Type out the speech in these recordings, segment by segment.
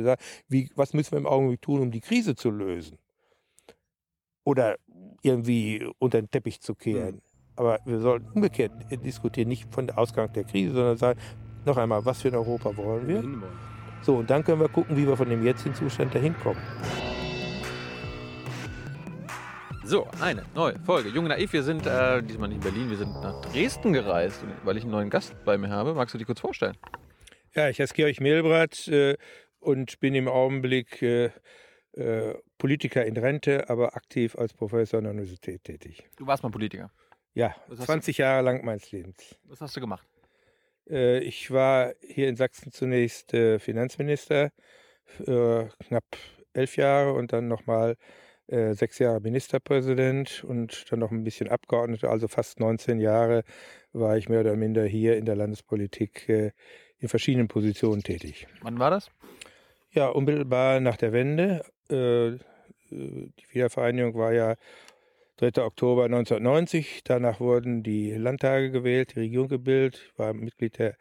gesagt, wie, was müssen wir im Augenblick tun, um die Krise zu lösen? Oder irgendwie unter den Teppich zu kehren. Mhm. Aber wir sollten umgekehrt diskutieren, nicht von der Ausgang der Krise, sondern sagen, noch einmal, was für ein Europa wollen wir? So, und dann können wir gucken, wie wir von dem jetzigen Zustand dahin kommen. So, eine neue Folge. Junge Naiv, wir sind äh, diesmal nicht in Berlin, wir sind nach Dresden gereist, weil ich einen neuen Gast bei mir habe. Magst du dich kurz vorstellen? Ja, ich heiße Georg Mehlbratt äh, und bin im Augenblick äh, äh, Politiker in Rente, aber aktiv als Professor an der Universität tätig. Du warst mal Politiker? Ja, 20 Jahre lang meines Lebens. Was hast du gemacht? Äh, ich war hier in Sachsen zunächst äh, Finanzminister, knapp elf Jahre und dann nochmal äh, sechs Jahre Ministerpräsident und dann noch ein bisschen Abgeordneter, also fast 19 Jahre war ich mehr oder minder hier in der Landespolitik äh, in verschiedenen Positionen tätig. Wann war das? Ja, unmittelbar nach der Wende. Äh, die Wiedervereinigung war ja 3. Oktober 1990. Danach wurden die Landtage gewählt, die Regierung gebildet. Ich war Mitglied der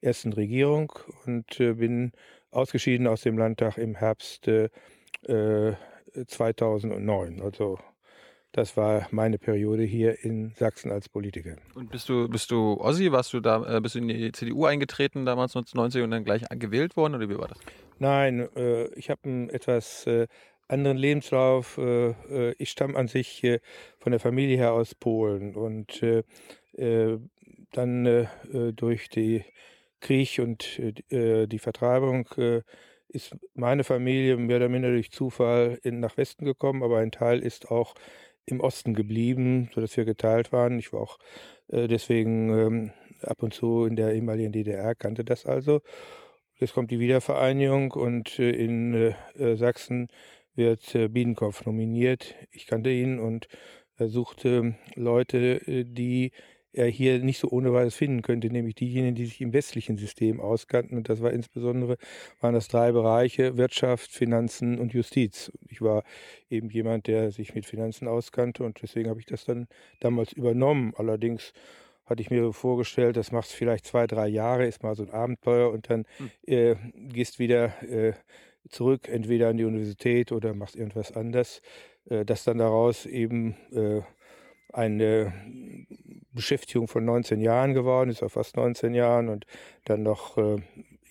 ersten Regierung und äh, bin ausgeschieden aus dem Landtag im Herbst äh, 2009. Also das war meine Periode hier in Sachsen als Politiker. Und bist du, bist du Ossi? Warst du da, äh, bist du in die CDU eingetreten damals 1990 und dann gleich gewählt worden oder wie war das? Nein, äh, ich habe einen etwas äh, anderen Lebenslauf. Äh, äh, ich stamme an sich äh, von der Familie her aus Polen und dann durch die Krieg und die Vertreibung ist meine Familie mehr oder minder durch Zufall in, nach Westen gekommen, aber ein Teil ist auch im Osten geblieben, sodass wir geteilt waren. Ich war auch äh, deswegen ähm, ab und zu in der ehemaligen DDR, kannte das also. Jetzt kommt die Wiedervereinigung und äh, in äh, Sachsen wird äh, Biedenkopf nominiert. Ich kannte ihn und er suchte Leute, äh, die er hier nicht so ohne weiteres finden könnte, nämlich diejenigen, die sich im westlichen System auskannten. Und das war insbesondere, waren das drei Bereiche, Wirtschaft, Finanzen und Justiz. Ich war eben jemand, der sich mit Finanzen auskannte und deswegen habe ich das dann damals übernommen. Allerdings hatte ich mir vorgestellt, das machst vielleicht zwei, drei Jahre, ist mal so ein Abenteuer und dann hm. äh, gehst wieder äh, zurück, entweder an die Universität oder machst irgendwas anders, äh, dass dann daraus eben äh, eine Beschäftigung von 19 Jahren geworden ist, auf fast 19 Jahren und dann noch äh,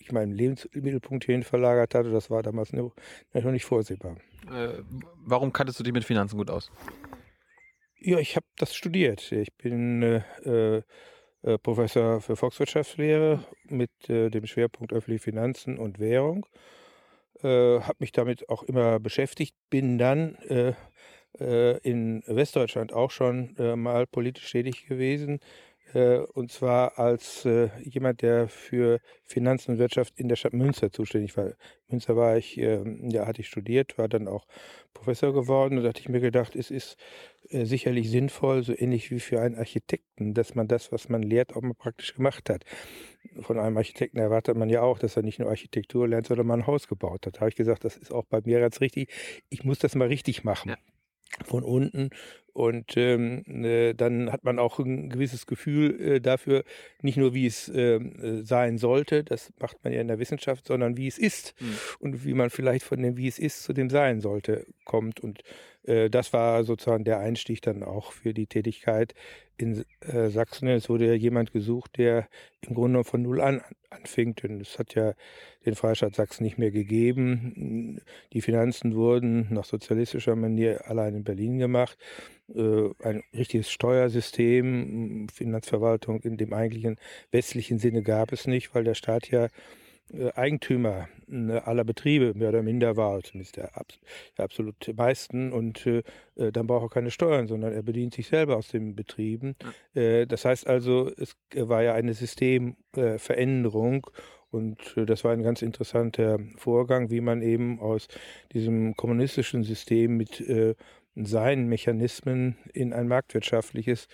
ich meinen Lebensmittelpunkt hierhin verlagert hatte. Das war damals noch, nicht vorsehbar. Äh, warum kanntest du dich mit Finanzen gut aus? Ja, ich habe das studiert. Ich bin äh, äh, Professor für Volkswirtschaftslehre mit äh, dem Schwerpunkt öffentliche Finanzen und Währung. Äh, habe mich damit auch immer beschäftigt, bin dann äh, äh, in Westdeutschland auch schon mal politisch tätig gewesen. Äh, und zwar als äh, jemand, der für Finanzen und Wirtschaft in der Stadt Münster zuständig war. Münster war ich, äh, ja, hatte ich studiert, war dann auch Professor geworden und da hatte ich mir gedacht, es ist äh, sicherlich sinnvoll, so ähnlich wie für einen Architekten, dass man das, was man lehrt, auch mal praktisch gemacht hat. Von einem Architekten erwartet man ja auch, dass er nicht nur Architektur lernt, sondern mal ein Haus gebaut hat. Da habe ich gesagt, das ist auch bei mir ganz richtig. Ich muss das mal richtig machen. Ja von unten und ähm, äh, dann hat man auch ein gewisses Gefühl äh, dafür, nicht nur wie es äh, sein sollte, das macht man ja in der Wissenschaft, sondern wie es ist mhm. und wie man vielleicht von dem wie es ist zu dem sein sollte kommt und das war sozusagen der Einstieg dann auch für die Tätigkeit in Sachsen. Es wurde ja jemand gesucht, der im Grunde von Null an anfängt. Denn es hat ja den Freistaat Sachsen nicht mehr gegeben. Die Finanzen wurden nach sozialistischer Manier allein in Berlin gemacht. Äh, ein richtiges Steuersystem, Finanzverwaltung in dem eigentlichen westlichen Sinne gab es nicht, weil der Staat ja äh, Eigentümer äh, aller Betriebe mehr oder minder war, zumindest der, der absolut meisten. Und äh, äh, dann braucht er keine Steuern, sondern er bedient sich selber aus den Betrieben. Äh, das heißt also, es war ja eine Systemveränderung. Und äh, das war ein ganz interessanter Vorgang, wie man eben aus diesem kommunistischen System mit seinen Mechanismen in ein marktwirtschaftliches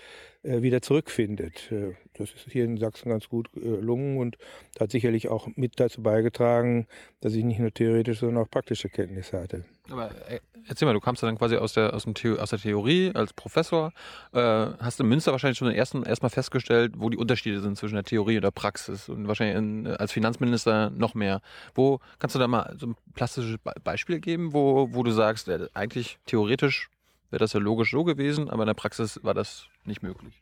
äh, wieder zurückfindet. Äh, das ist hier in Sachsen ganz gut äh, gelungen und hat sicherlich auch mit dazu beigetragen, dass ich nicht nur theoretische, sondern auch praktische Kenntnisse hatte. Aber äh, erzähl mal, du kamst dann quasi aus der, aus, dem aus der Theorie als Professor. Äh, hast in Münster wahrscheinlich schon ersten, erstmal festgestellt, wo die Unterschiede sind zwischen der Theorie und der Praxis und wahrscheinlich in, als Finanzminister noch mehr. Wo kannst du da mal so ein plastisches Beispiel geben, wo, wo du sagst, äh, eigentlich theoretisch wäre das ja logisch so gewesen, aber in der Praxis war das nicht möglich?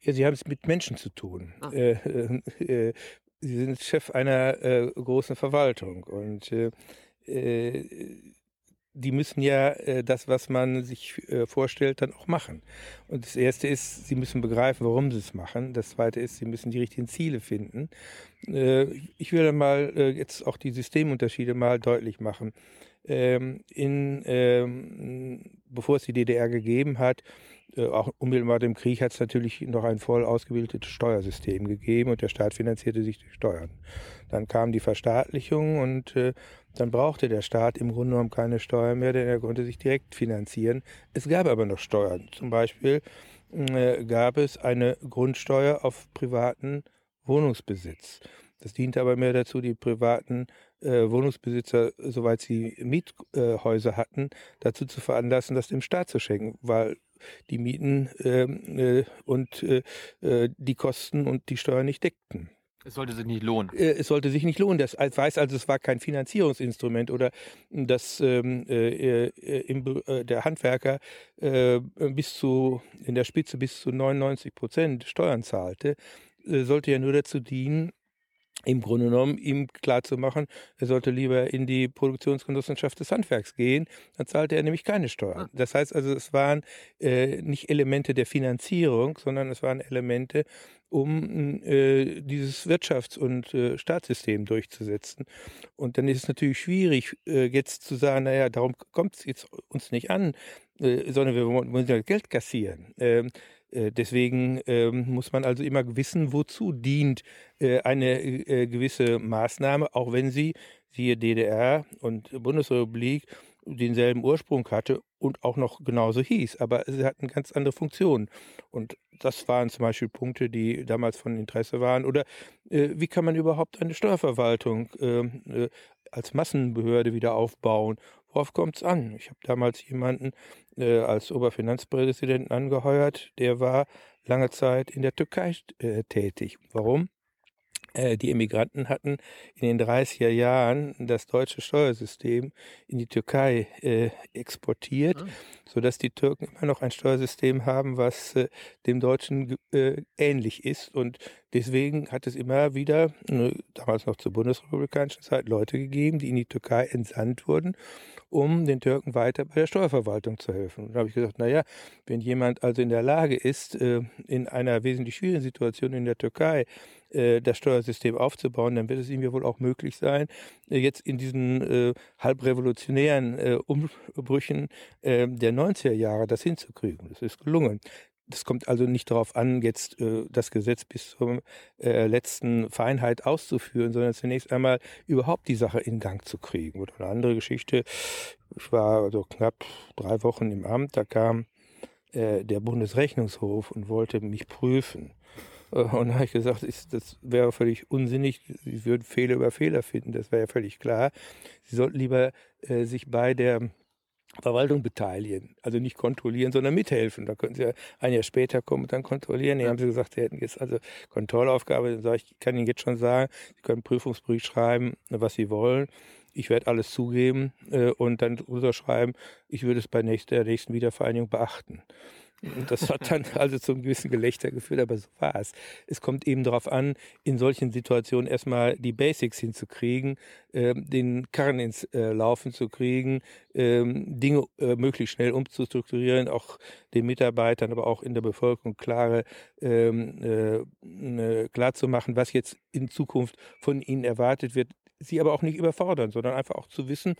Ja, Sie haben es mit Menschen zu tun. Ah. Äh, äh, Sie sind Chef einer äh, großen Verwaltung und äh, äh, die müssen ja äh, das, was man sich vorstellt, dann auch machen. Und das Erste ist, sie müssen begreifen, warum sie es machen. Das Zweite ist, sie müssen die richtigen Ziele finden. ich will mal jetzt auch die Systemunterschiede mal deutlich machen. Ähm, in, ähm, bevor es die DDR gegeben hat, äh, auch unmittelbar dem Krieg hat es natürlich noch ein voll ausgebildetes Steuersystem gegeben und der Staat finanzierte sich durch Steuern. Dann kam die Verstaatlichung und äh, dann brauchte der Staat im Grunde genommen keine Steuer mehr, denn er konnte sich direkt finanzieren. Es gab aber noch Steuern. Zum Beispiel äh, gab es eine Grundsteuer auf privaten Wohnungsbesitz. Das diente aber mehr dazu, die privaten äh, Wohnungsbesitzer, soweit sie Miethäuser hatten, dazu zu veranlassen, das dem Staat zu schenken, weil die Mieten ähm, äh, und äh, äh, die Kosten und die Steuern nicht deckten. Es sollte sich nicht lohnen. Äh, es sollte sich nicht lohnen. Das weiß also, es war kein Finanzierungsinstrument oder dass ähm, äh, im, der Handwerker äh, bis zu in der Spitze bis zu 99 Prozent Steuern zahlte, sollte ja nur dazu dienen, im Grunde genommen ihm klarzumachen, er sollte lieber in die Produktionsgenossenschaft des Handwerks gehen, dann zahlte er nämlich keine Steuern. Ah. Das heißt also, es waren äh, nicht Elemente der Finanzierung, sondern es waren Elemente, um äh, dieses Wirtschafts- und äh, Staatssystem durchzusetzen. Und dann ist es natürlich schwierig, äh, jetzt zu sagen, naja, darum kommt es jetzt uns nicht an, äh, sondern wir wollen ja Geld kassieren. Ähm, äh, deswegen ähm, muss man also immer wissen, wozu dient äh, eine äh, gewisse Maßnahme, auch wenn sie, siehe DDR und Bundesrepublik, denselben Ursprung hatte und auch noch genauso hieß, aber sie hatten ganz andere Funktionen. Und das waren zum Beispiel Punkte, die damals von Interesse waren. Oder äh, wie kann man überhaupt eine Steuerverwaltung ähm, äh, als Massenbehörde wieder aufbauen? Worauf kommt es an? Ich habe damals jemanden äh, als Oberfinanzpräsidenten angeheuert, der war lange Zeit in der Türkei äh, tätig. Warum? Äh, die Emigranten hatten in den 30er Jahren das deutsche Steuersystem in die Türkei äh, exportiert, ah. sodass die Türken immer noch ein Steuersystem haben, was äh, dem deutschen äh, ähnlich ist. Und deswegen hat es immer wieder, ne, damals noch zur bundesrepublikanischen Zeit, Leute gegeben, die in die Türkei entsandt wurden, um den Türken weiter bei der Steuerverwaltung zu helfen. Und da habe ich gesagt, naja, wenn jemand also in der Lage ist, äh, in einer wesentlich schwierigen Situation in der Türkei äh, das Steuersystem aufzubauen, dann wird es ihm ja wohl auch möglich sein, äh, jetzt in diesen äh, halb äh, Umbrüchen äh, der 90er Jahre das hinzukriegen. Das ist gelungen. Das kommt also nicht darauf an, jetzt äh, das Gesetz bis zur äh, letzten Feinheit auszuführen, sondern zunächst einmal überhaupt die Sache in Gang zu kriegen. Oder eine andere Geschichte. Ich war also knapp drei Wochen im Amt, da kam äh, der Bundesrechnungshof und wollte mich prüfen. Äh, und da habe ich gesagt, ist, das wäre völlig unsinnig. Sie würden Fehler über Fehler finden, das wäre ja völlig klar. Sie sollten lieber äh, sich bei der Verwaltung beteiligen. Also nicht kontrollieren, sondern mithelfen. Da können Sie ja ein Jahr später kommen und dann kontrollieren. Nee, haben Sie gesagt, Sie hätten jetzt also Kontrollaufgabe. Dann sage ich, ich kann Ihnen jetzt schon sagen, Sie können einen Prüfungsbrief schreiben, was Sie wollen. Ich werde alles zugeben äh, und dann drunter schreiben, ich würde es bei nächster, der nächsten Wiedervereinigung beachten. Und das hat dann also zum gewissen Gelächter geführt, aber so war es. Es kommt eben darauf an, in solchen Situationen erstmal die Basics hinzukriegen, äh, den Karren ins äh, Laufen zu kriegen, äh, Dinge möglichst schnell umzustrukturieren, auch den Mitarbeitern, aber auch in der Bevölkerung klare, ähm, äh, klar zu machen, was jetzt in Zukunft von ihnen erwartet wird, sie aber auch nicht überfordern, sondern einfach auch zu wissen,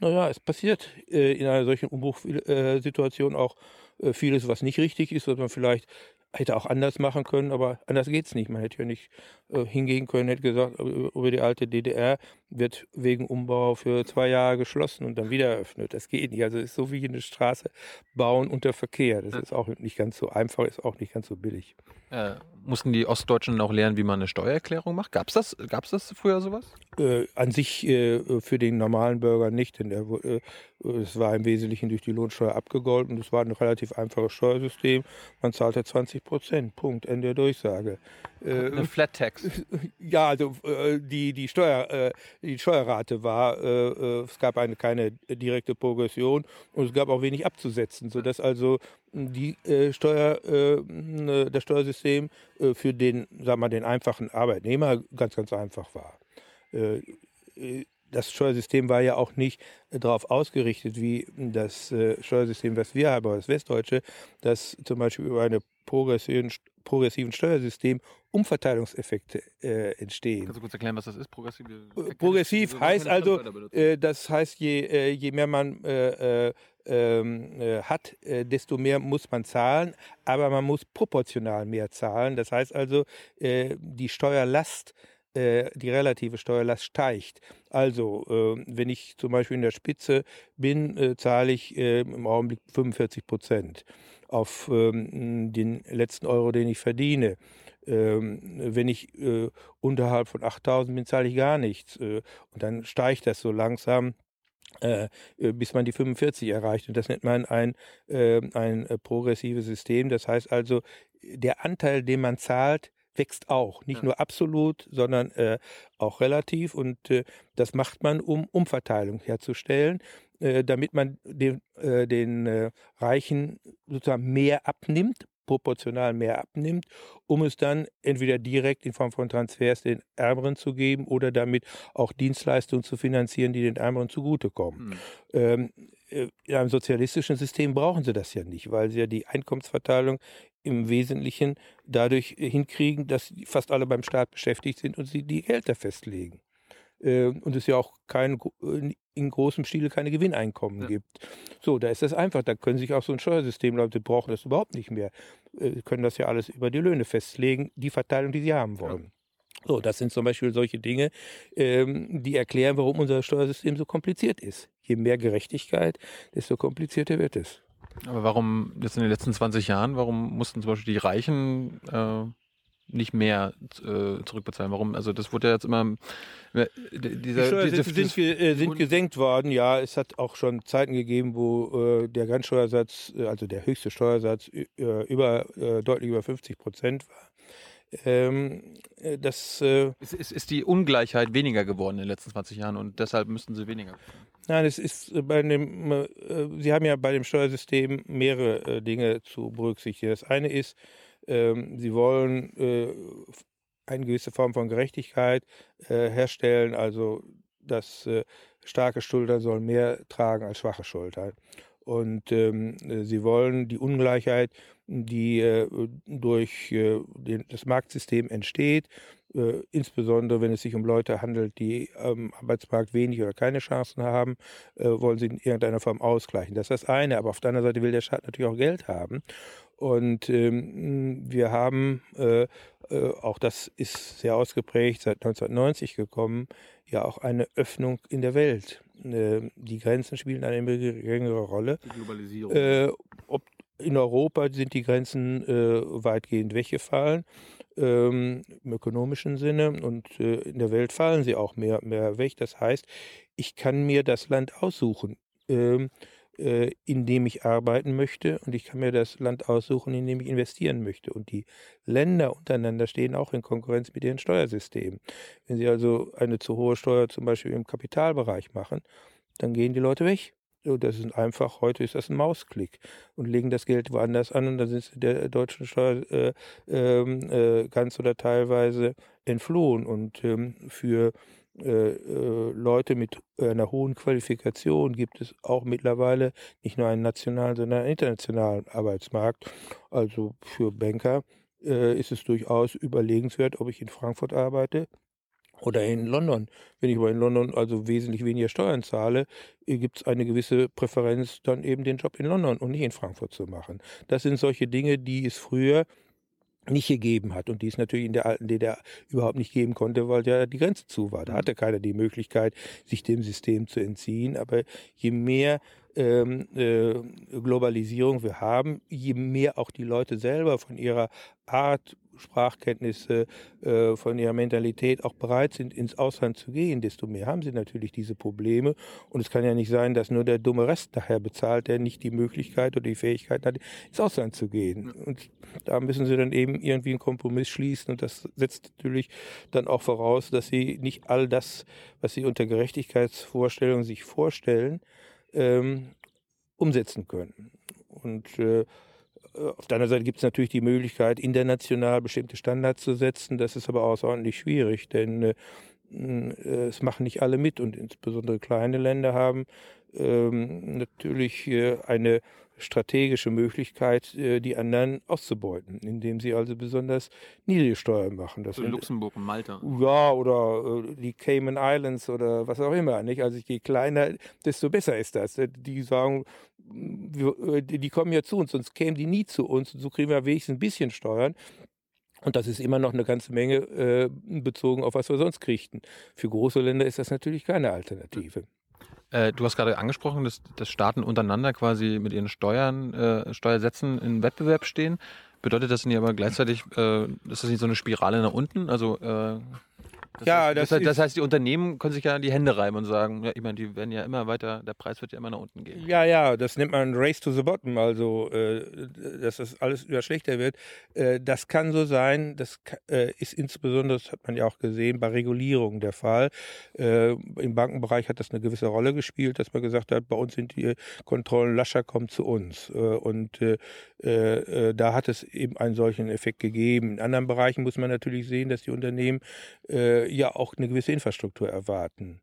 naja, es passiert äh, in einer solchen Umbruchsituation auch äh, vieles, was nicht richtig ist, was man vielleicht hätte auch anders machen können, aber anders geht es nicht. Man hätte ja nicht äh, hingehen können, hätte gesagt, über die alte DDR wird wegen Umbau für zwei Jahre geschlossen und dann wieder eröffnet. Das geht nicht. Also es ist so wie eine Straße bauen unter Verkehr. Das ist auch nicht ganz so einfach, ist auch nicht ganz so billig. Äh, mussten die Ostdeutschen auch lernen, wie man eine Steuererklärung macht? Gab es das, gab's das früher sowas? Äh, an sich äh, für den normalen Bürger nicht, denn der, äh, es war im Wesentlichen durch die Lohnsteuer abgegolten. Es war ein relativ einfaches Steuersystem. Man zahlte 20 Prozent. Punkt. Ende der Durchsage. Äh, eine Flat Tax. Ja, also äh, die, die, Steuer, äh, die Steuerrate war, es gab eine, keine direkte Progression und es gab auch wenig abzusetzen, sodass also die Steuer, das Steuersystem für den, sagen wir, den einfachen Arbeitnehmer ganz, ganz einfach war das Steuersystem war ja auch nicht darauf ausgerichtet, wie das Steuersystem, was wir haben, das Westdeutsche, das zum Beispiel über eine progressiven, progressiven Steuersystem Umverteilungseffekte äh, entstehen. Kannst du kurz erklären, was das ist? Progressiv, äh, Progressiv heißt also, äh, das heißt, je, äh, je mehr man äh, äh, ähm, hat, desto mehr muss man zahlen, aber man muss proportional mehr zahlen. Das heißt also, die Steuerlast die relative Steuerlast steigt. Also, wenn ich zum Beispiel in der Spitze bin, zahle ich im Augenblick 45 Prozent auf ähm, den letzten Euro, den ich verdiene. Ähm, wenn ich äh, unterhalb von 8000 bin, zahle ich gar nichts. Äh, und dann steigt das so langsam. Äh, äh bis man die 45 erreicht. Und das nennt man ein, ähm, ein äh, progressives System. Das heißt also, der Anteil, den man zahlt, wächst auch. Nicht ja. nur absolut, sondern äh, auch relativ. Und äh, das macht man, um Umverteilung herzustellen. Äh, damit man den, äh, den äh, Reichen sozusagen mehr abnimmt, proportional mehr abnimmt, um es dann entweder direkt in Form von Transfers den Ärmeren zu geben oder damit auch Dienstleistungen zu finanzieren, die den Ärmeren zugutekommen. Mhm. Ähm, in einem sozialistischen System brauchen sie das ja nicht, weil sie ja die Einkommensverteilung im Wesentlichen dadurch hinkriegen, dass fast alle beim Staat beschäftigt sind und sie die Gehälter festlegen. Und es ja auch kein, in großem Stile keine Gewinneinkommen ja. gibt. So, da ist das einfach. Da können sich auch so ein Steuersystem, Leute brauchen das überhaupt nicht mehr. Äh, können das ja alles über die Löhne festlegen, die Verteilung, die sie haben wollen. Ja. So, das sind zum Beispiel solche Dinge, ähm, die erklären, warum unser Steuersystem so kompliziert ist. Je mehr Gerechtigkeit, desto komplizierter wird es. Aber warum jetzt in den letzten 20 Jahren, warum mussten zum Beispiel die Reichen äh, nicht mehr äh, zurückbezahlen. Warum? Also das wurde ja jetzt immer äh, dieser, die diese, sind, äh, sind gesenkt worden. Ja, es hat auch schon Zeiten gegeben, wo äh, der Grenzsteuersatz, äh, also der höchste Steuersatz über deutlich über 50 Prozent war. Ähm, das ist, ist, ist, die Ungleichheit weniger geworden in den letzten 20 Jahren und deshalb müssten sie weniger. Nein, es ist bei dem, Sie haben ja bei dem Steuersystem mehrere Dinge zu berücksichtigen. Das eine ist, ähm, sie wollen äh, eine gewisse Form von Gerechtigkeit äh, herstellen, also dass äh, starke Schultern sollen mehr tragen als schwache Schultern. Und ähm, sie wollen die Ungleichheit, die äh, durch äh, den, das Marktsystem entsteht, äh, insbesondere wenn es sich um Leute handelt, die am Arbeitsmarkt wenig oder keine Chancen haben, äh, wollen sie in irgendeiner Form ausgleichen. Das ist das eine. Aber auf der anderen Seite will der Staat natürlich auch Geld haben. Und ähm, wir haben, äh, äh, auch das ist sehr ausgeprägt, seit 1990 gekommen, ja auch eine Öffnung in der Welt. Äh, die Grenzen spielen eine immer geringere Rolle. Die Globalisierung. Äh, ob in Europa sind die Grenzen äh, weitgehend weggefallen ähm, im ökonomischen Sinne und äh, in der Welt fallen sie auch mehr, mehr weg. Das heißt, ich kann mir das Land aussuchen. Ähm, äh, in dem ich arbeiten möchte und ich kann mir das Land aussuchen, in dem ich investieren möchte. Und die Länder untereinander stehen auch in Konkurrenz mit ihren Steuersystemen. Wenn sie also eine zu hohe Steuer zum Beispiel im Kapitalbereich machen, dann gehen die Leute weg. Das ist einfach, heute ist das ein Mausklick und legen das Geld woanders an und dann sind sie der deutschen Steuer äh, ähm, äh, ganz oder teilweise entflohen. Und ähm, für Leute mit einer hohen Qualifikation gibt es auch mittlerweile nicht nur einen nationalen, sondern einen internationalen Arbeitsmarkt. Also für Banker äh, ist es durchaus überlegenswert, ob ich in Frankfurt arbeite Oder in London. Wenn ich aber in London also wesentlich weniger Steuern zahle, äh, gibt es eine gewisse Präferenz, dann eben den Job in London und nicht in Frankfurt zu machen. Das sind solche Dinge, die es früher nicht gegeben hat und die es natürlich in der alten DDR überhaupt nicht geben konnte, weil ja die Grenze zu war. Da hatte keiner die Möglichkeit, sich dem System zu entziehen. Aber je mehr ähm, äh, Globalisierung wir haben, je mehr auch die Leute selber von ihrer Art, Sprachkenntnisse, äh, von ihrer Mentalität auch bereit sind, ins Ausland zu gehen, desto mehr haben sie natürlich diese Probleme. Und es kann ja nicht sein, dass nur der dumme Rest nachher bezahlt, der nicht die Möglichkeit oder die Fähigkeit hat, ins Ausland zu gehen. Und da müssen sie dann eben irgendwie einen Kompromiss schließen. Und das setzt natürlich dann auch voraus, dass sie nicht all das, was sie unter Gerechtigkeitsvorstellungen sich vorstellen, ähm, umsetzen können. Und äh, auf der anderen Seite gibt es natürlich die Möglichkeit, international bestimmte Standards zu setzen. Das ist aber außerordentlich schwierig, denn äh, äh, es machen nicht alle mit und insbesondere kleine Länder haben ähm, natürlich äh, eine strategische Möglichkeit, äh, die anderen auszubeuten, indem sie also besonders niedrige Steuern machen. Das sind, Luxemburg und Malta. Ja, oder äh, die Cayman Islands oder was auch immer. Nicht? Also je kleiner, desto besser ist das. Die sagen, die kommen ja zu uns, sonst kämen die nie zu uns. Und so kriegen wir wenigstens ein bisschen Steuern. Und das ist immer noch eine ganze Menge äh, bezogen auf was wir sonst kriegten. Für große Länder ist das natürlich keine Alternative. Äh, du hast gerade angesprochen, dass, dass, Staaten untereinander quasi mit ihren Steuern, äh, Steuersätzen in Wettbewerb stehen. Bedeutet das nicht aber gleichzeitig, äh, ist das nicht so eine Spirale nach unten? Also äh, das ja, heißt, das, das, das, heißt, die Unternehmen können sich ja die Hände reiben und sagen, ja, ich meine, die werden ja immer weiter, der Preis wird ja immer nach unten gehen. Ja, ja, das nennt man Race to the Bottom, also äh, dass das alles wieder schlechter wird. Äh, das kann so sein, das äh, ist insbesondere, das hat man ja auch gesehen, bei Regulierung der Fall. Äh, Im Bankenbereich hat das eine gewisse Rolle gespielt, dass man gesagt hat, bei uns sind die Kontrollen lascher, kommt zu uns. Äh, und äh, da hat es eben einen solchen Effekt gegeben. In anderen Bereichen muss man natürlich sehen, dass die Unternehmen ja auch eine gewisse Infrastruktur erwarten.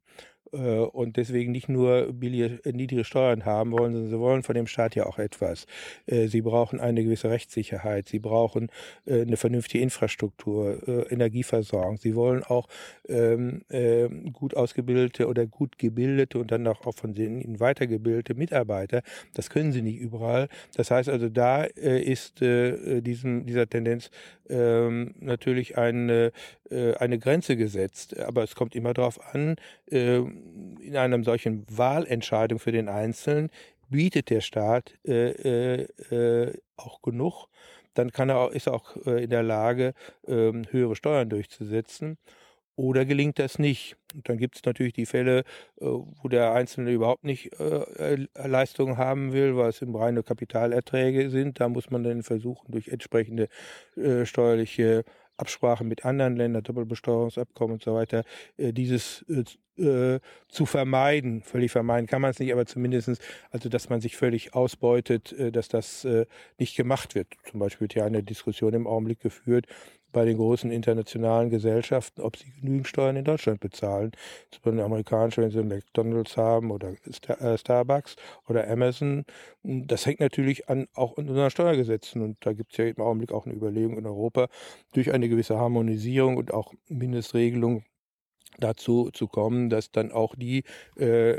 Äh, und deswegen nicht nur billige, äh, niedrige Steuern haben wollen, sondern sie wollen von dem Staat ja auch etwas. Äh, sie brauchen eine gewisse Rechtssicherheit, sie brauchen eine vernünftige Infrastruktur, Energieversorgung. Sie wollen auch ähm, ähm, gut ausgebildete oder gut gebildete und dann auch von ihnen weitergebildete Mitarbeiter. Das können sie nicht überall. Das heißt also, da ist diesem, dieser Tendenz ähm, natürlich eine, eine Grenze gesetzt. Aber es kommt immer darauf an, in einer solchen Wahlentscheidung für den Einzelnen bietet der Staat äh, äh, auch genug, dann kann er, ist er auch äh, in der Lage, ähm, höhere Steuern durchzusetzen. Oder gelingt das nicht? Und dann gibt es natürlich die Fälle, äh, wo der Einzelne überhaupt nicht äh, Leistungen haben will, weil es im reine Kapitalerträge sind. Da muss man dann versuchen, durch entsprechende äh, steuerliche Absprache mit anderen Ländern, Doppelbesteuerungsabkommen und so weiter, äh, dieses äh, äh, zu vermeiden. Völlig vermeiden kann man es nicht, aber zumindestens, also dass man sich völlig ausbeutet, dass das nicht gemacht wird. Zum Beispiel wird ja eine Diskussion im Augenblick geführt, bei den großen internationalen Gesellschaften, ob sie genügend Steuern in Deutschland bezahlen. Das bei den amerikanischen, wenn sie McDonalds haben oder äh, Starbucks oder Amazon. Das hängt natürlich an auch an unseren Steuergesetzen. Und da gibt es ja im Augenblick auch eine Überlegung in Europa, durch eine gewisse Harmonisierung und auch Mindestregelung dazu zu kommen, dass dann auch die äh,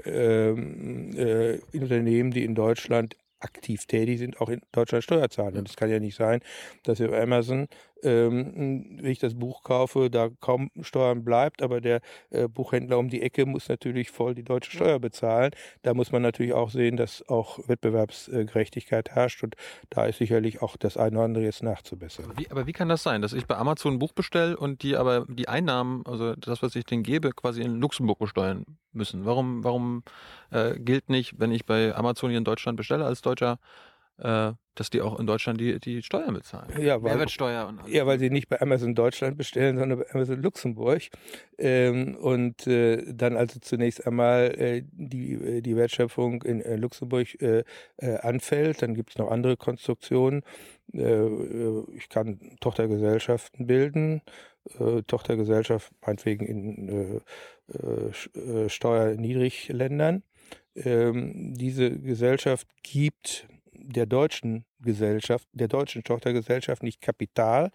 ähm, äh, Unternehmen, die in Deutschland aktiv tätig sind, auch in Deutschland Steuer zahlen. Und es kann ja nicht sein, dass wir auf Amazon ähm, wenn ich das Buch kaufe, da kaum Steuern bleibt, aber der äh, Buchhändler um die Ecke muss natürlich voll die deutsche Steuer bezahlen. Da muss man natürlich auch sehen, dass auch Wettbewerbsgerechtigkeit herrscht und da ist sicherlich auch das eine oder andere jetzt nachzubessern. Wie, aber wie kann das sein, dass ich bei Amazon ein Buch bestelle und die aber die Einnahmen, also das, was ich denen gebe, quasi in Luxemburg besteuern müssen? Warum, warum äh, gilt nicht, wenn ich bei Amazon hier in Deutschland bestelle als Deutscher, äh, dass die auch in Deutschland die, die Steuern bezahlen. Ja, weil, Mehrwertsteuer und alles. Ja, weil sie nicht bei Amazon Deutschland bestellen, sondern bei Amazon Luxemburg. Ähm, und äh, dann also zunächst einmal äh, die, äh, die Wertschöpfung in äh, Luxemburg äh, äh, anfällt. Dann gibt es noch andere Konstruktionen. ich kann Tochtergesellschaften bilden. Tochtergesellschaft meinetwegen in Steuerniedrigländern. Ähm, diese Gesellschaft gibt der deutschen Gesellschaft, der deutschen Tochtergesellschaft nicht Kapital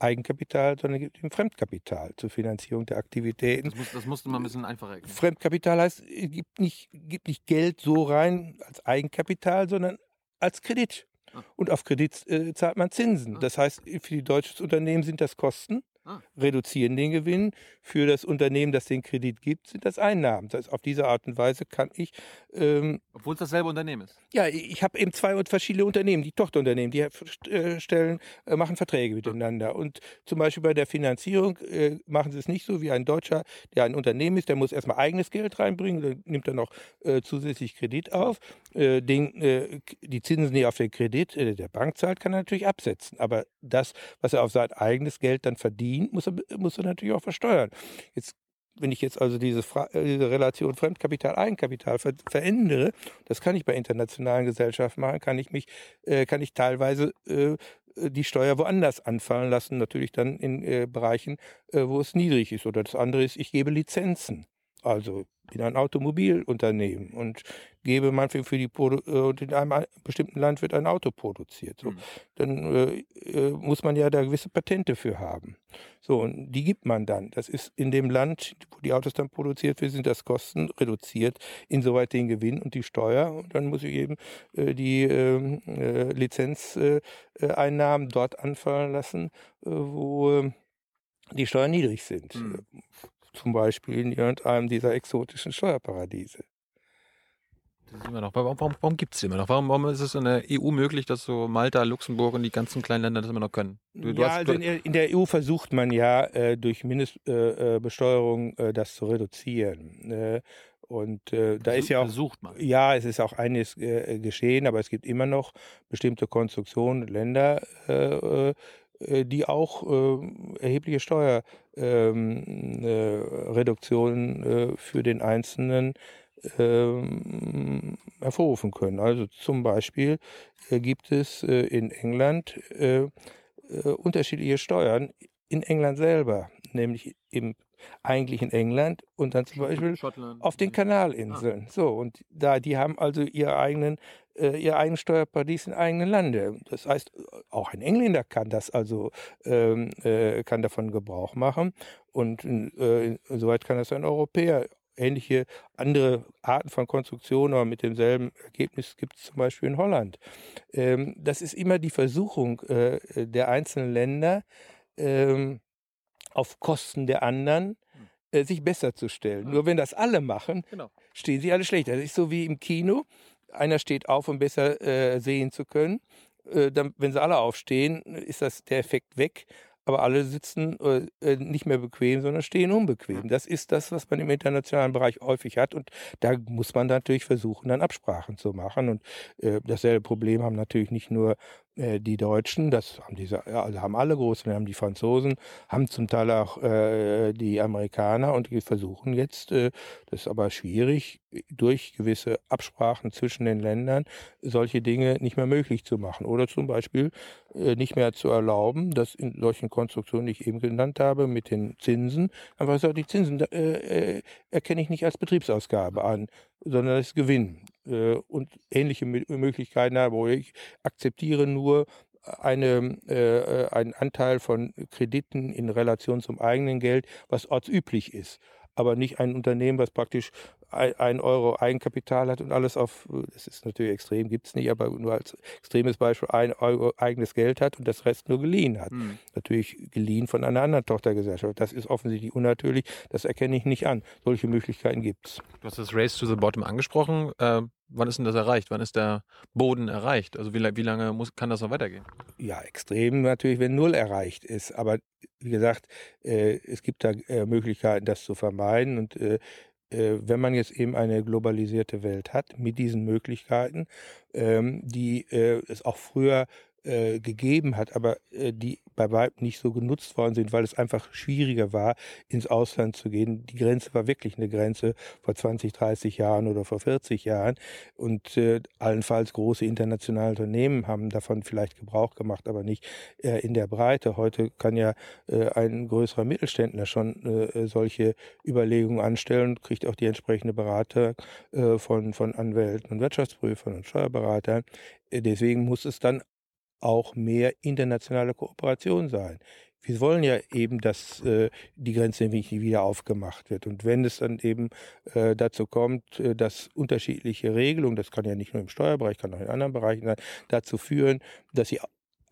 Eigenkapital, sondern gibt ihm Fremdkapital zur Finanzierung der Aktivitäten. Das, muss, das musste man ein bisschen einfacher erklären. Fremdkapital heißt, es gibt nicht, gibt nicht Geld so rein als Eigenkapital, sondern als Kredit. Ah. Und auf Kredit äh, zahlt man Zinsen. Ah. Das heißt, für die deutsches Unternehmen sind das Kosten, Ah. reduzieren den Gewinn. Für das Unternehmen, das den Kredit gibt, sind das Einnahmen. Das heißt, auf diese Art und Weise kann ich ähm, Obwohl es dasselbe Unternehmen ist. ja, ich habe eben zwei verschiedene Unternehmen, die Tochterunternehmen, die äh, stellen, äh, machen Verträge miteinander. Und zum Beispiel bei der Finanzierung äh, machen sie es nicht so wie ein Deutscher, der ein Unternehmen ist, der muss erstmal eigenes Geld reinbringen, dann nimmt er noch äh, zusätzlich Kredit auf. Äh, den, äh, die Zinsen, die er auf den Kredit der Bank zahlt, kann er natürlich absetzen. Aber das, was er auf sein eigenes Geld dann verdient, muss er, muss er natürlich auch versteuern. Jetzt wenn ich jetzt also diese, Fra äh, diese Relation Fremdkapital, Eigenkapital ver verändere, das kann ich bei internationalen Gesellschaften machen, kann ich mich, äh, kann ich teilweise äh, die Steuer woanders anfallen lassen, natürlich dann in äh, Bereichen, äh, wo es niedrig ist. Oder das andere ist, ich gebe Lizenzen. Also bin ein Automobilunternehmen und gebe manchmal für die Produ äh, in einem bestimmten Land wird ein Auto produziert. So, Mhm. dann äh, äh, muss man ja da gewisse Patente für haben. So, und die gibt man dann. Das ist in dem Land, wo die Autos dann produziert werden, sind das Kosten reduziert, insoweit den Gewinn und die Steuer. Und dann muss ich eben äh, die ähm, äh, Lizenzeinnahmen dort anfallen lassen, äh, wo äh, die Steuern niedrig sind. Mhm. Zum Beispiel in irgendeinem dieser exotischen Steuerparadiese. Das ist immer noch. Warum, warum, warum gibt es immer noch? Warum, warum ist es in der EU möglich, dass so Malta, Luxemburg und die ganzen kleinen Länder das immer noch können? Du, du ja, hast- also in der, in der EU versucht man ja äh, durch Mindestbesteuerung äh, Besteuerung, äh, das zu reduzieren. Äh, und äh, da ist ja auch Versucht man. ja, es ist auch einiges äh, geschehen, aber es gibt immer noch bestimmte Konstruktionen, Länder, äh, äh, die auch äh, erhebliche Steuerreduktionen äh, Reduktionen, äh, für den Einzelnen ähm, hervorrufen können. Also zum Beispiel äh, gibt es äh, in England äh, äh, unterschiedliche Steuern in England selber, nämlich im eigentlichen England und dann zum Beispiel Schottland. auf den Kanalinseln. So, und da, die haben also ihre eigenen, äh, ihr eigenes Steuerparadies in eigenen Lande. Das heißt, auch ein Engländer kann das also, ähm, äh, kann davon Gebrauch machen. Und äh, insoweit kann das ein Europäer. Ähnliche andere Arten von Konstruktionen, aber mit demselben Ergebnis gibt es zum Beispiel in Holland. Ähm, das ist immer die Versuchung äh, der einzelnen Länder, ähm, auf Kosten der anderen äh, sich besser zu stellen. Ah. Nur wenn das alle machen, Genau. stehen sie alle schlechter. Das ist so wie im Kino. Einer steht auf, um besser äh, sehen zu können. Äh, dann, wenn sie alle aufstehen, ist das der Effekt weg. Aber alle sitzen äh, äh, nicht mehr bequem, sondern stehen unbequem. Das ist das, was man im internationalen Bereich häufig hat. Und da muss man natürlich versuchen, dann Absprachen zu machen. Und äh, dasselbe Problem haben natürlich nicht nur die Deutschen, das haben diese, also haben alle großen, haben die Franzosen, haben zum Teil auch äh, die Amerikaner und die versuchen jetzt, äh, das ist aber schwierig, durch gewisse Absprachen zwischen den Ländern solche Dinge nicht mehr möglich zu machen oder zum Beispiel äh, nicht mehr zu erlauben, dass in solchen Konstruktionen, die ich eben genannt habe, mit den Zinsen, einfach sagt, die Zinsen äh, äh, erkenne ich nicht als Betriebsausgabe an, sondern als Gewinn äh, und ähnliche Mö- Möglichkeiten habe, wo ich akzeptiere nur eine, äh, einen Anteil von Krediten in Relation zum eigenen Geld, was ortsüblich ist. Aber nicht ein Unternehmen, was praktisch ein Euro Eigenkapital hat und alles auf, das ist natürlich extrem, gibt es nicht, aber nur als extremes Beispiel ein Euro eigenes Geld hat und das Rest nur geliehen hat. Hm. Natürlich geliehen von einer anderen Tochtergesellschaft. Das ist offensichtlich unnatürlich, das erkenne ich nicht an. Solche Möglichkeiten gibt es. Du hast das Race to the Bottom angesprochen. Äh, wann ist denn das erreicht? Wann ist der Boden erreicht? Also wie, wie lange muss, kann das noch weitergehen? ja, extrem natürlich, wenn Null erreicht ist. Aber wie gesagt, äh, es gibt da äh, Möglichkeiten, das zu vermeiden. Und äh, wenn man jetzt eben eine globalisierte Welt hat mit diesen Möglichkeiten, ähm, die äh, es auch früher äh, gegeben hat, aber äh, die bei weitem nicht so genutzt worden sind, weil es einfach schwieriger war, ins Ausland zu gehen. Die Grenze war wirklich eine Grenze vor 20, 30 Jahren oder vor 40 Jahren. Und äh, allenfalls große internationale Unternehmen haben davon vielleicht Gebrauch gemacht, aber nicht äh, in der Breite. Heute kann ja äh, ein größerer Mittelständler schon äh, solche Überlegungen anstellen und kriegt auch die entsprechende Berater äh, von, von Anwälten und Wirtschaftsprüfern und Steuerberatern. Äh, deswegen muss es dann auch mehr internationale Kooperation sein. wir wollen ja eben, dass äh, die Grenze nicht wieder aufgemacht wird. Und wenn es dann eben äh, dazu kommt, äh, dass unterschiedliche Regelungen, das kann ja nicht nur im Steuerbereich, kann auch in anderen Bereichen sein, dazu führen, dass sie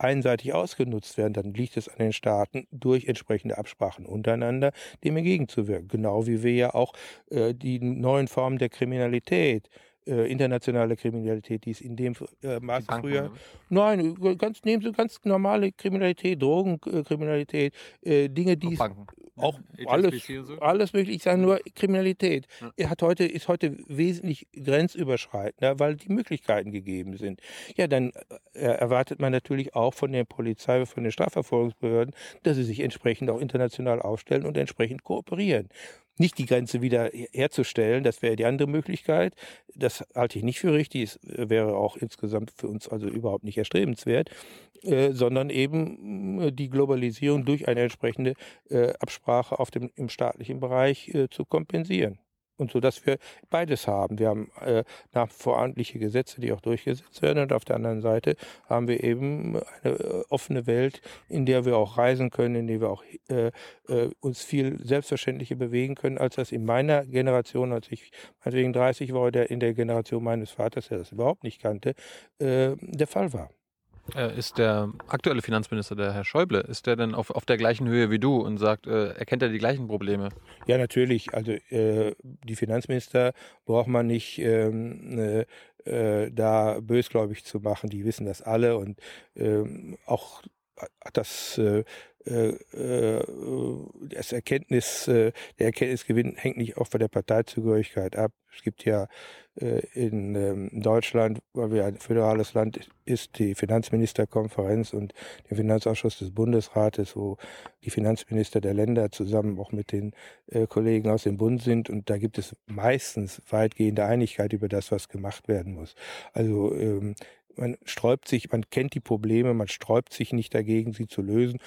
einseitig ausgenutzt werden, dann liegt es an den Staaten, durch entsprechende Absprachen untereinander dem entgegenzuwirken. Genau wie wir ja auch äh, die neuen Formen der Kriminalität äh, internationale Kriminalität, die ist in dem äh, Maße früher. Nein, ganz nehmen Sie ganz normale Kriminalität, Drogenkriminalität, äh, Dinge, die Banken. auch ja, alles, so. alles möglich. Ich sage nur Kriminalität. Ja. Er hat heute, ist heute wesentlich grenzüberschreitender, weil die Möglichkeiten gegeben sind. Ja, dann äh, erwartet man natürlich auch von der Polizei, von den Strafverfolgungsbehörden, dass sie sich entsprechend auch international aufstellen und entsprechend kooperieren nicht die Grenze wieder herzustellen. Das wäre die andere Möglichkeit. Das halte ich nicht für richtig. Es wäre auch insgesamt für uns also überhaupt nicht erstrebenswert, äh, sondern eben äh, die Globalisierung durch eine entsprechende äh, Absprache auf dem, im staatlichen Bereich äh, zu kompensieren und so, dass wir beides haben. Wir haben äh, nach vorhandliche Gesetze, die auch durchgesetzt werden, und auf der anderen Seite haben wir eben eine äh, offene Welt, in der wir auch reisen können, in der wir auch äh, äh, uns viel selbstverständlicher bewegen können, als das in meiner Generation, als ich meinetwegen 30 war, oder in der Generation meines Vaters, der das überhaupt nicht kannte, äh, der Fall war. Äh, ist der aktuelle Finanzminister, der Herr Schäuble, ist der denn auf, auf der gleichen Höhe wie du und sagt, äh, erkennt er die gleichen Probleme? Ja, natürlich. Also äh, die Finanzminister braucht man nicht ähm, äh, äh da bösgläubig zu machen. Die wissen das alle und ähm, auch das äh, äh, das Erkenntnis, der Erkenntnisgewinn hängt nicht auch von der Parteizugehörigkeit ab. Es gibt ja in ähm, Deutschland, weil wir ein föderales Land ist, die Finanzministerkonferenz und der Finanzausschuss des Bundesrates, wo die Finanzminister der Länder zusammen auch mit den Kollegen aus dem Bund sind. Und da gibt es meistens weitgehende Einigkeit über das, was gemacht werden muss. Also ähm, man sträubt sich, man kennt die Probleme, man sträubt sich nicht dagegen, sie zu lösen.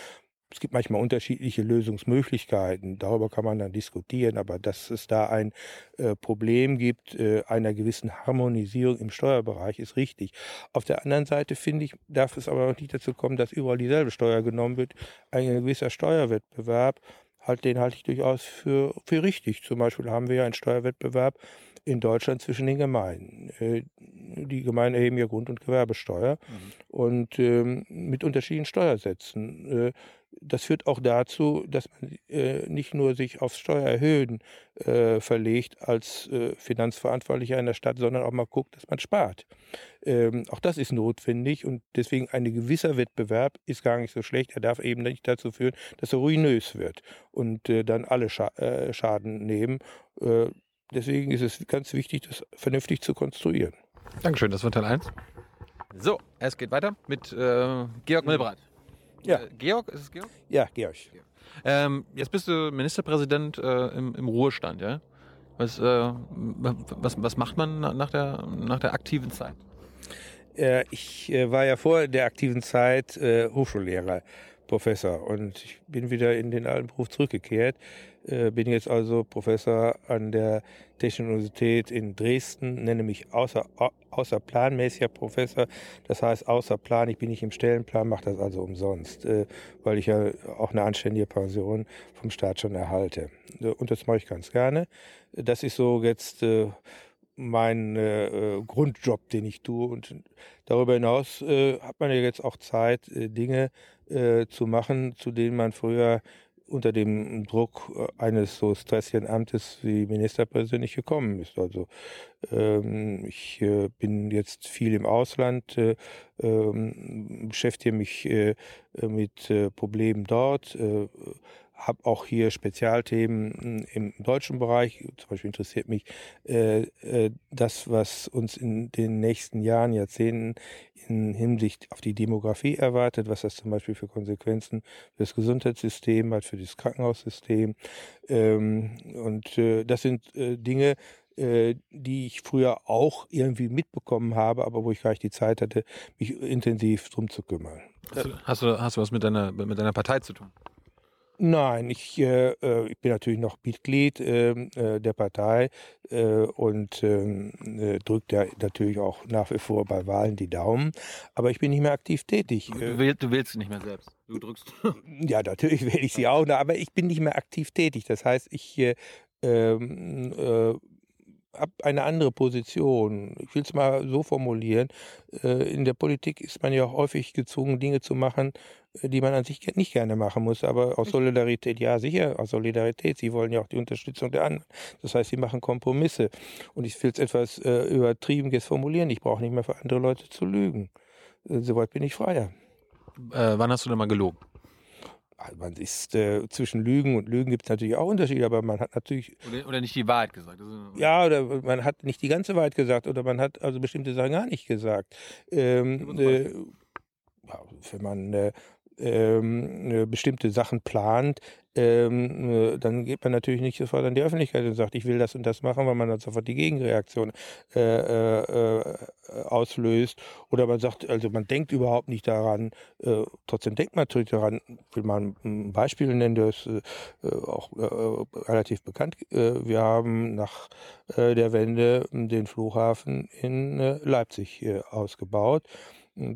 Es gibt manchmal unterschiedliche Lösungsmöglichkeiten, darüber kann man dann diskutieren, aber dass es da ein äh, Problem gibt, äh, einer gewissen Harmonisierung im Steuerbereich, ist richtig. Auf der anderen Seite finde ich, darf es aber auch nicht dazu kommen, dass überall dieselbe Steuer genommen wird. Ein gewisser Steuerwettbewerb, halt, den halte ich durchaus für, für richtig. Zum Beispiel haben wir ja einen Steuerwettbewerb in Deutschland zwischen den Gemeinden. Äh, die Gemeinden erheben ja Grund- und Gewerbesteuer mhm. und ähm, mit unterschiedlichen Steuersätzen. Das führt auch dazu, dass man äh, nicht nur sich aufs Steuererhöhen äh, verlegt als äh, Finanzverantwortlicher einer Stadt, sondern auch mal guckt, dass man spart. Ähm, auch das ist notwendig und deswegen ein gewisser Wettbewerb ist gar nicht so schlecht. Er darf eben nicht dazu führen, dass er ruinös wird und äh, dann alle Scha äh, Schaden nehmen. Äh, deswegen ist es ganz wichtig, das vernünftig zu konstruieren. Dankeschön, das war Teil 1. So, es geht weiter mit Georg Milbrandt. Ja. Äh, Georg, ist es Georg? Ja, Georg. Ähm, jetzt bist du Ministerpräsident äh, im, im, Ruhestand, ja? Was, äh, was, was macht man nach der, nach der aktiven Zeit? Äh, ich äh, war ja vor der aktiven Zeit Hochschullehrer. Professor und ich bin wieder in den alten Beruf zurückgekehrt. Äh, bin jetzt also Professor an der Technischen Universität in Dresden, nenne mich außer, außerplanmäßiger Professor. Das heißt außer Plan, ich bin nicht im Stellenplan, mache das also umsonst, äh, weil ich ja auch eine anständige Pension vom Staat schon erhalte. Und das mache ich ganz gerne. Das ist so jetzt äh, mein Grundjob, den ich tue. Und darüber hinaus hat man ja jetzt auch Zeit, Dinge zu machen, zu denen man früher unter dem Druck äh, eines so stressigen Amtes wie nicht gekommen ist. Also ähm, ich äh, bin jetzt viel im Ausland, äh, ähm, beschäftige mich äh, mit äh, Problemen dort, äh, habe auch hier Spezialthemen hm, im deutschen Bereich. Zum Beispiel interessiert mich äh, äh, das, was uns in den nächsten Jahren, Jahrzehnten in Hinsicht auf die Demografie erwartet, was das zum Beispiel für Konsequenzen für das Gesundheitssystem hat, für das Krankenhaussystem. Ähm, und äh, das sind äh, Dinge, äh, die ich früher auch irgendwie mitbekommen habe, aber wo ich gar nicht die Zeit hatte, mich intensiv drum zu kümmern. Hast du, hast du, hast du was mit deiner, mit deiner Partei zu tun? Nein, ich, äh, äh, ich bin natürlich noch Mitglied ähm, äh, der Partei äh, und ähm, äh, drückt ja natürlich auch nach wie vor bei Wahlen die Daumen, aber ich bin nicht mehr aktiv tätig. Du, wählst, du wählst nicht mehr selbst? Du drückst. Ja, natürlich wähle ich sie auch, aber ich bin nicht mehr aktiv tätig. Das heißt, ich äh, ähm, äh, habe eine andere Position. Ich will es mal so formulieren. Äh, in der Politik ist man ja auch häufig gezwungen, Dinge zu machen, äh, die man an sich nicht gerne machen muss. Aber aus Solidarität, ja sicher, aus Solidarität. Sie wollen ja auch die Unterstützung der anderen. Das heißt, sie machen Kompromisse. Und ich will es etwas äh, übertriebenes formulieren. Ich brauche nicht mehr für andere Leute zu lügen. Soweit bin ich freier. Äh, wann hast du denn mal gelogen? Man ist äh, zwischen Lügen und Lügen gibt es natürlich auch Unterschiede, aber man hat natürlich. Oder, oder nicht die Wahrheit gesagt. ja, oder man hat nicht die ganze Wahrheit gesagt oder man hat also bestimmte Sachen gar nicht gesagt. Ähm, äh, wenn man äh, ähm, äh, bestimmte Sachen plant, ähm, äh, dann geht man natürlich nicht sofort an die Öffentlichkeit und sagt, ich will das und das machen, weil man dann sofort die Gegenreaktion äh, äh, äh auslöst. Oder man sagt, also man denkt überhaupt nicht daran, äh, trotzdem denkt man natürlich daran, will man ein Beispiel nennen, das ist auch relativ bekannt. wir haben nach der Wende den Flughafen in Leipzig ausgebaut.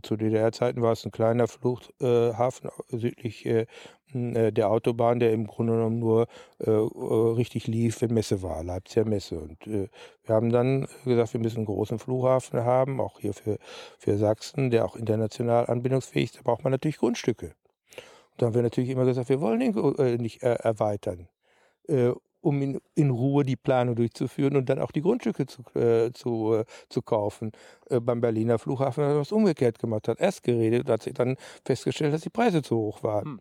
Zu DDR-Zeiten war es ein kleiner Fluchthafen südlich äh, äh, der Autobahn, der im Grunde genommen nur äh, richtig lief, wenn Messe war, Leipziger Messe. Und wir haben dann gesagt, wir müssen einen großen Flughafen haben, auch hier für, für Sachsen, der auch international anbindungsfähig ist. Da braucht man natürlich Grundstücke. Und dann haben wir natürlich immer gesagt, wir wollen den nicht erweitern um in, in, Ruhe die Planung durchzuführen und dann auch die Grundstücke zu, äh, zu, äh, zu kaufen. Äh, beim Berliner Flughafen hat er was umgekehrt gemacht, hat erst geredet und hat sich dann festgestellt, dass die Preise zu hoch waren. Hm.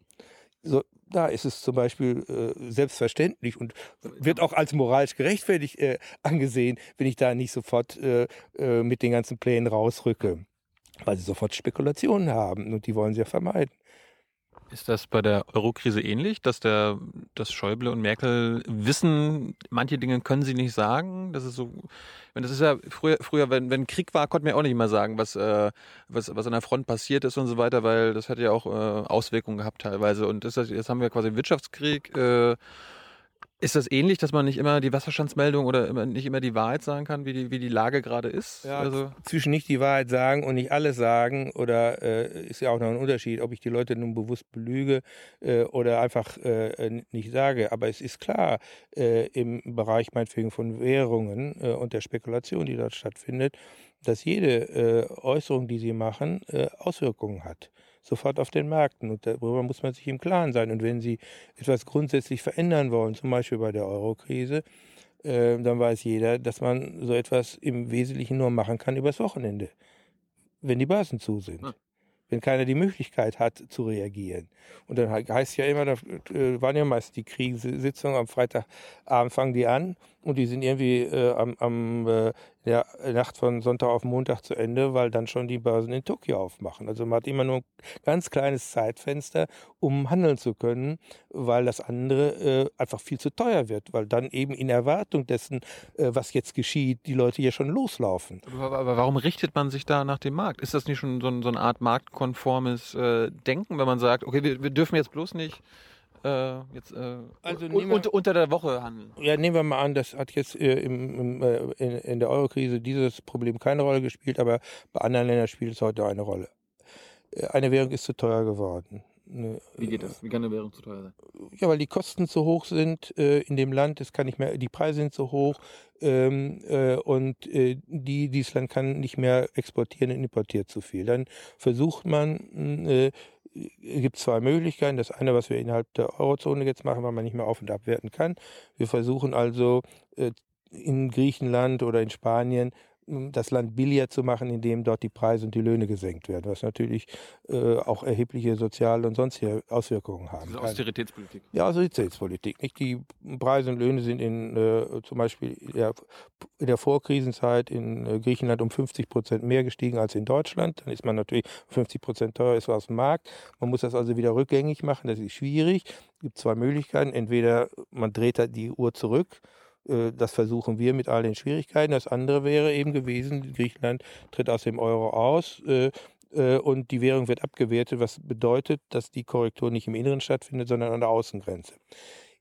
So, da ist es zum Beispiel äh, selbstverständlich und wird auch als moralisch gerechtfertigt äh, angesehen, wenn ich da nicht sofort äh, mit den ganzen Plänen rausrücke, weil sie sofort Spekulationen haben und die wollen sie ja vermeiden. Ist das bei der Eurokrise ähnlich, dass der, dass Schäuble und Merkel wissen, manche Dinge können sie nicht sagen? Das ist so, wenn das ist ja früher, früher, wenn, wenn Krieg war, konnte man ja auch nicht mal sagen, was, äh, was, was an der Front passiert ist und so weiter, weil das hat ja auch äh, Auswirkungen gehabt teilweise. Und das, jetzt haben wir quasi Wirtschaftskrieg. Äh, ist das ähnlich, dass man nicht immer die Wasserstandsmeldung oder immer, nicht immer die Wahrheit sagen kann, wie die, wie die Lage gerade ist? Ja, also zwischen nicht die Wahrheit sagen und nicht alles sagen oder äh, ist ja auch noch ein Unterschied, ob ich die Leute nun bewusst belüge äh, oder einfach äh, nicht sage. Aber es ist klar, äh, im Bereich meinetwegen von Währungen äh, und der Spekulation, die dort stattfindet, dass jede äh, Äußerung, die sie machen, Auswirkungen hat sofort auf den Märkten. Und darüber muss man sich im Klaren sein. Und wenn Sie etwas grundsätzlich verändern wollen, zum Beispiel bei der Eurokrise, äh, dann weiß jeder, dass man so etwas im Wesentlichen nur machen kann übers Wochenende, wenn die Börsen zu sind. Ja. Wenn keiner die Möglichkeit hat zu reagieren. Und dann heißt ja immer, da äh, waren ja meist die Kriegssitzungen am Freitagabend fangen die an und die sind irgendwie äh, am, am äh, der Nacht von Sonntag auf Montag zu Ende, weil dann schon die Börsen in Tokio aufmachen. Also man hat immer nur ein ganz kleines Zeitfenster, um handeln zu können, weil das andere äh, einfach viel zu teuer wird, weil dann eben in Erwartung dessen, äh, was jetzt geschieht, die Leute ja schon loslaufen. Aber, aber, warum richtet man sich da nach dem Markt? Ist das nicht schon so, so eine Art marktkonformes äh, Denken, wenn man sagt, okay, wir, wir dürfen jetzt bloß nicht äh, jetzt äh, also un, un, unter der Woche handeln? Ja, nehmen wir mal an, das hat jetzt äh, im, im, äh, in, in, der Eurokrise dieses Problem keine Rolle gespielt, aber bei anderen Ländern spielt es heute eine Rolle. Äh, eine Währung ist zu teuer geworden. Ne, Wie geht das? Wie kann eine Währung zu teuer sein? Ja, weil die Kosten zu hoch sind äh, in dem Land. Es kann nicht mehr, die Preise sind zu hoch ähm, äh, und äh, die, dieses Land kann nicht mehr exportieren und importiert zu viel. Dann versucht man äh, gibt zwei Möglichkeiten. Das eine, was wir innerhalb der Eurozone jetzt machen, weil man nicht mehr auf- und abwerten kann. Wir versuchen also äh, in Griechenland oder in Spanien das Land billiger zu machen, indem dort die Preise und die Löhne gesenkt werden, was natürlich äh, auch erhebliche soziale und sonstige Auswirkungen haben also Austeritätspolitik. Ja, Austeritätspolitik. Nicht? Die Preise und Löhne sind in äh, zum Beispiel ja, in der Vorkrisenzeit in äh, Griechenland um 50 Prozent mehr gestiegen als in Deutschland. Dann ist man natürlich 50 Prozent teurer ist aus dem Markt. Man muss das also wieder rückgängig machen. Das ist schwierig. Es gibt zwei Möglichkeiten. Entweder man dreht die Uhr zurück das versuchen wir mit all den Schwierigkeiten. Das andere wäre eben gewesen, Griechenland tritt aus dem Euro aus äh, äh, und die Währung wird abgewertet, was bedeutet, dass die Korrektur nicht im Inneren stattfindet, sondern an der Außengrenze.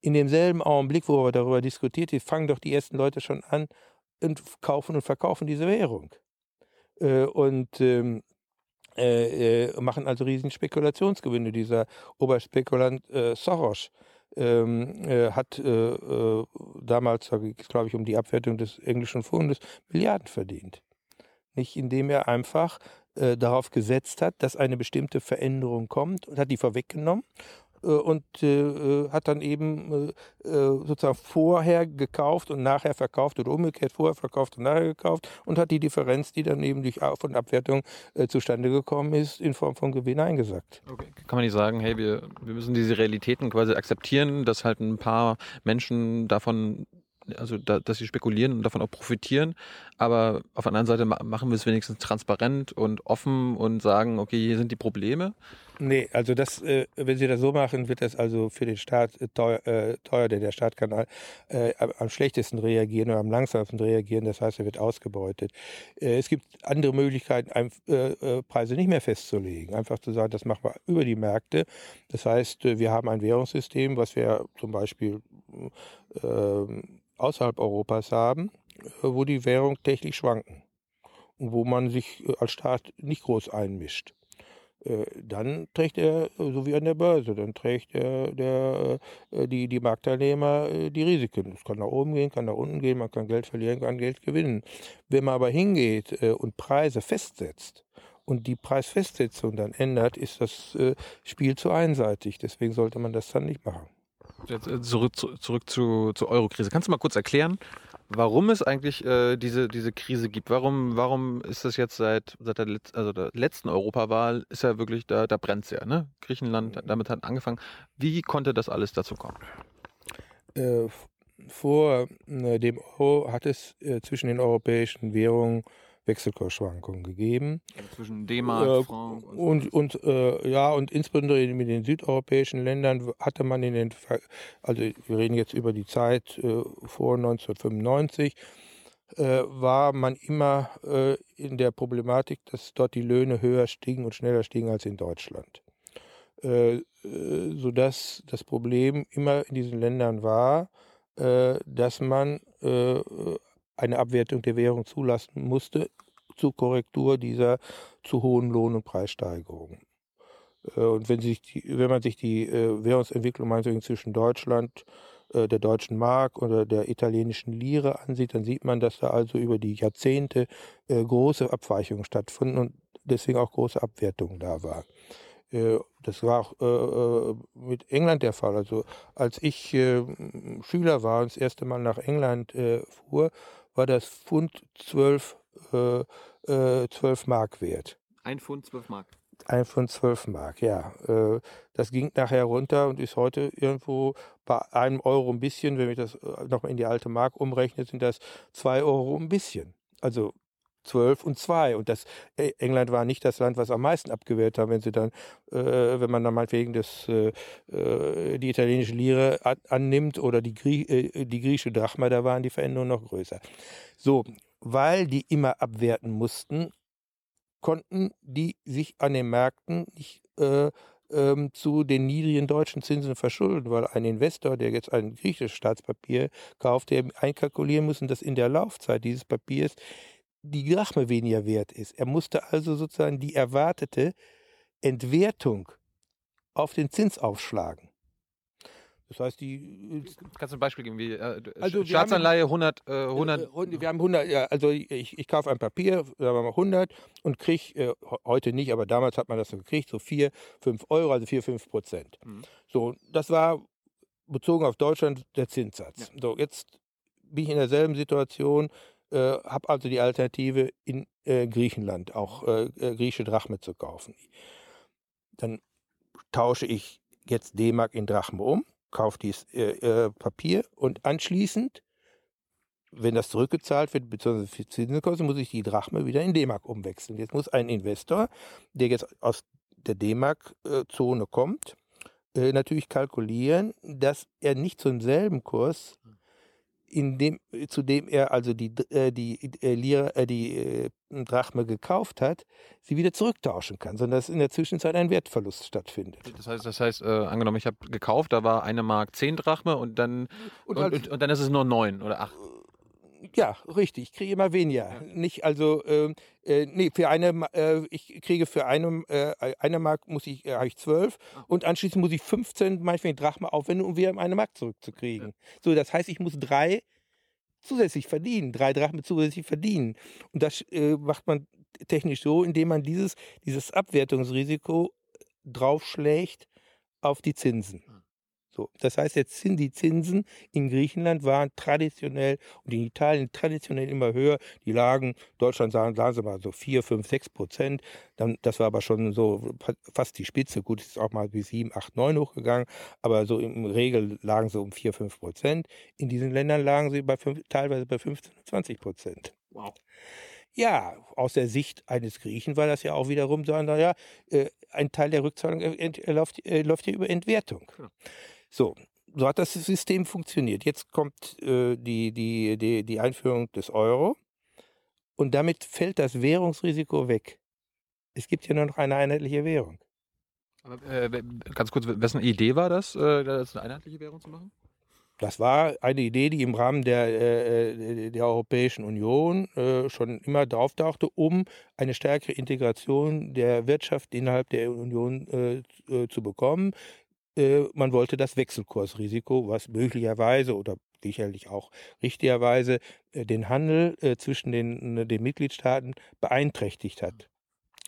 In demselben Augenblick, wo wir darüber diskutiert, fangen doch die ersten Leute schon an und kaufen und verkaufen diese Währung. Und ähm, äh, äh, machen also riesen Spekulationsgewinne. Dieser Oberspekulant äh, Soros ähm, äh, hat äh, äh, damals, glaube ich um die Abwertung des englischen Fundes, Milliarden verdient. Nicht, indem er einfach darauf gesetzt hat, dass eine bestimmte Veränderung kommt und hat die vorweggenommen äh, und äh, äh, hat dann eben sozusagen vorher gekauft und nachher verkauft oder umgekehrt vorher verkauft und nachher gekauft und hat die Differenz, die dann eben durch Auf- und Abwertung zustande gekommen ist, in Form von Gewinn eingesackt. Okay. Kann man nicht sagen, hey, wir, wir müssen diese Realitäten quasi akzeptieren, dass halt ein paar Menschen davon also da, dass sie spekulieren und davon auch profitieren. Aber auf der anderen Seite machen wir es wenigstens transparent und offen und sagen, okay, hier sind die Probleme. Nee, also das, äh, wenn Sie das so machen, wird das also für den Staat teuer, äh, teuer denn der Staat kann äh, am schlechtesten reagieren oder am langsamsten reagieren. Das heißt, er wird ausgebeutet. Äh, es gibt andere Möglichkeiten, ein, äh, äh, Preise nicht mehr festzulegen. Einfach zu sagen, das machen wir über die Märkte. Das heißt, wir haben ein Währungssystem, was wir zum Beispiel ähm, außerhalb Europas haben, wo die Währung täglich schwanken und wo man sich als Staat nicht groß einmischt. Äh, dann trägt er, so wie an der Börse, dann trägt er der, äh, die, die Marktteilnehmer äh, die Risiken. Es kann nach oben gehen, kann nach unten gehen, man kann Geld verlieren, kann Geld gewinnen. Wenn man aber hingeht und Preise festsetzt und die Preisfestsetzung dann ändert, ist das Spiel zu einseitig. Deswegen sollte man das dann nicht machen. Jetzt zurück, zurück zu, zur Euro-Krise. Kannst du mal kurz erklären, warum es eigentlich äh, diese, diese Krise gibt. Warum, warum ist das jetzt seit, seit der, Letz-, also der letzten Europawahl, ist ja wirklich, da, da brennt es ja. Ne? Griechenland damit hat angefangen. Wie konnte das alles dazu kommen? Äh, vor äh, dem Euro hat es äh, zwischen den europäischen Währungen Wechselkursschwankungen gegeben. Also zwischen D-Mark, äh, Franc und, und, äh, ja und insbesondere mit den südeuropäischen Ländern hatte man in den also wir reden jetzt über die Zeit äh, vor 1995 äh, war man immer äh, in der Problematik, dass dort die Löhne höher stiegen und schneller stiegen als in Deutschland. Äh, sodass das Problem immer in diesen Ländern war, dass man eine Abwertung der Währung zulassen musste zur Korrektur dieser zu hohen Lohn- und Preissteigerungen. Äh, und wenn, sich die, wenn man sich die äh, Währungsentwicklung zwischen Deutschland, äh, der deutschen Mark oder der italienischen Lire ansieht, dann sieht man, dass da also über die Jahrzehnte große Abweichungen stattfanden und deswegen auch große Abwertungen da war. Das war auch mit England der Fall. Also als ich Schüler war und das erste Mal nach England fuhr, war das Pfund 12, äh, äh, 12 Mark wert. Ein Pfund 12 Mark. Ein Pfund 12 Mark, ja. Äh, das ging nachher runter und ist heute irgendwo bei einem Euro ein bisschen. Wenn ich das äh, nochmal in die alte Mark umrechne, sind das zwei Euro ein bisschen. Also 12 und 2. Und das äh, England war nicht das Land, was am meisten abgewehrt hat, wenn sie dann, äh, wenn man dann meinetwegen das, äh, äh die italienische Lire an, annimmt oder die, Grie äh, die griechische Drachma, da waren die Veränderungen noch größer. So, weil die immer abwerten mussten, konnten die sich an den Märkten nicht äh, ähm, zu den niedrigen deutschen Zinsen verschulden, weil ein Investor, der jetzt ein griechisches Staatspapier kauft, der einkalkulieren muss, dass in der Laufzeit dieses Papiers die Drachme weniger wert ist. Er musste also sozusagen die erwartete Entwertung auf den Zins aufschlagen. Das heißt, die. Kannst du ein Beispiel geben? Wie, äh, also Staatsanleihe 100, äh, 100. Äh, wir haben 100, ja, also ich, ich kaufe ein Papier, sagen wir mal 100 und kriege, äh, heute nicht, aber damals hat man das so gekriegt, so 4, 5 Euro, also 4, 5 Prozent. Mhm. So, das war bezogen auf Deutschland der Zinssatz. Ja. So, jetzt bin ich in derselben Situation, äh, habe also die Alternative in äh, Griechenland auch äh, äh, griechische Drachme zu kaufen. Dann tausche ich jetzt D-Mark in Drachme um, kaufe dieses äh, äh, Papier und anschließend, wenn das zurückgezahlt wird, beziehungsweise für Zinsen kostet, muss ich die Drachme wieder in D-Mark umwechseln. Jetzt muss ein Investor, der jetzt aus der D-Mark-Zone kommt, natürlich kalkulieren, dass er nicht zum selben Kurs in dem, zu dem er also die, äh, die, äh, Lira, äh, die äh, Drachme gekauft hat, sie wieder zurücktauschen kann, sondern dass in der Zwischenzeit ein Wertverlust stattfindet. Das heißt, das heißt äh, angenommen, ich habe gekauft, da war eine Mark 10 Drachme und dann, und, und, und, und, dann ist es nur 9 oder 8. Ja, richtig. Ich kriege immer weniger. Ja. Nicht also, äh, äh, nee, für eine, äh, ich kriege für eine, äh, eine Mark muss ich, äh, habe ich zwölf ah. und anschließend muss ich 15, manchmal Drachma aufwenden, um wieder eine Mark zurückzukriegen. Ja. So, das heißt, ich muss drei zusätzlich verdienen, drei Drachmen zusätzlich verdienen. Und das äh, macht man technisch so, indem man dieses, dieses Abwertungsrisiko draufschlägt auf die Zinsen. Ah. So, das heißt, jetzt sind die Zinsen in Griechenland waren traditionell und in Italien traditionell immer höher. Die lagen, Deutschland sagen, sagen sie mal so 4, 5, 6 Prozent. Dann, das war aber schon so fast die Spitze. Gut, ist auch mal bis 7, 8, 9 hochgegangen. Aber so im Regel lagen sie um 4, 5 Prozent. In diesen Ländern lagen sie bei fünf, teilweise bei 15, 20 Prozent. Wow. Ja, aus der Sicht eines Griechen war das ja auch wiederum so, naja, äh, ein Teil der Rückzahlung äh, läuft, äh, läuft ja über Entwertung. Ja. So, so hat das System funktioniert. Jetzt kommt äh, die, die, die, die Einführung des Euro und damit fällt das Währungsrisiko weg. Es gibt ja nur noch eine einheitliche Währung. Aber, äh, ganz kurz, wessen Idee war das, äh, das eine einheitliche Währung zu machen? Das war eine Idee, die im Rahmen der, äh, äh der Europäischen Union äh, schon immer auftauchte, um eine stärkere Integration der Wirtschaft innerhalb der Union äh, äh zu bekommen. Äh, man wollte das Wechselkursrisiko, was möglicherweise oder sicherlich auch richtigerweise äh, den Handel äh, zwischen den, ne, den Mitgliedstaaten beeinträchtigt hat.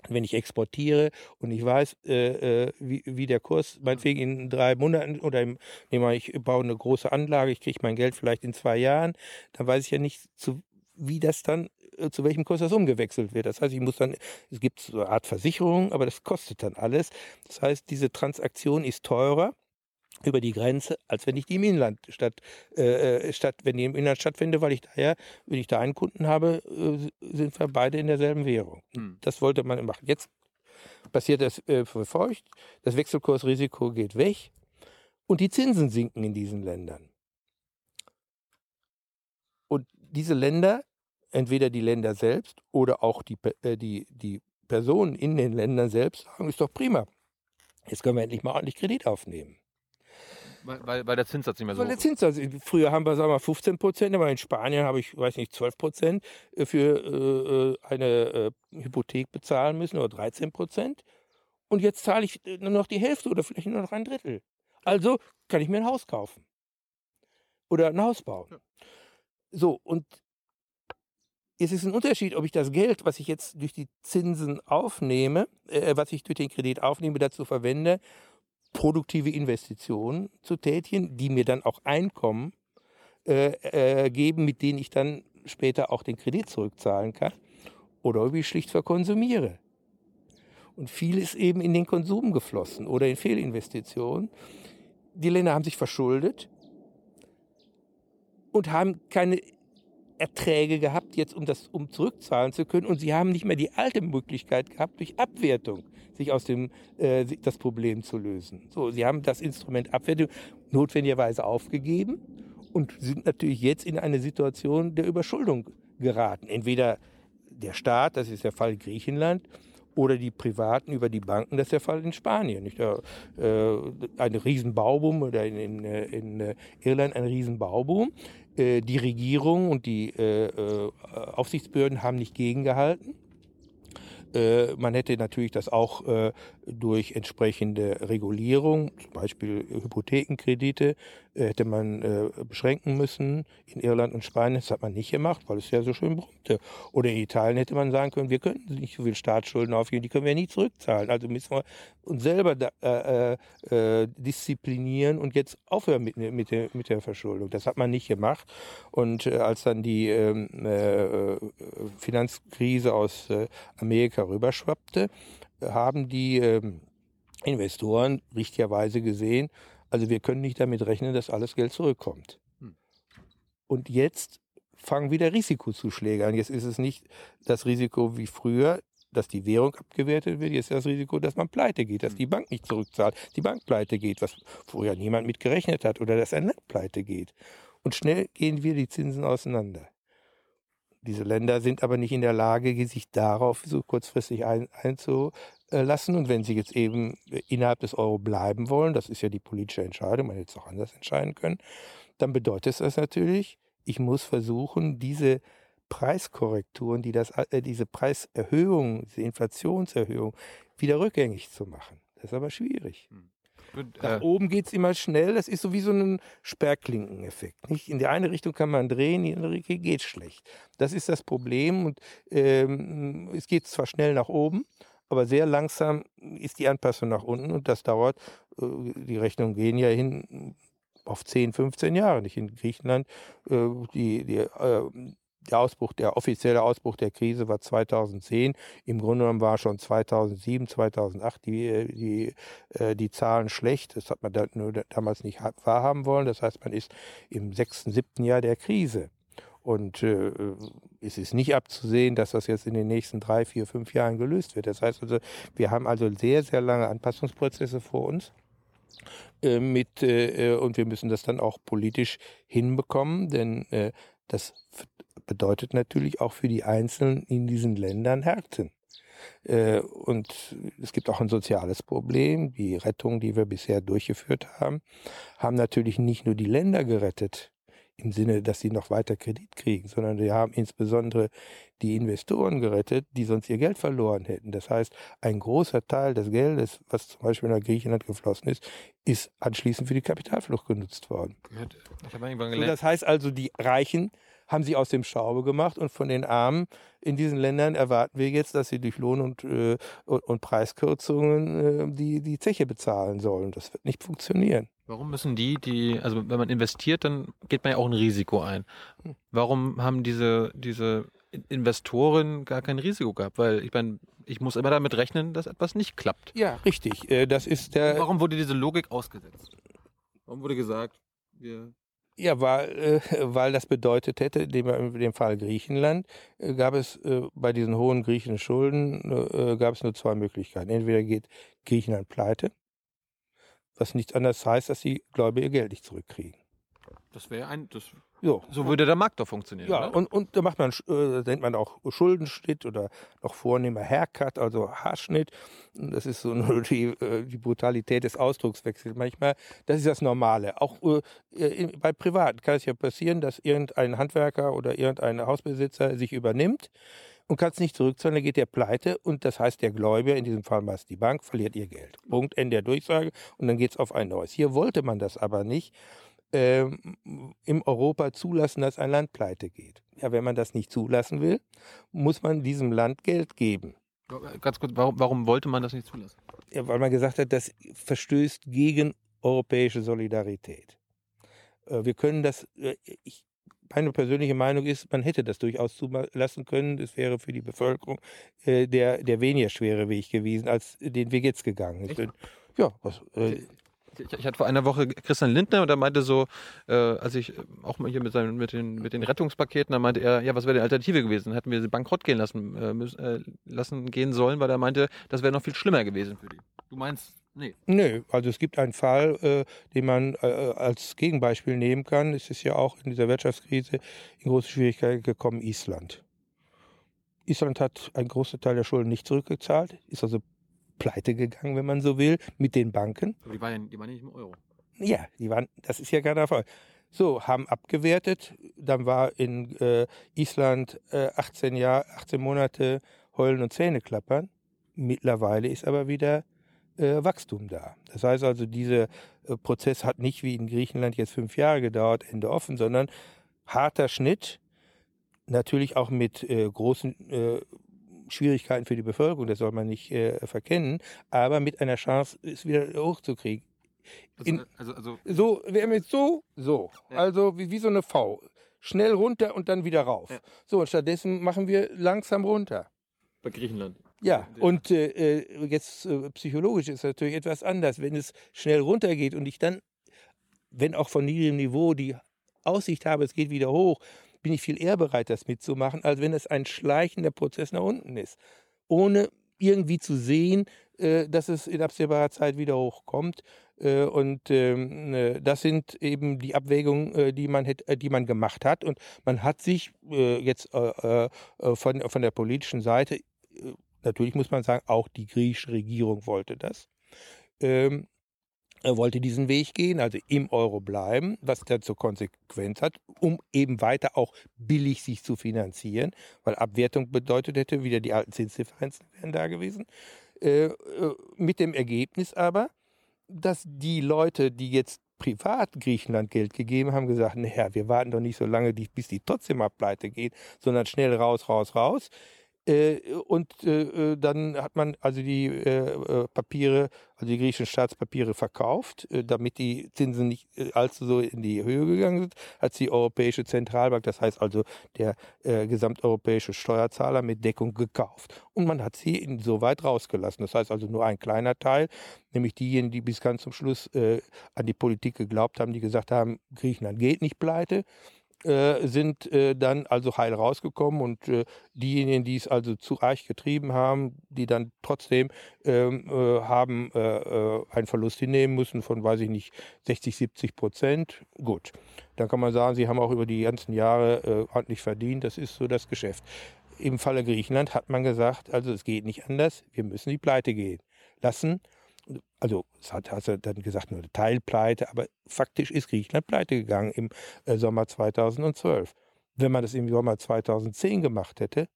Wenn ich exportiere und ich weiß, wie, wie, der Kurs meinetwegen in drei Monaten oder im, nehmen ich baue eine große Anlage, ich kriege mein Geld vielleicht in zwei Jahren, dann weiß ich ja nicht, zu, wie das dann zu welchem Kurs das umgewechselt wird. Das heißt, ich muss dann, es gibt so eine Art Versicherung, aber das kostet dann alles. Das heißt, diese Transaktion ist teurer über die Grenze, als wenn ich die im Inland statt, äh, äh statt wenn die im Inland stattfinde, weil ich daher, wenn ich da einen Kunden habe, äh, sind wir beide in derselben Währung. Hm. Das wollte man machen. Jetzt passiert das äh, verfolgt, das Wechselkursrisiko geht weg und die Zinsen sinken in diesen Ländern. Und diese Länder entweder die Länder selbst oder auch die, äh, die, die Personen in den Ländern selbst sagen, ist doch prima. Jetzt können wir endlich mal ordentlich Kredit aufnehmen. Weil, weil, weil der Zinssatz nicht mehr so Weil der Zinssatz, früher haben wir, sagen wir 15 Prozent, aber in Spanien habe ich, weiß nicht, 12 Prozent äh, für äh, eine äh, Hypothek bezahlen müssen oder 13 Prozent. Und jetzt zahle ich äh, nur noch die Hälfte oder vielleicht nur noch ein Drittel. Also kann ich mir ein Haus kaufen. Oder ein Haus bauen. Ja. So, und es ist ein Unterschied, ob ich das Geld, was ich jetzt durch die Zinsen aufnehme, äh, was ich durch den Kredit aufnehme, dazu verwende, produktive Investitionen zu tätigen, die mir dann auch Einkommen äh, äh, geben, mit denen ich dann später auch den Kredit zurückzahlen kann, oder ob ich schlicht verkonsumiere. Und viel ist eben in den Konsum geflossen oder in Fehlinvestitionen. Die Länder haben sich verschuldet und haben keine Erträge gehabt, jetzt um das um zurückzahlen zu können. Und sie haben nicht mehr die alte Möglichkeit gehabt, durch Abwertung sich aus dem äh, das Problem zu lösen. So, sie haben das Instrument Abwertung notwendigerweise aufgegeben und sind natürlich jetzt in eine Situation der Überschuldung geraten. Entweder der Staat, das ist der Fall Griechenland, oder die Privaten über die Banken, das ist der Fall in Spanien. Nicht? Äh, ein Riesenbauboom oder in, in, in äh, Irland ein Riesenbauboom. Äh, die Regierung und die äh, äh, Aufsichtsbehörden haben nicht gegengehalten. Äh, man hätte natürlich das auch durch entsprechende Regulierung, zum Beispiel Hypothekenkredite, äh, hätte man äh, beschränken müssen. In Irland und Spanien, das hat man nicht gemacht, weil es ja so schön brummte. Oder in Italien hätte man sagen können, wir können nicht so viel Staatsschulden aufgeben, die können wir nie zurückzahlen. Also müssen wir uns selber da, äh, äh, disziplinieren und jetzt aufhören mit, mit, der, mit der Verschuldung. Das hat man nicht gemacht. Und als dann die ähm, Finanzkrise aus Amerika rüberschwappte, haben die ähm, Investoren richtigerweise gesehen, also wir können nicht damit rechnen, dass alles Geld zurückkommt. Hm. Und jetzt fangen wieder Risikozuschläge an. Jetzt ist es nicht das Risiko wie früher, dass die Währung abgewertet wird. Jetzt ist das Risiko, dass man pleite geht, dass hm. die Bank nicht zurückzahlt, die Bank pleite geht, was vorher niemand mit gerechnet hat, oder dass ein Netz pleite geht. Und schnell gehen wir die Zinsen auseinander. Diese Länder sind aber nicht in der Lage, sich darauf so kurzfristig ein, einzulassen. Und wenn sie jetzt eben innerhalb des Euro bleiben wollen, das ist ja die politische Entscheidung, man hätte es auch anders entscheiden können, dann bedeutet das natürlich, ich muss versuchen, diese Preiskorrekturen, die das, äh, diese Preiserhöhung, diese Inflationserhöhung wieder rückgängig zu machen. Das ist aber schwierig. Hm. Nach äh, oben geht es immer schnell. Das ist so wie so ein Sperrklinkeneffekt. Nicht? In die eine Richtung kann man drehen, in die andere Richtung geht schlecht. Das ist das Problem. Und ähm, es geht zwar schnell nach oben, aber sehr langsam ist die Anpassung nach unten und das dauert. Äh, die Rechnungen gehen ja hin auf 10, 15 Jahre. Nicht in Griechenland. Äh, die, die, der Ausbruch, der offizielle Ausbruch der Krise war 2010. Im Grunde genommen war schon 2007, 2008 die, die, äh, die Zahlen schlecht. Das hat man da nur damals nicht wahrhaben wollen. Das heißt, man ist im sechsten, siebten Jahr der Krise. Und äh, es ist nicht abzusehen, dass das jetzt in den nächsten drei, vier, fünf Jahren gelöst wird. Das heißt also, wir haben also sehr, sehr lange Anpassungsprozesse vor uns. Äh, mit, äh, und wir müssen das dann auch politisch hinbekommen, denn äh, das bedeutet natürlich auch für die Einzelnen in diesen Ländern Härten. Äh, und es gibt auch ein soziales Problem. Die Rettung, die wir bisher durchgeführt haben, haben natürlich nicht nur die Länder gerettet, im Sinne, dass sie noch weiter Kredit kriegen, sondern wir haben insbesondere die Investoren gerettet, die sonst ihr Geld verloren hätten. Das heißt, ein großer Teil des Geldes, was zum Beispiel nach Griechenland geflossen ist, ist anschließend für die Kapitalflucht genutzt worden. Ich habe irgendwann gelernt. So, das heißt also, die Reichen haben sie aus dem Staube gemacht und von den Armen in diesen Ländern erwarten wir jetzt, dass sie durch Lohn- und, äh, und, Preiskürzungen äh, die, die Zeche bezahlen sollen. Das wird nicht funktionieren. Warum müssen die, die, also wenn man investiert, dann geht man ja auch ein Risiko ein. Warum haben diese, diese Investoren gar kein Risiko gehabt? Weil ich meine, ich muss immer damit rechnen, dass etwas nicht klappt. Ja, richtig. Äh, das ist der. Warum wurde diese Logik ausgesetzt? Warum wurde gesagt, wir ja, weil, äh, weil das bedeutet hätte, in dem, Fall Griechenland, äh, gab es äh, bei diesen hohen griechischen Schulden gab es nur zwei Möglichkeiten. Entweder geht Griechenland pleite, was nichts anderes heißt, dass die Gläubiger ihr Geld nicht zurückkriegen. Das wäre ein, das, so. so würde der Markt doch funktionieren. Ja, und, und da macht man, äh, nennt man auch Schuldenschnitt oder noch vornehmer Haircut, also Haarschnitt. Das ist so nur die, äh, die Brutalität des Ausdruckswechsels manchmal. Das ist das Normale. Auch äh, bei Privaten kann es ja passieren, dass irgendein Handwerker oder irgendein Hausbesitzer sich übernimmt und kann es nicht zurückzahlen, dann geht der pleite und das heißt, der Gläubiger, in diesem Fall meist die Bank, verliert ihr Geld. Punkt, Ende der Durchsage und dann geht es auf ein neues. Hier wollte man das aber nicht äh, im Europa zulassen, dass ein Land pleite geht. Ja, wenn man das nicht zulassen will, muss man diesem Land Geld geben. Ganz kurz, warum, warum wollte man das nicht zulassen? Ja, weil man gesagt hat, das verstößt gegen europäische Solidarität. Äh, wir können das, äh, ich, meine persönliche Meinung ist, man hätte das durchaus zulassen können. Das wäre für die Bevölkerung äh, der, der weniger schwere Weg gewesen, als den wir jetzt gegangen sind. Ja, was, äh, ich, ich, hatte vor einer Woche Christian Lindner und er meinte so, äh, als ich äh, auch mal hier mit, seinen, mit, den, mit den Rettungspaketen, da meinte er, ja, was wäre die Alternative gewesen? Hätten wir sie bankrott gehen lassen, äh, müssen, äh, lassen gehen sollen, weil er meinte, das wäre noch viel schlimmer gewesen für die. Du meinst, nee? Nö, also es gibt einen Fall, äh, den man äh, als Gegenbeispiel nehmen kann. Es ist ja auch in dieser Wirtschaftskrise in große Schwierigkeiten gekommen, Island. Island hat einen großen Teil der Schulden nicht zurückgezahlt, ist also pleite gegangen, wenn man so will, mit den Banken. Aber die waren, die waren nicht im Euro. Ja, die waren, das ist ja gar der Fall. So, haben abgewertet. Dann war in äh, Island äh, 18 Jahre, 18 Monate Heulen und Zähne klappern. Mittlerweile ist aber wieder äh, Wachstum da. Das heißt also, dieser äh, Prozess hat nicht wie in Griechenland jetzt fünf Jahre gedauert, Ende offen, sondern harter Schnitt. Natürlich auch mit äh, großen äh, Schwierigkeiten für die Bevölkerung, das soll man nicht äh, verkennen, aber mit einer Chance, es wieder hochzukriegen. Also, In, also, also, so, wir haben jetzt so, so, ja. also wie, wie so eine V. Schnell runter und dann wieder rauf. Ja. So, und stattdessen machen wir langsam runter. Bei Griechenland. Ja, und äh, äh, jetzt äh, psychologisch ist es natürlich etwas anders. Wenn es schnell runtergeht und ich dann, wenn auch von niedrigem Niveau, die Aussicht habe, es geht wieder hoch, bin ich viel eher bereit, das mitzumachen, als wenn es ein schleichender Prozess nach unten ist. Ohne irgendwie zu sehen, äh, dass es in absehbarer Zeit wieder hochkommt. Äh, und ähm, äh, das sind eben die Abwägungen, die man, die man gemacht hat. Und man hat sich jetzt von, von der politischen Seite, natürlich muss man sagen, auch die griechische Regierung wollte das, ähm, er wollte diesen Weg gehen, also im Euro bleiben, was dann zur Konsequenz hat, um eben weiter auch billig sich zu finanzieren, weil Abwertung bedeutet hätte, wieder die alten Zinsdifferenzen wären da gewesen. Äh, äh, mit dem Ergebnis aber, dass die Leute, die jetzt privat Griechenland Geld gegeben haben, gesagt, naja, wir warten doch nicht so lange, bis die trotzdem mal pleite gehen, sondern schnell raus, raus, raus. Äh, und äh, äh, dann hat man also die äh, Papiere, also die griechischen Staatspapiere verkauft, äh, damit die Zinsen nicht äh, allzu so in die Höhe gegangen sind, als die Europäische Zentralbank, das heißt also der gesamteuropäische Steuerzahler mit Deckung gekauft. Und man hat sie insoweit rausgelassen. Das heißt also nur ein kleiner Teil, nämlich diejenigen, die bis ganz zum Schluss an die Politik geglaubt haben, die gesagt haben, Griechenland geht nicht pleite äh, sind äh, dann also heil rausgekommen und äh, diejenigen, die es also zu reich getrieben haben, die dann trotzdem ähm, äh, haben äh, einen Verlust hinnehmen müssen von, weiß ich nicht, 60, 70 Prozent. Gut, dann kann man sagen, sie haben auch über die ganzen Jahre ordentlich verdient. Das ist so das Geschäft. Im Falle Griechenland hat man gesagt, also es geht nicht anders, wir müssen die Pleite gehen lassen also es hat, hat er dann gesagt, nur eine Teilpleite, aber faktisch ist Griechenland pleite gegangen im äh, Sommer 2012. Wenn man das im Sommer 2010 gemacht hätte,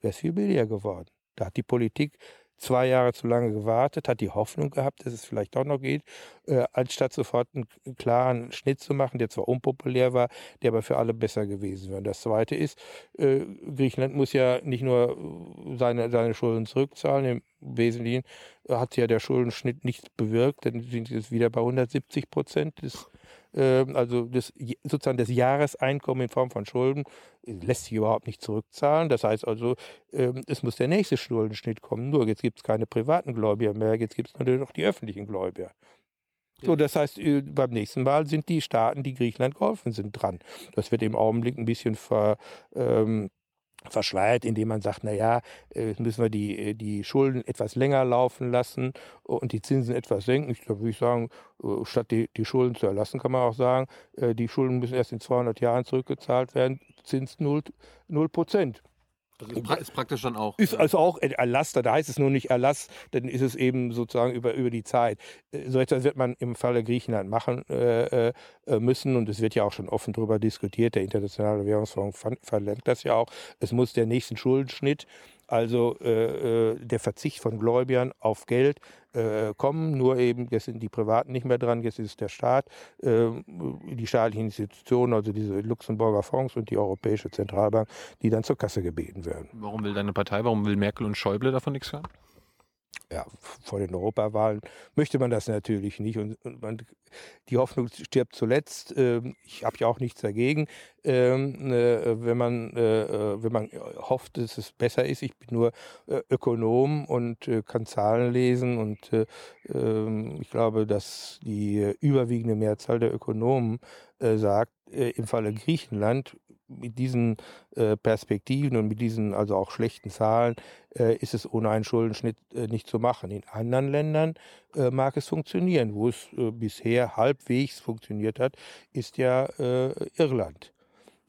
wäre es viel billiger geworden. Da hat die Politik zwei Jahre zu lange gewartet, hat die Hoffnung gehabt, dass es vielleicht auch noch geht, äh, anstatt sofort einen klaren Schnitt zu machen, der zwar unpopulär war, der aber für alle besser gewesen wäre. Und das Zweite ist, äh, Griechenland muss ja nicht nur seine, seine Schulden zurückzahlen, im Wesentlichen hat ja der Schuldenschnitt nichts bewirkt, dann sind sie wieder bei 170 Prozent des also das, sozusagen das Jahreseinkommen in Form von Schulden lässt sich überhaupt nicht zurückzahlen. Das heißt also, ähm, es muss der nächste Schuldenschnitt kommen. Nur jetzt gibt es keine privaten Gläubiger mehr, jetzt gibt es nur noch die öffentlichen Gläubiger. So, das heißt, äh, beim nächsten Mal sind die Staaten, die Griechenland geholfen sind, dran. Das wird im Augenblick ein bisschen ver, ähm, verschleiert, indem man sagt, na ja, äh, müssen wir die, äh, die Schulden etwas länger laufen lassen und die Zinsen etwas senken. Ich glaube, würde ich sagen, äh, statt die, die Schulden zu erlassen, kann man auch sagen, die Schulden müssen erst in 200 Jahren zurückgezahlt werden, Zins 0, 0 Prozent. Das ist, pra ist, praktisch dann auch. Ist also auch Erlass, da heißt es nur nicht Erlass, dann ist es eben sozusagen über, über die Zeit. Äh, so etwas wird man im Falle Griechenland machen äh, äh, müssen und es wird ja auch schon offen darüber diskutiert. Der Internationale Währungsfonds verlangt das ja auch. Es muss der nächsten Schuldenschnitt also äh, äh, der Verzicht von Gläubigern auf Geld äh, kommen, nur eben, jetzt sind die Privaten nicht mehr dran, jetzt ist es der Staat, äh, die staatlichen Institutionen, also diese Luxemburger Fonds und die Europäische Zentralbank, die dann zur Kasse gebeten werden. Warum will deine Partei, warum will Merkel und Schäuble davon nichts hören? Ja, vor den Europawahlen möchte man das natürlich nicht. Und, man, die Hoffnung stirbt zuletzt. Ähm, ich habe ja auch nichts dagegen, ähm, äh, wenn, man, äh, äh, wenn man hofft, dass es besser ist. Ich bin nur Ökonom und kann Zahlen lesen. Und äh, ähm, ich glaube, dass die überwiegende Mehrzahl der Ökonomen sagt, im Falle Griechenland mit diesen äh, Perspektiven und mit diesen also auch schlechten Zahlen äh, ist es ohne einen Schuldenschnitt äh, nicht zu machen. In anderen Ländern äh, mag es funktionieren. Wo es äh, bisher halbwegs funktioniert hat, ist ja äh, Irland.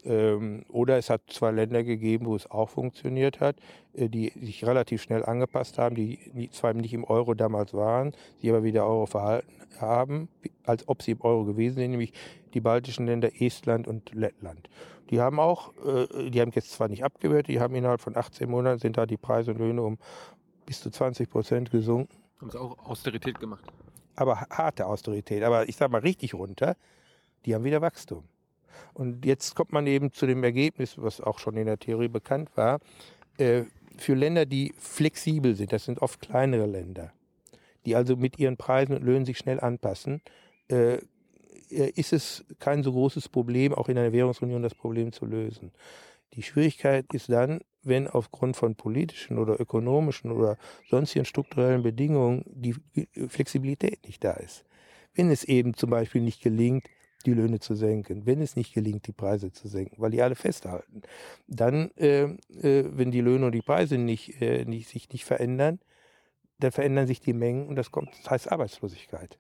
Ähm, oder es hat zwei Länder gegeben, wo es auch funktioniert hat, die sich relativ schnell angepasst haben, die zwar nicht im Euro damals waren, sich aber wieder Euro verhalten haben, als ob sie im Euro gewesen sind, nämlich die baltischen Länder Estland und Lettland. Die haben auch, äh, die haben jetzt zwar nicht abgewehrt, die haben innerhalb von 18 Monaten sind da die Preise und Löhne um bis zu 20 Prozent gesunken. Haben sie auch Austerität gemacht? Aber harte Austerität. Aber ich sage mal richtig runter, die haben wieder Wachstum. Und jetzt kommt man eben zu dem Ergebnis, was auch schon in der Theorie bekannt war, äh, für Länder, die flexibel sind, das sind oft kleinere Länder, die also mit ihren Preisen und Löhnen sich schnell anpassen, äh, äh, ist es kein so großes Problem, auch in einer Währungsunion das Problem zu lösen. Die Schwierigkeit ist dann, wenn aufgrund von politischen oder ökonomischen oder sonstigen strukturellen Bedingungen die Flexibilität nicht da ist. Wenn es eben zum Beispiel nicht gelingt, die Löhne zu senken, wenn es nicht gelingt, die Preise zu senken, weil die alle festhalten, dann, äh, äh, wenn die Löhne und die Preise nicht, äh, nicht, sich nicht verändern, dann verändern sich die Mengen und das kommt, das heißt Arbeitslosigkeit.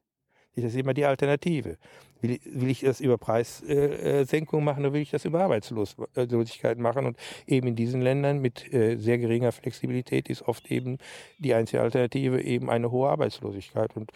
Das ist immer die Alternative. Will, will ich das über Preissenkung äh, machen oder will ich das über Arbeitslosigkeit machen? Und eben in diesen Ländern mit äh, sehr geringer Flexibilität ist oft eben die einzige Alternative eben eine hohe Arbeitslosigkeit. Und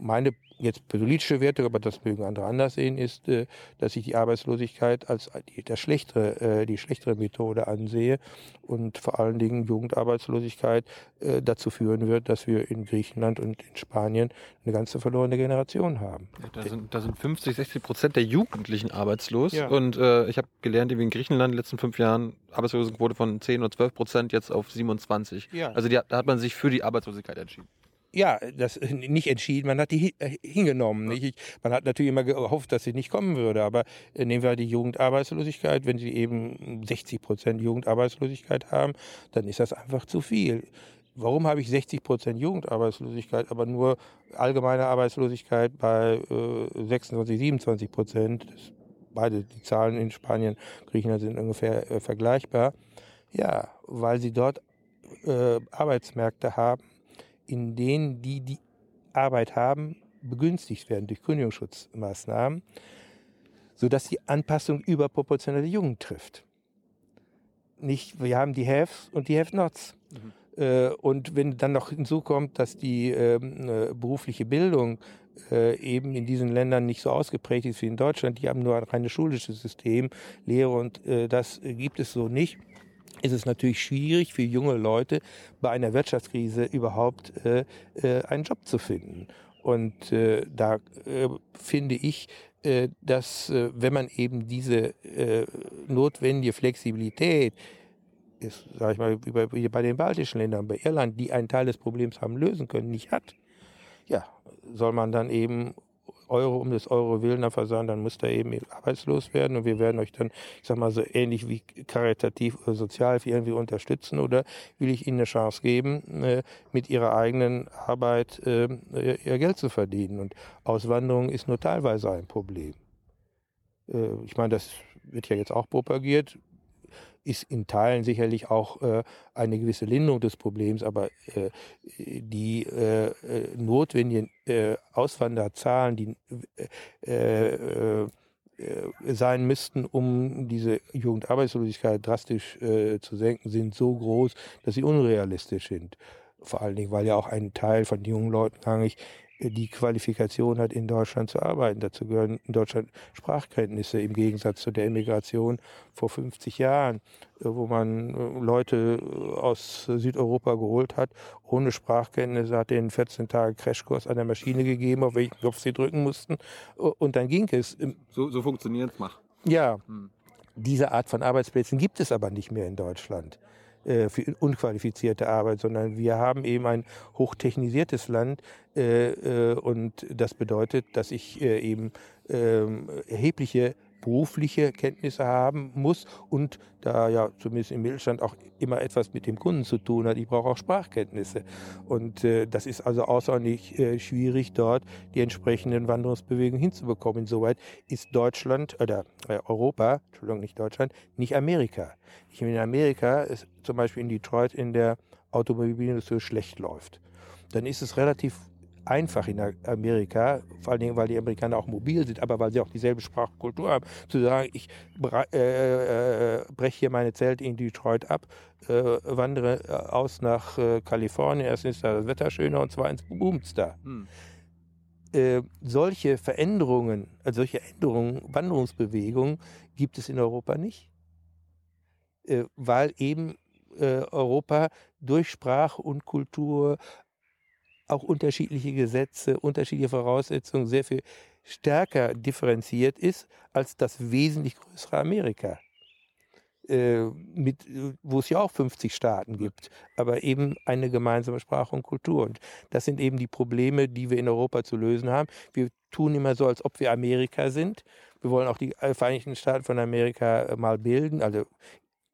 meine jetzt politische Werte, aber das mögen andere anders sehen, ist, äh, dass ich die Arbeitslosigkeit als die, das schlechtere, äh, die schlechtere Methode ansehe und vor allen Dingen Jugendarbeitslosigkeit äh, dazu führen wird, dass wir in Griechenland und in Spanien eine ganze verlorene Generation haben. Da sind, da sind 50, 60 Prozent der Jugendlichen arbeitslos ja. und äh, ich habe gelernt, wie in Griechenland in den letzten fünf Jahren Arbeitslosenquote von 10 oder 12 Prozent jetzt auf 27. Ja. Also die, da hat man sich für die Arbeitslosigkeit entschieden ja, das nicht entschieden, man hat die äh, hingenommen. Nicht? Man hat natürlich immer gehofft, dass sie nicht kommen würde, aber äh, nehmen wir die Jugendarbeitslosigkeit, wenn sie eben 60 Prozent Jugendarbeitslosigkeit haben, dann ist das einfach zu viel. Warum habe ich 60 Prozent Jugendarbeitslosigkeit, aber nur allgemeine Arbeitslosigkeit bei äh, 26, 27 Prozent? Beide die Zahlen in Spanien, Griechenland sind ungefähr äh, vergleichbar. Ja, weil sie dort äh, Arbeitsmärkte haben, in denen die, die Arbeit haben, begünstigt werden durch Kündigungsschutzmaßnahmen, sodass die Anpassung überproportional die Jungen trifft. Nicht, wir haben die Haves und die Have-Nots. Mhm. Äh, und wenn dann noch hinzukommt, dass die ähm, äh, berufliche Bildung äh, eben in diesen Ländern nicht so ausgeprägt ist wie in Deutschland, die haben nur ein reines schulisches System, Lehre und äh, das gibt es so nicht ist es natürlich schwierig für junge Leute bei einer Wirtschaftskrise überhaupt äh, äh, einen Job zu finden. Und äh, da äh, finde ich, äh, dass äh, wenn man eben diese notwendige Flexibilität ist, sag ich mal, wie bei, wie bei den baltischen Ländern, bei Irland, die einen Teil des Problems haben lösen können, nicht hat, ja, soll man dann eben Euro um des Euro willen versagen, dann müsst ihr eben arbeitslos werden und wir werden euch dann, ich sag mal so ähnlich wie karitativ oder sozial irgendwie unterstützen oder will ich ihnen eine Chance geben, äh, mit ihrer eigenen Arbeit äh, ihr Geld zu verdienen. Und Auswanderung ist nur teilweise ein Problem. Äh, ich meine, das wird ja jetzt auch propagiert ist in Teilen sicherlich auch äh, eine gewisse Linderung des Problems, aber äh, die äh, äh notwendigen äh, Auswanderzahlen, die äh, sein müssten, um diese Jugendarbeitslosigkeit drastisch zu senken, sind so groß, dass sie unrealistisch sind. Vor allen Dingen, weil ja auch ein Teil von jungen Leuten nicht die Qualifikation hat, in Deutschland zu arbeiten. Dazu gehören in Deutschland Sprachkenntnisse im Gegensatz zu der Immigration vor 50 Jahren, äh, wo man äh, Leute äh, aus Südeuropa geholt hat. Ohne Sprachkenntnisse hat denen 14 Tage Crashkurs an der Maschine gegeben, auf welchen Kopf sie drücken mussten. Und dann ging es. So, so funktioniert es, mach. Ja. Hm. Diese Art von Arbeitsplätzen gibt es aber nicht mehr in Deutschland. Äh, für unqualifizierte Arbeit, sondern wir haben eben ein hochtechnisiertes Land äh, äh, und das bedeutet, dass ich eben ähm, erhebliche berufliche Kenntnisse haben muss und da ja zumindest im Mittelstand auch immer etwas mit dem Kunden zu tun hat, ich brauche auch Sprachkenntnisse. Und äh, das ist also außerordentlich äh, schwierig, dort die entsprechenden Wanderungsbewegungen hinzubekommen. Insoweit ist Deutschland oder äh, Europa, Entschuldigung, nicht Deutschland, nicht Amerika. Ich in Amerika ist zum Beispiel in Detroit in der Automobilindustrie schlecht läuft. Dann ist es relativ einfach in Amerika, vor allen Dingen, weil die Amerikaner auch mobil sind, aber weil sie auch dieselbe Sprachkultur haben, zu sagen, ich äh, äh, breche hier meine Zelte in Detroit ab, äh, wandere äh, aus nach äh, Kalifornien, erstens ist da das Wetter schöner und zweitens boomt da. Hm. Äh, solche Veränderungen, also solche Änderungen, Wanderungsbewegungen gibt es in Europa nicht, weil eben Europa durch Sprache und Kultur auch unterschiedliche Gesetze, unterschiedliche Voraussetzungen sehr viel stärker differenziert ist als das wesentlich größere Amerika. Äh, mit, wo es ja auch 50 Staaten gibt, aber eben eine gemeinsame Sprache und Kultur. Und das sind eben die Probleme, die wir in Europa zu lösen haben. Wir tun immer so, als ob wir Amerika sind. Wir wollen auch die äh, Vereinigten Staaten von Amerika äh, mal bilden, also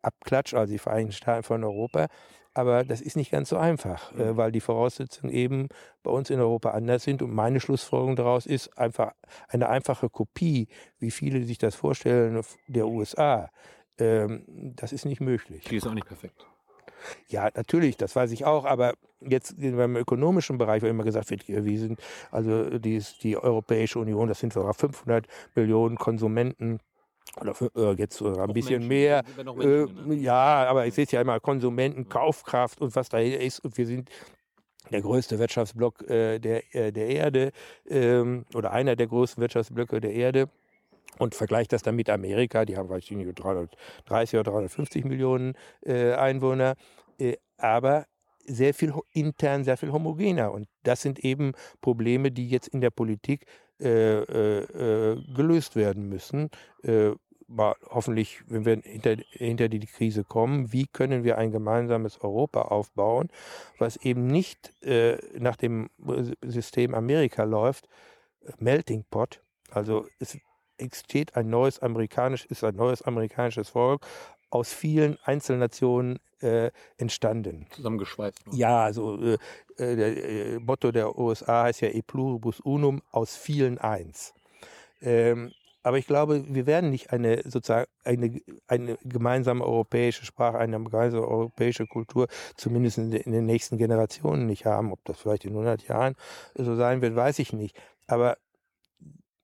abklatsch, also die Vereinigten Staaten von Europa. Aber das ist nicht ganz so einfach, äh, mhm. weil die Voraussetzungen eben bei uns in Europa anders sind. Und meine Schlussfolgerung daraus ist einfach eine einfache Kopie, wie viele sich das vorstellen, der USA. Ähm, das ist nicht möglich. Die ist auch nicht perfekt. Ja, natürlich, das weiß ich auch, aber jetzt beim ökonomischen Bereich, wo immer gesagt wird, wir sind, also die, die Europäische Union, das sind sogar 500 Millionen Konsumenten oder äh, jetzt sogar ein bisschen Menschen, mehr. Menschen, äh, ne? Ja, aber ich sehe es ja immer, Konsumenten, Kaufkraft und was da ist. Und wir sind der größte Wirtschaftsblock äh, der, äh, der Erde ähm, oder einer der größten Wirtschaftsblöcke der Erde und vergleicht das dann mit Amerika, die haben weiß ich nicht, 330 oder 350 Millionen äh, Einwohner, äh, aber sehr viel intern, sehr viel homogener. Und das sind eben Probleme, die jetzt in der Politik äh, äh, äh gelöst werden müssen. Äh, mal hoffentlich, wenn wir hinter, hinter die Krise kommen, wie können wir ein gemeinsames Europa aufbauen, was eben nicht äh, nach dem System Amerika läuft, Melting Pot, also es entsteht ein neues amerikanisch, ist ein neues amerikanisches Volk aus vielen Einzelnationen äh, entstanden. Zusammengeschweißt. Ja, also äh, äh der äh, Motto der USA heißt ja E pluribus unum, aus vielen eins. Ähm, aber ich glaube, wir werden nicht eine sozusagen eine, eine gemeinsame europäische Sprache, eine gemeinsame europäische Kultur, zumindest in, in den nächsten Generationen nicht haben. Ob das vielleicht in 100 Jahren so sein wird, weiß ich nicht. Aber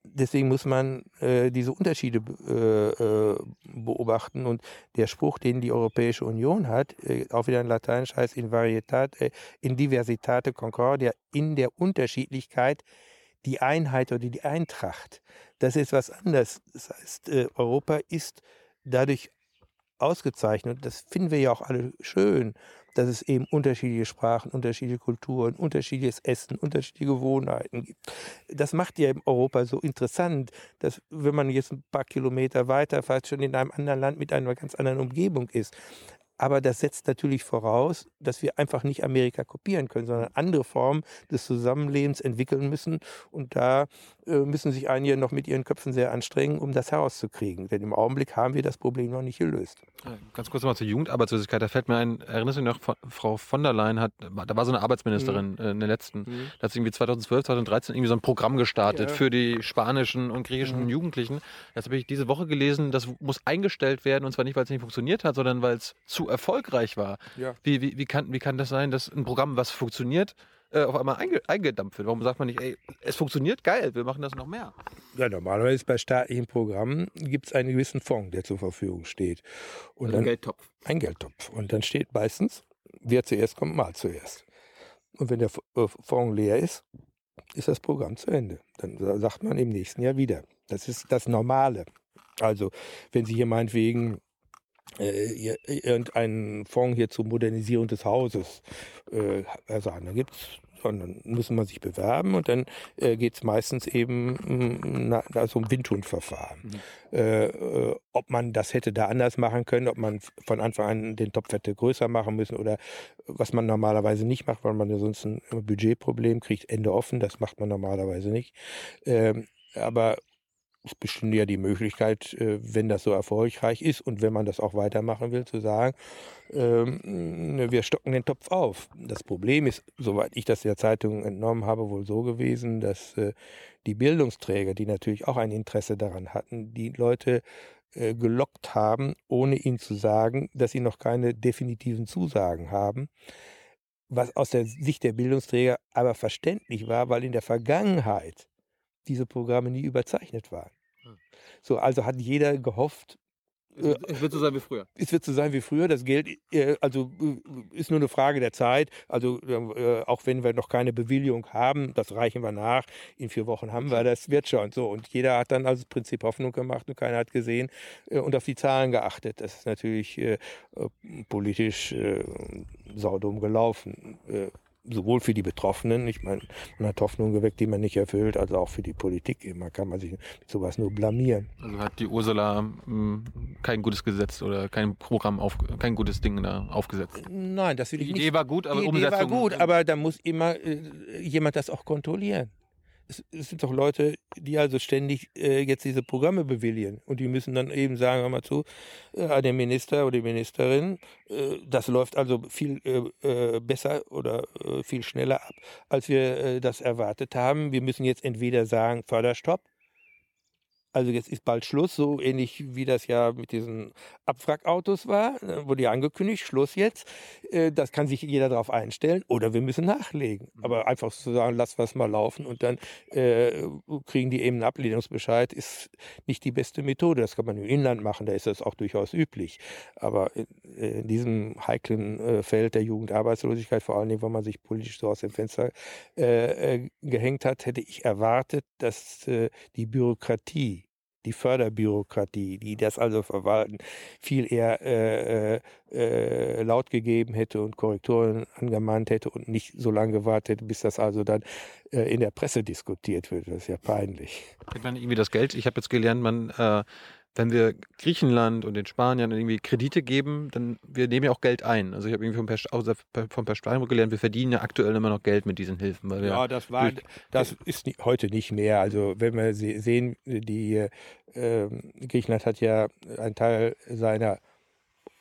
deswegen muss man äh, diese Unterschiede äh, äh, beobachten. Und der Spruch, den die Europäische Union hat, äh, auch wieder in Lateinisch heißt in Varietate, in Diversitate Concordia, in der Unterschiedlichkeit die Einheit oder die Eintracht. Das ist was anderes. Das heißt, äh, Europa ist dadurch ausgezeichnet. Das finden wir ja auch alle schön dass es eben unterschiedliche Sprachen, unterschiedliche Kulturen, unterschiedliches Essen, unterschiedliche Gewohnheiten gibt. Das macht ja Europa so interessant, dass wenn man jetzt ein paar Kilometer weiter fast schon in einem anderen Land mit einer ganz anderen Umgebung ist, aber das setzt natürlich voraus, dass wir einfach nicht Amerika kopieren können, sondern andere Formen des Zusammenlebens entwickeln müssen. Und da müssen sich einige noch mit ihren Köpfen sehr anstrengen, um das herauszukriegen. Denn im Augenblick haben wir das Problem noch nicht gelöst. Ganz kurz nochmal zur Jugendarbeitslosigkeit. Da fällt mir ein, erinnerst du dich noch, Frau von der Leyen hat, da war so eine Arbeitsministerin mhm. Äh, in der letzten, mhm. da hat sie irgendwie 2012, 2013 irgendwie so ein Programm gestartet ja. für die spanischen und griechischen mhm. Jugendlichen. Das habe ich diese Woche gelesen, das muss eingestellt werden und zwar nicht, weil es nicht funktioniert hat, sondern weil es zu erfolgreich war. Ja. Wie, wie, wie, kann, wie kann das sein, dass ein Programm, was funktioniert, äh, auf einmal einge, eingedampft wird? Warum sagt man nicht, ey, es funktioniert, geil, wir machen das noch mehr? Ja, normalerweise bei staatlichen Programmen gibt es einen gewissen Fonds, der zur Verfügung steht. Und also dann, ein Geldtopf. Ein Geldtopf. Und dann steht meistens, wer zuerst kommt, mal zuerst. Und wenn der äh, Fonds leer ist, ist das Programm zu Ende. Dann sagt man im nächsten Jahr wieder. Das ist das Normale. Also, wenn Sie hier meinetwegen äh, irgendeinen Fonds hier zur Modernisierung des Hauses äh, sagen. Da gibt es dann muss man sich bewerben und dann äh, geht es meistens eben mm, na, also um Windhundverfahren. Mhm. Äh, äh, ob man das hätte da anders machen können, ob man von Anfang an den Topf hätte größer machen müssen oder was man normalerweise nicht macht, weil man ja sonst ein Budgetproblem kriegt, Ende offen, das macht man normalerweise nicht. Ähm, aber es bestünde ja die Möglichkeit, äh, wenn das so erfolgreich ist und wenn man das auch weitermachen will, zu sagen, ähm, wir stocken den Topf auf. Das Problem ist, soweit ich das der Zeitung entnommen habe, wohl so gewesen, dass äh, die Bildungsträger, die natürlich auch ein Interesse daran hatten, die Leute äh, gelockt haben, ohne ihnen zu sagen, dass sie noch keine definitiven Zusagen haben was aus der Sicht der Bildungsträger aber verständlich war, weil in der Vergangenheit diese Programme nie überzeichnet waren. Hm. So, also hat jeder gehofft, äh, es wird so sein wie früher. Es wird so sein wie früher. Das Geld äh, also äh, ist nur eine Frage der Zeit. Also auch wenn wir noch keine Bewilligung haben, das reichen wir nach. In vier Wochen haben wir das, wird schon so. Und jeder hat dann also das Prinzip Hoffnung gemacht und keiner hat gesehen und auf die Zahlen geachtet. Das ist natürlich politisch saudum gelaufen sowohl für die Betroffenen, ich meine, man hat Hoffnungen geweckt, die man nicht erfüllt, als auch für die Politik. Immer kann man sich mit sowas nur blamieren. Also hat die Ursula mh, hm, kein gutes Gesetz oder kein Programm, auf, kein gutes Ding da aufgesetzt? Nein, das will ich die nicht. Die Idee war gut, aber die Umsetzung... Die Idee war gut, aber da muss immer äh, jemand das auch kontrollieren es, sind doch Leute, die also ständig äh, jetzt diese Programme bewilligen und die müssen dann eben sagen, hör mal zu, äh, dem Minister oder die Ministerin, äh, das läuft also viel äh, äh besser oder äh, viel schneller ab, als wir äh, das erwartet haben. Wir müssen jetzt entweder sagen, Förderstopp, Also jetzt ist bald Schluss, so ähnlich wie das ja mit diesen Abwrackautos war, ne, wurde ja angekündigt, Schluss jetzt. Äh, das kann sich jeder darauf einstellen oder wir müssen nachlegen. Mhm. Aber einfach zu sagen, lass was mal laufen und dann äh, kriegen die eben einen Ablehnungsbescheid, ist nicht die beste Methode. Das kann man im Inland machen, da ist das auch durchaus üblich. Aber in, in diesem heiklen äh, Feld der Jugendarbeitslosigkeit, vor allen Dingen, wenn man sich politisch so aus dem Fenster äh, äh, gehängt hat, hätte ich erwartet, dass äh, die Bürokratie die Förderbürokratie, die das also verwalten, viel eher äh, äh, äh, laut gegeben hätte und Korrekturen angemahnt hätte und nicht so lange gewartet hätte, bis das also dann äh, in der Presse diskutiert wird. Das ist ja peinlich. Ich meine, irgendwie das Geld, ich habe jetzt gelernt, man äh, wenn wir Griechenland und den Spaniern irgendwie Kredite geben, dann wir nehmen ja auch Geld ein. Also ich habe irgendwie vom Per, Spanien gelernt, wir verdienen ja aktuell immer noch Geld mit diesen Hilfen. ja, das war, das ist heute nicht mehr. Also wenn wir sehen, die äh, Griechenland hat ja einen Teil seiner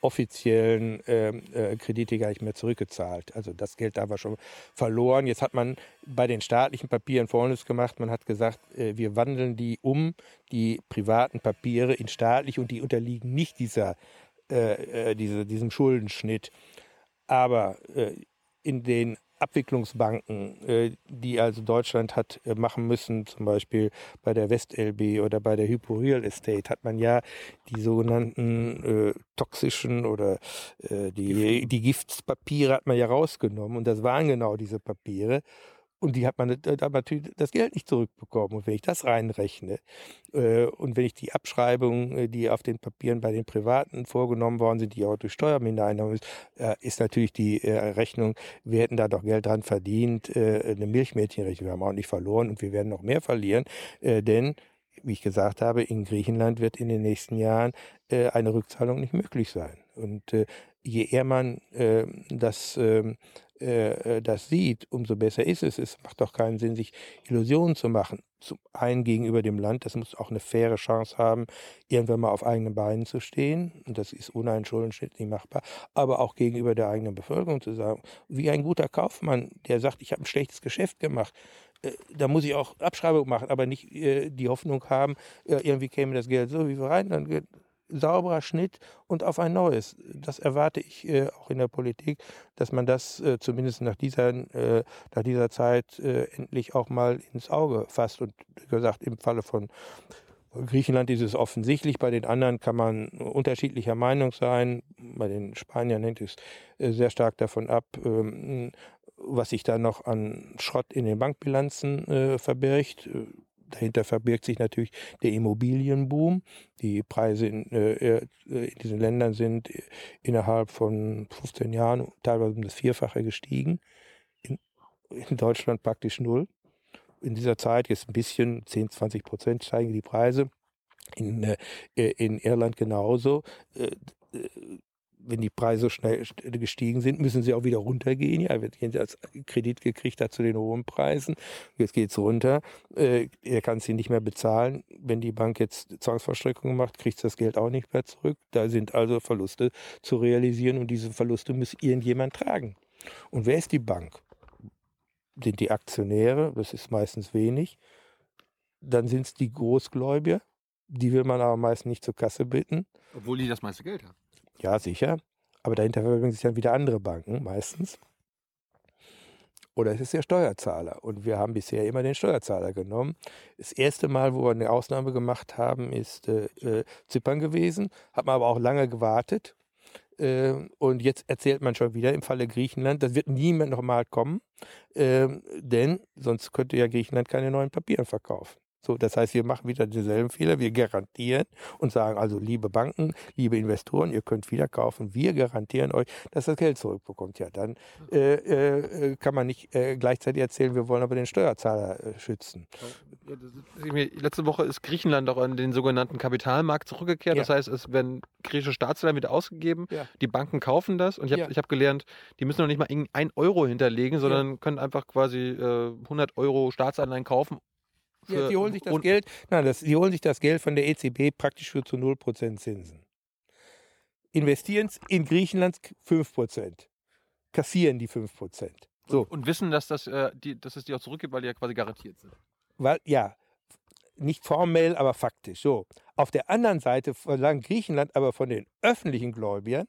offiziellen ähm, äh, Kredite gar nicht mehr zurückgezahlt. Also das Geld da war schon verloren. Jetzt hat man bei den staatlichen Papieren Folgendes gemacht. Man hat gesagt, äh, wir wandeln die um, die privaten Papiere in staatlich und die unterliegen nicht dieser, äh, äh diese, diesem Schuldenschnitt. Aber äh, in den Abwicklungsbanken, äh, die also Deutschland hat äh, machen müssen, zum Beispiel bei der WestLB oder bei der Hypo Real Estate, hat man ja die sogenannten äh, toxischen oder äh, die, die Giftspapiere hat man ja rausgenommen und das waren genau diese Papiere. Und die hat man natürlich das Geld nicht zurückbekommen. Und wenn ich das reinrechne äh, und wenn ich die Abschreibungen, äh, die auf den Papieren bei den Privaten vorgenommen worden sind, die auch durch Steuermindereinnahmen ist, äh, ist natürlich die äh, Rechnung, wir hätten da doch Geld dran verdient, äh, eine Milchmädchenrechnung. Wir haben auch nicht verloren und wir werden noch mehr verlieren, äh, denn wie ich gesagt habe, in Griechenland wird in den nächsten Jahren äh, eine Rückzahlung nicht möglich sein. Und äh, je eher man äh, das ähm, äh, äh, das sieht, umso besser ist es. Es macht doch keinen Sinn, sich Illusionen zu machen. Zum einen gegenüber dem Land, das muss auch eine faire Chance haben, irgendwann mal auf eigenen Beinen zu stehen. Und das ist ohne einen Schuldenschnitt nicht machbar. Aber auch gegenüber der eigenen Bevölkerung zu sagen, wie ein guter Kaufmann, der sagt, ich habe ein schlechtes Geschäft gemacht, äh, da muss ich auch Abschreibung machen, aber nicht äh, die Hoffnung haben, äh, irgendwie käme das Geld so wie wir rein, dann sauberer Schnitt und auf ein neues. Das erwarte ich äh, auch in der Politik, dass man das äh, zumindest nach dieser, äh, nach dieser Zeit äh, endlich auch mal ins Auge fasst. Und wie gesagt, im Falle von Griechenland ist es offensichtlich, bei den anderen kann man unterschiedlicher Meinung sein. Bei den Spaniern hängt es äh, sehr stark davon ab, ähm, was sich da noch an Schrott in den Bankbilanzen äh, verbirgt dahinter verbirgt sich natürlich der Immobilienboom. Die Preise in, äh, äh in diesen Ländern sind innerhalb von 15 Jahren teilweise um das Vierfache gestiegen. In, in Deutschland praktisch null. In dieser Zeit jetzt ein bisschen, 10, 20 Prozent steigen die Preise. In, äh, in Irland genauso. Äh, wenn die Preise schnell gestiegen sind, müssen sie auch wieder runtergehen. Ja, wird als Kredit gekriegt hat zu den hohen Preisen. Jetzt geht's runter. Äh, er kann sie nicht mehr bezahlen. Wenn die Bank jetzt Zwangsverstreckungen macht, kriegt das Geld auch nicht mehr zurück. Da sind also Verluste zu realisieren und diese Verluste muss irgendjemand tragen. Und wer ist die Bank? Sind die Aktionäre, das ist meistens wenig. Dann sind es die Großgläubiger, die will man aber meist nicht zur Kasse bitten. Obwohl die das meiste Geld haben. Ja, sicher. Aber dahinter verbringen sich dann wieder andere Banken meistens. Oder es ist der Steuerzahler. Und wir haben bisher immer den Steuerzahler genommen. Das erste Mal, wo wir eine Ausnahme gemacht haben, ist äh, äh, Zypern gewesen. Hat man aber auch lange gewartet. Äh, und jetzt erzählt man schon wieder im Falle Griechenland, das wird niemand nochmal kommen. Äh, denn sonst könnte ja Griechenland keine neuen Papiere verkaufen. So, das heißt, wir machen wieder denselben Fehler. Wir garantieren und sagen also, liebe Banken, liebe Investoren, ihr könnt wieder kaufen. Wir garantieren euch, dass das Geld zurückbekommt. Ja, dann äh, äh, kann man nicht äh, gleichzeitig erzählen, wir wollen aber den Steuerzahler äh, schützen. Ja, letzte Woche ist Griechenland auch an den sogenannten Kapitalmarkt zurückgekehrt. Ja. Das heißt, es werden griechische Staatsanleihen wieder ausgegeben. Ja. Die Banken kaufen das. Und ich habe hab gelernt, die müssen noch nicht mal ein Euro hinterlegen, sondern können einfach quasi 100 äh, Euro Staatsanleihen kaufen ja, die holen sich das Geld, nein, das, die holen sich das Geld von der EZB praktisch für zu 0% Zinsen. Investieren es in Griechenland 5%. Kassieren die 5%. So. Und, und wissen, dass, das, äh, die, dass es die auch zurückgibt, weil die ja quasi garantiert sind. Weil, ja, nicht formell, aber faktisch. So. Auf der anderen Seite verlangt Griechenland aber von den öffentlichen Gläubigern,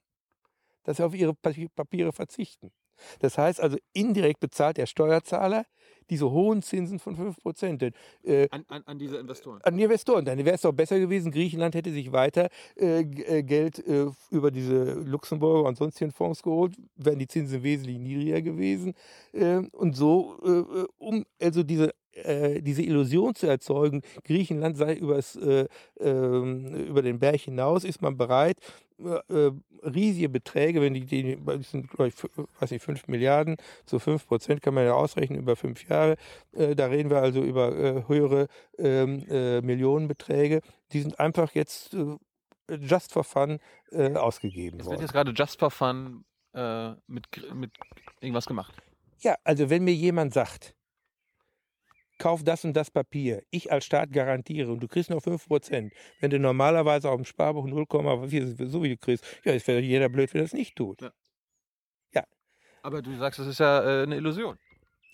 dass sie auf ihre Papiere verzichten. Das heißt also, indirekt bezahlt der Steuerzahler diese hohen Zinsen von 5%. Denn, äh, an, an, an, diese Investoren? An die Investoren. Dann wäre es doch besser gewesen, Griechenland hätte sich weiter äh, äh, Geld äh, über diese Luxemburger und sonstigen Fonds geholt, wären die Zinsen wesentlich niedriger gewesen. Ähm, und so, äh, um also diese äh, diese Illusion zu erzeugen, Griechenland sei übers, äh, äh, über den Berg hinaus, ist man bereit, äh, riesige Beträge, wenn die, die sind, glaube ich, weiß nicht, 5 Milliarden zu 5 Prozent kann man ja ausrechnen über fünf Jahre. Äh, da reden wir also über äh, höhere ähm, Millionenbeträge. Die sind einfach jetzt just for fun ausgegeben es worden. wird jetzt gerade just for fun mit, mit irgendwas gemacht. Ja, also wenn mir jemand sagt, kauf das und das Papier. Ich als Staat garantiere und du kriegst noch 5%. Wenn du normalerweise auf dem Sparbuch 0,4 so wie du kriegst, ja, ist wäre jeder blöd, wenn das nicht tut. Ja. ja. Aber du sagst, das ist ja äh, eine Illusion.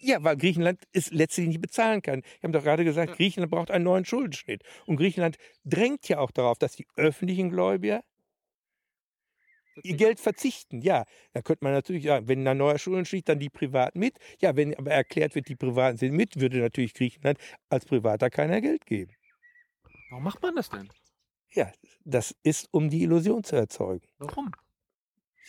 Ja, weil Griechenland es letztlich nicht bezahlen kann. Ich habe doch gerade gesagt, ja. Griechenland braucht einen neuen Schuldenschnitt. Und Griechenland drängt ja auch darauf, dass die öffentlichen Gläubiger ihr Geld verzichten. Ja, da könnte man natürlich sagen, wenn ein neuer Schuldenschnitt, dann die Privaten mit. Ja, wenn aber erklärt wird, die Privaten sind mit, würde natürlich Griechenland als Privater keiner Geld geben. Warum macht man das denn? Ja, das ist, um die Illusion zu erzeugen. Warum?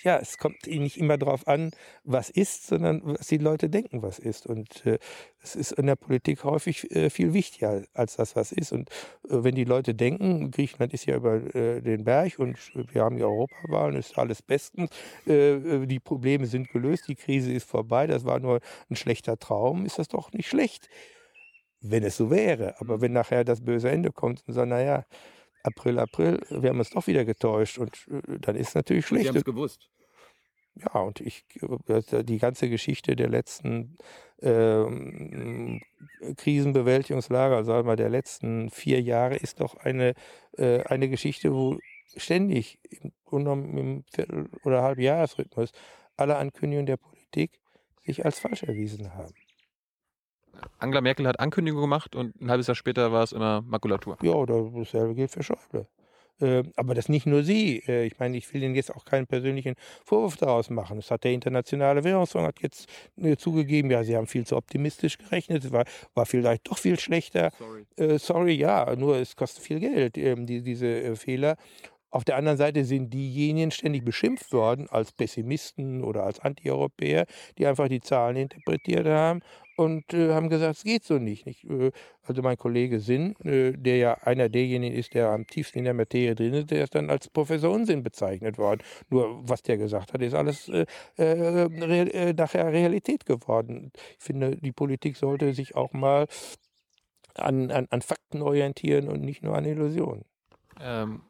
Ja, es kommt nicht immer darauf an, was ist, sondern was die Leute denken, was ist. Und äh, es ist in der Politik häufig äh, viel wichtiger als das, was ist. Und äh, wenn die Leute denken, Griechenland ist ja über äh, den Berg und wir haben die Europawahlen, ist alles bestens, äh, die Probleme sind gelöst, die Krise ist vorbei, das war nur ein schlechter Traum, ist das doch nicht schlecht, wenn es so wäre. Aber wenn nachher das böse Ende kommt und sagt, naja, April, April, wir haben uns doch wieder getäuscht und äh, dann ist es natürlich schlecht. Sie haben es gewusst. Ja, und ich, äh, die ganze Geschichte der letzten äh, Krisenbewältigungslager, also sagen wir der letzten vier Jahre, ist doch eine, äh, eine Geschichte, wo ständig im, im Viertel- oder Halbjahresrhythmus alle Ankündigungen der Politik sich als falsch erwiesen haben. Angela Merkel hat Ankündigungen gemacht und ein halbes Jahr später war es immer Makulatur. Ja, dasselbe gilt für Schäuble. Äh, aber das nicht nur sie. Äh, ich meine, ich will Ihnen jetzt auch keinen persönlichen Vorwurf daraus machen. Das hat der Internationale Währungsfonds hat jetzt äh, zugegeben, ja, sie haben viel zu optimistisch gerechnet, es war, war vielleicht doch viel schlechter. Sorry. sorry, ja, nur es kostet viel Geld, ähm, die, diese Fehler. Auf der anderen Seite sind diejenigen ständig beschimpft worden als Pessimisten oder als Antieuropäer, die einfach die Zahlen interpretiert haben und äh, haben gesagt, es geht so nicht. nicht? Äh, also mein Kollege Sinn, äh, der ja einer derjenigen ist, der am tiefsten in der Materie drin ist, der ist dann als Professor Unsinn bezeichnet worden. Nur was der gesagt hat, ist alles äh, äh, re nachher Realität geworden. Ich finde, die Politik sollte sich auch mal an, an, an Fakten orientieren und nicht nur an Illusionen. Ähm,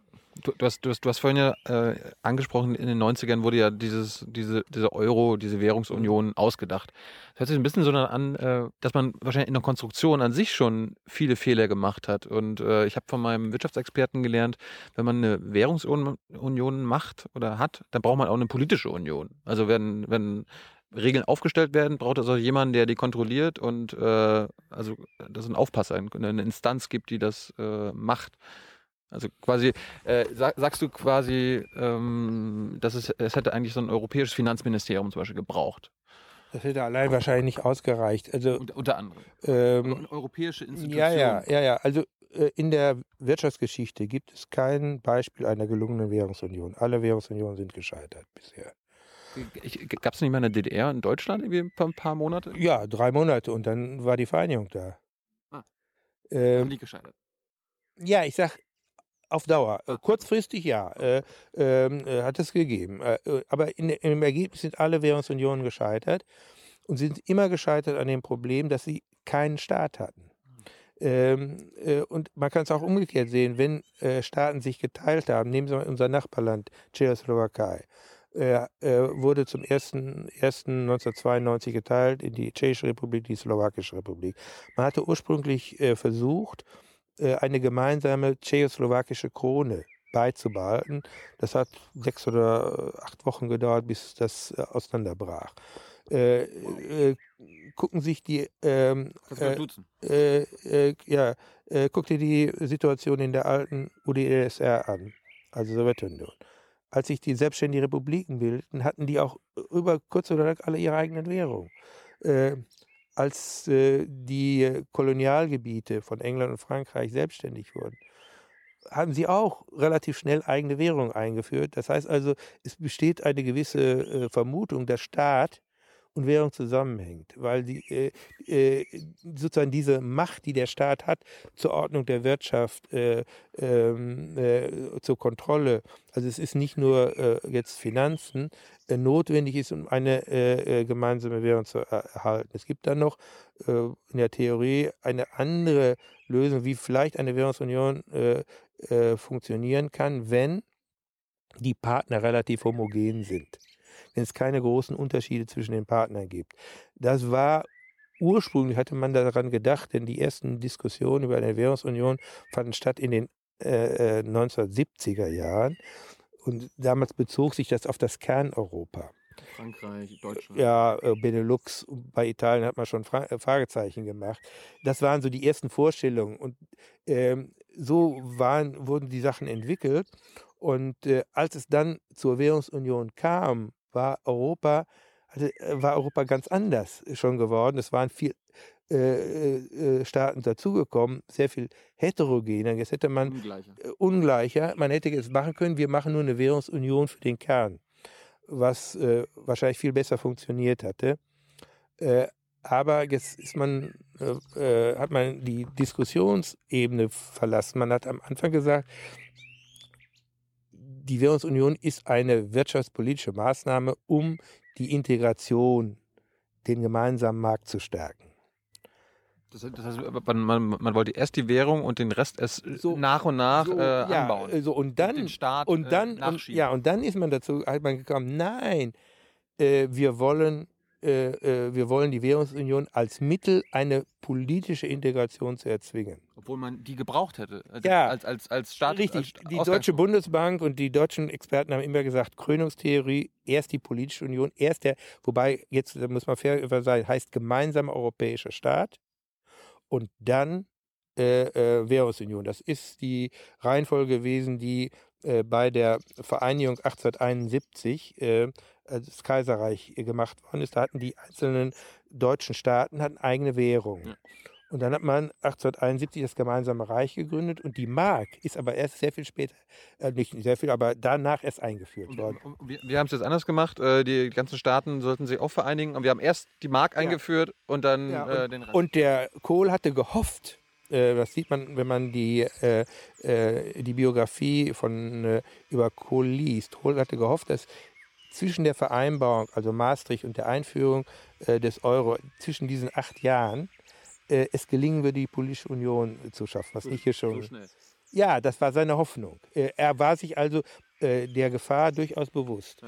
Du, du, hast, du, hast, du hast vorhin ja äh, angesprochen, in den 90ern wurde ja dieses, diese, diese Euro, diese Währungsunion ausgedacht. Das hört sich ein bisschen so an, äh, dass man wahrscheinlich in der Konstruktion an sich schon viele Fehler gemacht hat. Und äh, ich habe von meinem Wirtschaftsexperten gelernt, wenn man eine Währungsunion macht oder hat, dann braucht man auch eine politische Union. Also wenn, wenn Regeln aufgestellt werden, braucht es auch jemanden, der die kontrolliert und äh, also dass einen Aufpasser, eine Instanz gibt, die das äh, macht. Also quasi, äh, sag, sagst du quasi, ähm, dass es, es hätte eigentlich so ein europäisches Finanzministerium zum Beispiel gebraucht. Das hätte allein wahrscheinlich nicht ausgereicht. Also, unter, unter anderem. Ähm, eine europäische Institution. Ja, ja, ja, ja. Also äh, in der Wirtschaftsgeschichte gibt es kein Beispiel einer gelungenen Währungsunion. Alle Währungsunionen sind gescheitert bisher. Gab es nicht mal eine DDR in Deutschland irgendwie ein paar Monate? Ja, drei Monate und dann war die Vereinigung da. Ah. Ähm, nicht gescheitert. Ja, ich sag, auf Dauer. Äh, kurzfristig ja, äh, ähm, äh, hat es gegeben. Äh, äh, aber in, im Ergebnis sind alle Währungsunionen gescheitert und sind immer gescheitert an dem Problem, dass sie keinen Staat hatten. Ähm, äh, und man kann es auch umgekehrt sehen, wenn Staaten sich geteilt haben, nehmen Sie mal unser Nachbarland, Tschechoslowakei, wurde zum 1.1.1992 geteilt in die Tschechische Republik, die Slowakische Republik. Man hatte ursprünglich versucht, äh, eine gemeinsame tschechoslowakische Krone beizubehalten. Das hat sechs oder acht Wochen gedauert, bis das äh, auseinanderbrach. Äh, äh, gucken sich die ähm, äh, äh, äh, ja, äh, guck dir die Situation in der alten UdSSR an, also Sowjetunion. Als sich die selbstständigen Republiken bildeten, hatten die auch über kurz oder lang alle ihre eigenen Währungen. Als äh, die Kolonialgebiete von England und Frankreich selbstständig wurden, haben sie auch relativ schnell eigene Währung eingeführt. Das heißt also, es besteht eine gewisse äh, Vermutung, dass Staat und Währung zusammenhängt, weil die, äh, äh, sozusagen diese Macht, die der Staat hat zur Ordnung der Wirtschaft, äh, ähm, äh, zur Kontrolle, also es ist nicht nur äh, jetzt Finanzen, äh, notwendig ist, um eine gemeinsame Währung zu er- erhalten. Es gibt dann noch in der Theorie eine andere Lösung, wie vielleicht eine Währungsunion äh, äh, funktionieren kann, wenn die Partner relativ homogen sind, wenn es keine großen Unterschiede zwischen den Partnern gibt. Das war ursprünglich, hatte man daran gedacht, denn die ersten Diskussionen über eine Währungsunion fanden statt in den äh, äh, 1970er Jahren. Und damals bezog sich das auf das Kerneuropa. Frankreich, Deutschland. Ja, äh, Benelux, bei Italien hat man schon Fra äh, Fragezeichen gemacht. Das waren so die ersten Vorstellungen. Und ähm, so waren, wurden die Sachen entwickelt. Und äh, als es dann zur Währungsunion kam, war Europa, hatte, äh, war Europa ganz anders schon geworden. Es waren viel äh, äh, Staaten dazugekommen, sehr viel heterogener. Jetzt hätte man Ungleicher. äh, ungleicher. Man hätte jetzt machen können, wir machen nur eine Währungsunion für den Kern, was äh, wahrscheinlich viel besser funktioniert hatte. Äh, aber jetzt ist man, äh, äh, hat man die Diskussionsebene verlassen. Man hat am Anfang gesagt, die Währungsunion ist eine wirtschaftspolitische Maßnahme, um die Integration, den gemeinsamen Markt zu stärken. Das, heißt- man, man, man wollte erst die Währung und den Rest erst So- nach und nach So, äh, ja, anbauen. äh, So, und dann den Staat Und dann, äh, und, ja, und dann ist man dazu, hat man gekommen, nein, äh, wir wollen, äh, äh, wir wollen die Währungsunion als Mittel, eine politische Integration zu erzwingen. Obwohl man die gebraucht hätte. Also Ja. Als, als, als Staat. Richtig, als die Deutsche. Bundesbank und die deutschen Experten haben immer gesagt, Krönungstheorie, erst die politische Union, erst der, wobei, jetzt da muss man fair sein, heißt gemeinsamer europäischer Staat und dann äh, äh, Währungsunion. Das ist die Reihenfolge gewesen, die äh, bei der Vereinigung 1871 äh, das Kaiserreich äh, gemacht worden ist. Da hatten die einzelnen deutschen Staaten hatten eigene Währung. Ja. Und dann hat man 1871 das gemeinsame Reich gegründet und die Mark ist aber erst sehr viel später, äh, nicht sehr viel, aber danach erst eingeführt Und, worden. und wir wir haben es jetzt anders gemacht. Äh, die ganzen Staaten sollten sich auch vereinigen. Und wir haben erst die Mark Ja. eingeführt und dann Ja, äh, den Rest. Und der Kohl hatte gehofft, äh, das sieht man, wenn man die, äh, äh, die Biografie von äh, über Kohl liest. Kohl hatte gehofft, dass zwischen der Vereinbarung, also Maastricht und der Einführung äh, des Euro, zwischen diesen acht Jahren, äh, es gelingen würde, die politische Union zu schaffen, was nicht hier schon. so. Ja, das war seine Hoffnung. Äh, Er war sich also äh, der Gefahr durchaus bewusst.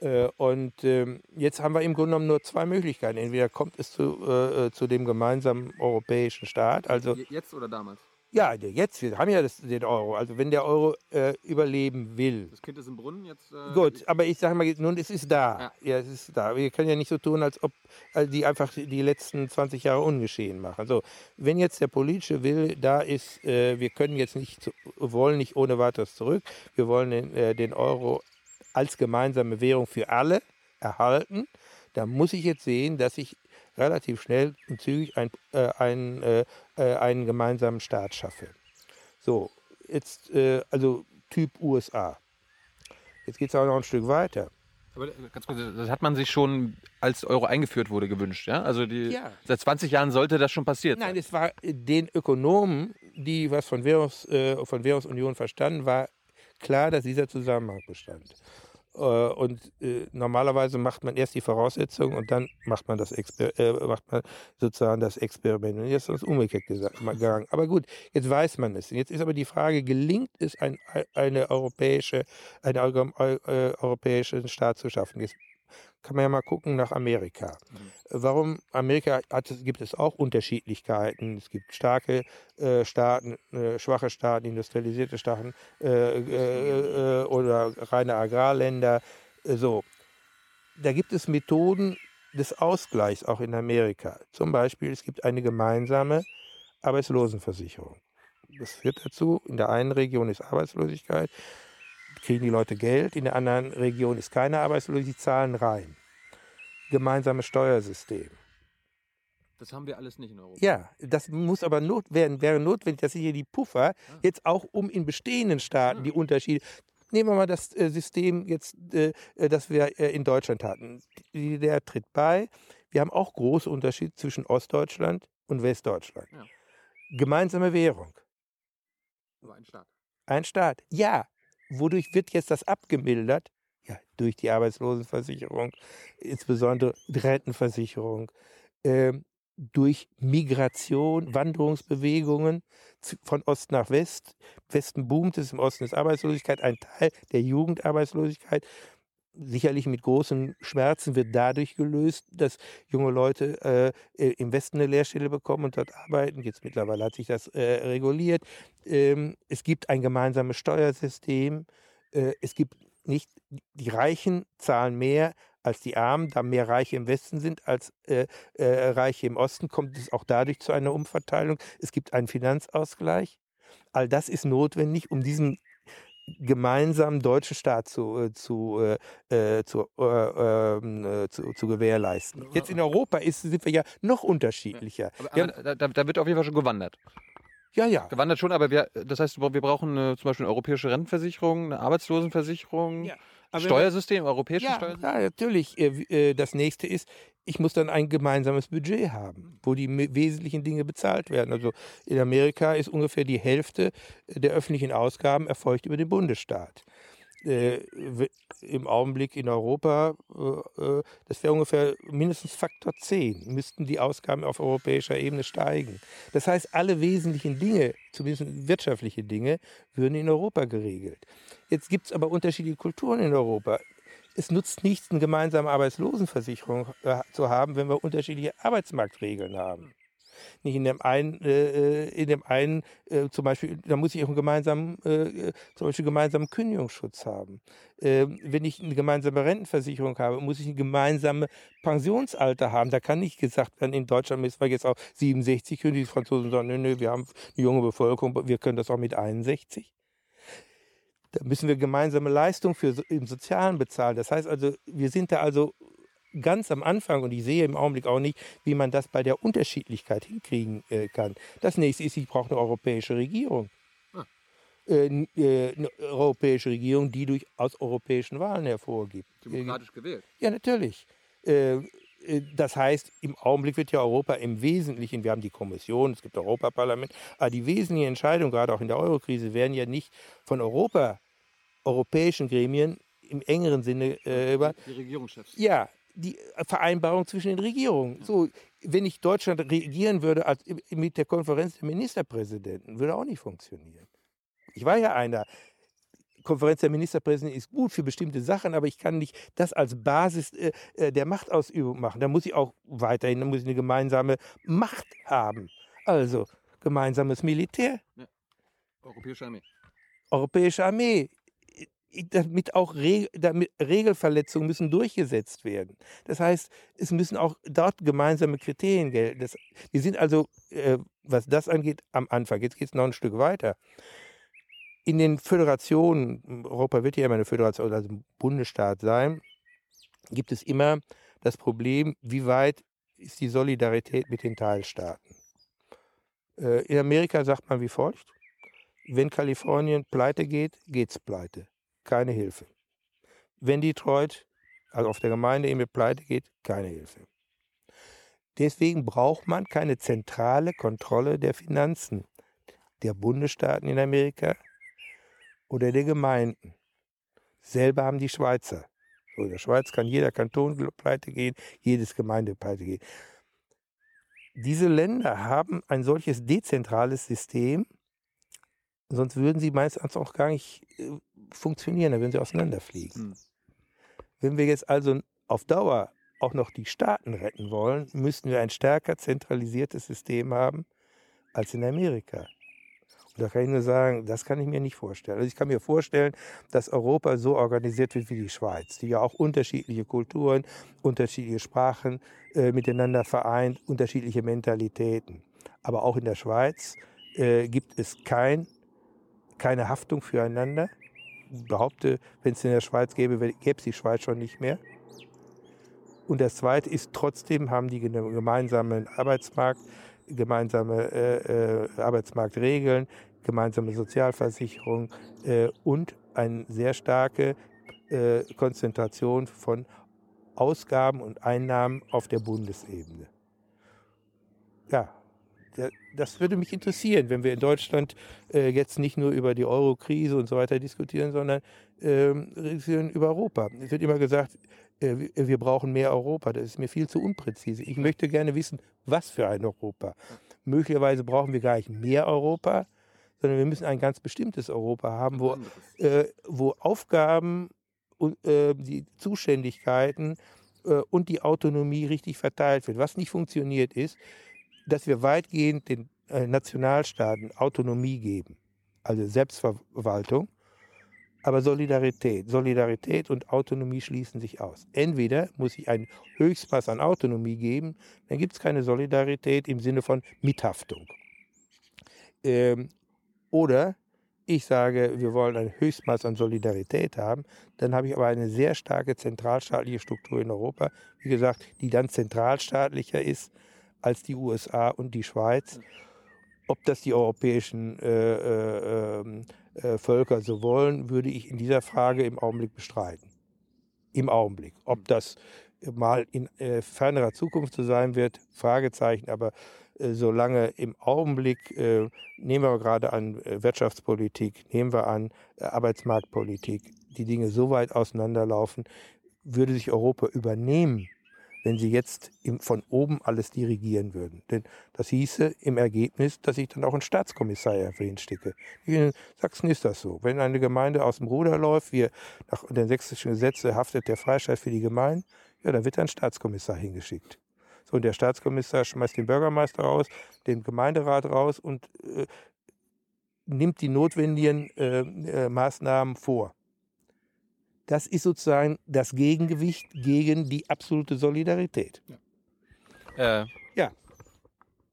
Äh, Und ähm, jetzt haben wir im Grunde genommen nur zwei Möglichkeiten. Entweder kommt es zu, äh, äh, zu dem gemeinsamen europäischen Staat, also Je- Jetzt oder damals? Ja, jetzt, wir haben ja das, den Euro, also wenn der Euro äh, überleben will. Das Kind ist im Brunnen. Jetzt, äh, Gut, aber ich sage mal, nun, es ist da. Ja. es ist da. Wir können ja nicht so tun, als ob äh, die einfach die letzten 20 Jahre ungeschehen machen. So, wenn jetzt der politische Wille da ist, äh, wir können jetzt nicht, wollen nicht ohne weiteres zurück, wir wollen den, äh, den Euro als gemeinsame Währung für alle erhalten, dann muss ich jetzt sehen, dass ich relativ schnell und zügig ein, äh, einen, äh, äh, einen gemeinsamen Staat schaffe. So, jetzt, äh, also Typ USA. Jetzt geht es auch noch ein Stück weiter. Aber äh, ganz kurz, das hat man sich schon, als Euro eingeführt wurde, gewünscht. Ja? Also die, Ja. seit 20 Jahren sollte das schon passiert Nein, sein. es war äh, den Ökonomen, die was von, Währungs, äh, von Währungsunion verstanden, war klar, dass dieser Zusammenhang bestand. Äh, und äh, normalerweise macht man erst die Voraussetzungen und dann macht man das Exper äh, macht man sozusagen das Experiment. Und jetzt ist es umgekehrt gesagt, gegangen. Aber gut, jetzt weiß man es. Jetzt ist aber die Frage, gelingt es, ein, eine europäische, einen äh, europäischen Staat zu schaffen? Jetzt kann man ja mal gucken nach Amerika. Warum Amerika hat, gibt es auch Unterschiedlichkeiten. Es gibt starke äh, Staaten, äh, schwache Staaten, industrialisierte Staaten äh, äh, äh, oder reine Agrarländer. Äh, so. Da gibt es Methoden, des Ausgleichs auch in Amerika. Zum Beispiel, es gibt eine gemeinsame Arbeitslosenversicherung. Das führt dazu, in der einen Region ist Arbeitslosigkeit, kriegen die Leute Geld, in der anderen Region ist keine Arbeitslosigkeit, die zahlen rein. Gemeinsames Steuersystem. Das haben wir alles nicht in Europa. Ja, das muss aber not werden, wäre notwendig, dass hier die Puffer ah. jetzt auch um in bestehenden Staaten ah. die Unterschiede. Nehmen wir mal das äh, System jetzt, äh, äh, das wir in Deutschland hatten. Die DDR tritt bei. Wir haben auch große Unterschiede zwischen Ostdeutschland und Westdeutschland. Ja. Gemeinsame Währung. Aber ein Staat. Ein Staat, ja. Wodurch wird jetzt das abgemildert? Ja, durch die Arbeitslosenversicherung, insbesondere Rentenversicherung, ähm, durch Migration, Wanderungsbewegungen von Ost nach West. Im Westen boomt es, im Osten ist Arbeitslosigkeit, ein Teil der Jugendarbeitslosigkeit. Sicherlich mit großen Schmerzen wird dadurch gelöst, dass junge Leute äh, im Westen eine Lehrstelle bekommen und dort arbeiten. Jetzt mittlerweile hat sich das äh, reguliert. Ähm, es gibt ein gemeinsames Steuersystem. Äh, es gibt nicht, die Reichen zahlen mehr als die Armen, da mehr Reiche im Westen sind als äh, äh, Reiche im Osten, kommt es auch dadurch zu einer Umverteilung. Es gibt einen Finanzausgleich. All das ist notwendig, um diesen gemeinsamen deutschen Staat zu, äh, zu, äh, äh zu, äh, ähm, äh, zu, zu, gewährleisten. Jetzt in Europa ist, sind wir ja noch unterschiedlicher. Aber, aber da, da, wird auf jeden Fall schon gewandert. Ja, ja. Gewandert schon, aber wir, das heißt, wir brauchen eine, zum Beispiel eine europäische Rentenversicherung, eine Arbeitslosenversicherung. Ja. Steuersystem, europäisches ja, Steuersystem? Ja, natürlich. Äh, äh, das nächste ist, ich muss dann ein gemeinsames Budget haben, wo die wesentlichen Dinge bezahlt werden. Also in Amerika ist ungefähr die Hälfte der öffentlichen Ausgaben erfolgt über den Bundesstaat äh, im Augenblick in Europa, äh, äh das wäre ungefähr mindestens Faktor 10, müssten die Ausgaben auf europäischer Ebene steigen. Das heißt, alle wesentlichen Dinge, zumindest wirtschaftliche Dinge, würden in Europa geregelt. Jetzt gibt es aber unterschiedliche Kulturen in Europa. Es nutzt nichts, eine gemeinsame Arbeitslosenversicherung äh, zu haben, wenn wir unterschiedliche Arbeitsmarktregeln haben nicht in dem einen, äh, äh, in dem einen äh, zum Beispiel, da muss ich auch einen gemeinsamen, äh, zum Beispiel gemeinsamen Kündigungsschutz haben. Ähm, wenn ich eine gemeinsame Rentenversicherung habe, muss ich ein gemeinsames Pensionsalter haben. Da kann nicht gesagt werden, in Deutschland müssen wir jetzt auch 67 kündigen. Die Franzosen sagen, nö, nö, wir haben eine junge Bevölkerung, wir können das auch mit 61. Da müssen wir gemeinsame Leistungen für im Sozialen bezahlen. Das heißt also, wir sind da also ganz am Anfang und ich sehe im Augenblick auch nicht, wie man das bei der Unterschiedlichkeit hinkriegen äh, kann. Das nächste ist, ich brauche eine europäische Regierung. Ah. Äh, äh, eine europäische Regierung, die durch aus europäischen Wahlen hervorgibt. Demokratisch gewählt? Ja, natürlich. Äh, das heißt, im Augenblick wird ja Europa im Wesentlichen, wir haben die Kommission, es gibt Europaparlament, aber die wesentlichen Entscheidungen, gerade auch in der Eurokrise, werden ja nicht von Europa, europäischen Gremien im engeren Sinne äh, über. Die Regierungschefs. Ja, die Vereinbarung zwischen den Regierungen. So, wenn ich Deutschland regieren würde als, mit der Konferenz der Ministerpräsidenten, würde auch nicht funktionieren. Ich war ja einer. Konferenz der Ministerpräsidenten ist gut für bestimmte Sachen, aber ich kann nicht das als Basis äh, äh der Machtausübung machen. Da muss ich auch weiterhin, da muss ich eine gemeinsame Macht haben. Also gemeinsames Militär. Ja. Europäische Armee. Europäische Armee damit auch Re damit Regelverletzungen müssen durchgesetzt werden. Das heißt, es müssen auch dort gemeinsame Kriterien gelten. Das, wir sind also, äh, was das angeht, am Anfang. Jetzt geht es noch ein Stück weiter. In den Föderationen, Europa wird ja immer eine Föderation, also ein Bundesstaat sein, gibt es immer das Problem, wie weit ist die Solidarität mit den Teilstaaten. Äh, in Amerika sagt man wie folgt, wenn Kalifornien pleite geht, geht's pleite keine Hilfe. Wenn Detroit, also auf der Gemeindeebene pleite geht, keine Hilfe. Deswegen braucht man keine zentrale Kontrolle der Finanzen der Bundesstaaten in Amerika oder der Gemeinden. Selber haben die Schweizer. So, in der Schweiz kann jeder Kanton pleite gehen, jedes Gemeinde pleite gehen. Diese Länder haben ein solches dezentrales System, sonst würden sie meistens auch gar nicht äh, funktionieren, dann würden sie auseinanderfliegen. Hm. Wenn wir jetzt also auf Dauer auch noch die Staaten retten wollen, müssten wir ein stärker zentralisiertes System haben als in Amerika. Da kann ich nur sagen, das kann ich mir nicht vorstellen. Also ich kann mir vorstellen, dass Europa so organisiert wird wie die Schweiz, die ja auch unterschiedliche Kulturen, unterschiedliche Sprachen äh, miteinander vereint, unterschiedliche Mentalitäten. Aber auch in der Schweiz äh, gibt es kein, keine Haftung füreinander. Ich behaupte, wenn es in der Schweiz gäbe, gäbe es die Schweiz schon nicht mehr. Und das Zweite ist, trotzdem haben die gemeinsamen Arbeitsmarkt, gemeinsame äh, äh, Arbeitsmarktregeln, gemeinsame Sozialversicherung äh, und eine sehr starke äh, Konzentration von Ausgaben und Einnahmen auf der Bundesebene. Ja, das würde mich interessieren, wenn wir in Deutschland äh, jetzt nicht nur über die Euro-Krise und so weiter diskutieren, sondern ähm, über Europa. Es wird immer gesagt, äh, wir brauchen mehr Europa. Das ist mir viel zu unpräzise. Ich möchte gerne wissen, was für ein Europa. Möglicherweise brauchen wir gar nicht mehr Europa, sondern wir müssen ein ganz bestimmtes Europa haben, wo, äh, wo Aufgaben und äh, die Zuständigkeiten äh, und die Autonomie richtig verteilt wird. Was nicht funktioniert ist, dass wir weitgehend den äh, Nationalstaaten Autonomie geben, also Selbstverwaltung, aber Solidarität. Solidarität und Autonomie schließen sich aus. Entweder muss ich ein Höchstmaß an Autonomie geben, dann gibt es keine Solidarität im Sinne von Mithaftung. Ähm, oder ich sage, wir wollen ein Höchstmaß an Solidarität haben, dann habe ich aber eine sehr starke zentralstaatliche Struktur in Europa, wie gesagt, die dann zentralstaatlicher ist als die USA und die Schweiz. Ob das die europäischen äh, äh, ähm, äh, Völker so wollen, würde ich in dieser Frage im Augenblick bestreiten. Im Augenblick. Ob das mal in äh, fernerer Zukunft so sein wird, Fragezeichen, aber äh, solange im Augenblick, äh, nehmen wir gerade an Wirtschaftspolitik, nehmen wir an Arbeitsmarktpolitik, die Dinge so weit auseinanderlaufen, würde sich Europa übernehmen wenn sie jetzt von oben alles dirigieren würden. Denn das hieße im Ergebnis, dass ich dann auch einen Staatskommissar stecke. In Sachsen ist das so. Wenn eine Gemeinde aus dem Ruder läuft, wie nach den sächsischen Gesetzen haftet der Freistaat für die Gemeinden, ja, dann wird ein Staatskommissar hingeschickt. So, und der Staatskommissar schmeißt den Bürgermeister raus, den Gemeinderat raus und äh, nimmt die notwendigen äh, äh, Maßnahmen vor. Das ist sozusagen das Gegengewicht gegen die absolute Solidarität. Ja. Äh. ja.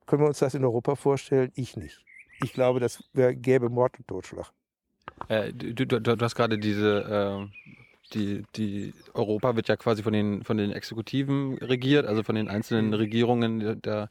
Können wir uns das in Europa vorstellen? Ich nicht. Ich glaube, das gäbe Mord und Totschlag. Äh, du, du, du, hast gerade diese, äh, die, die Europa wird ja quasi von den, von den Exekutiven regiert, also von den einzelnen mhm. Regierungen der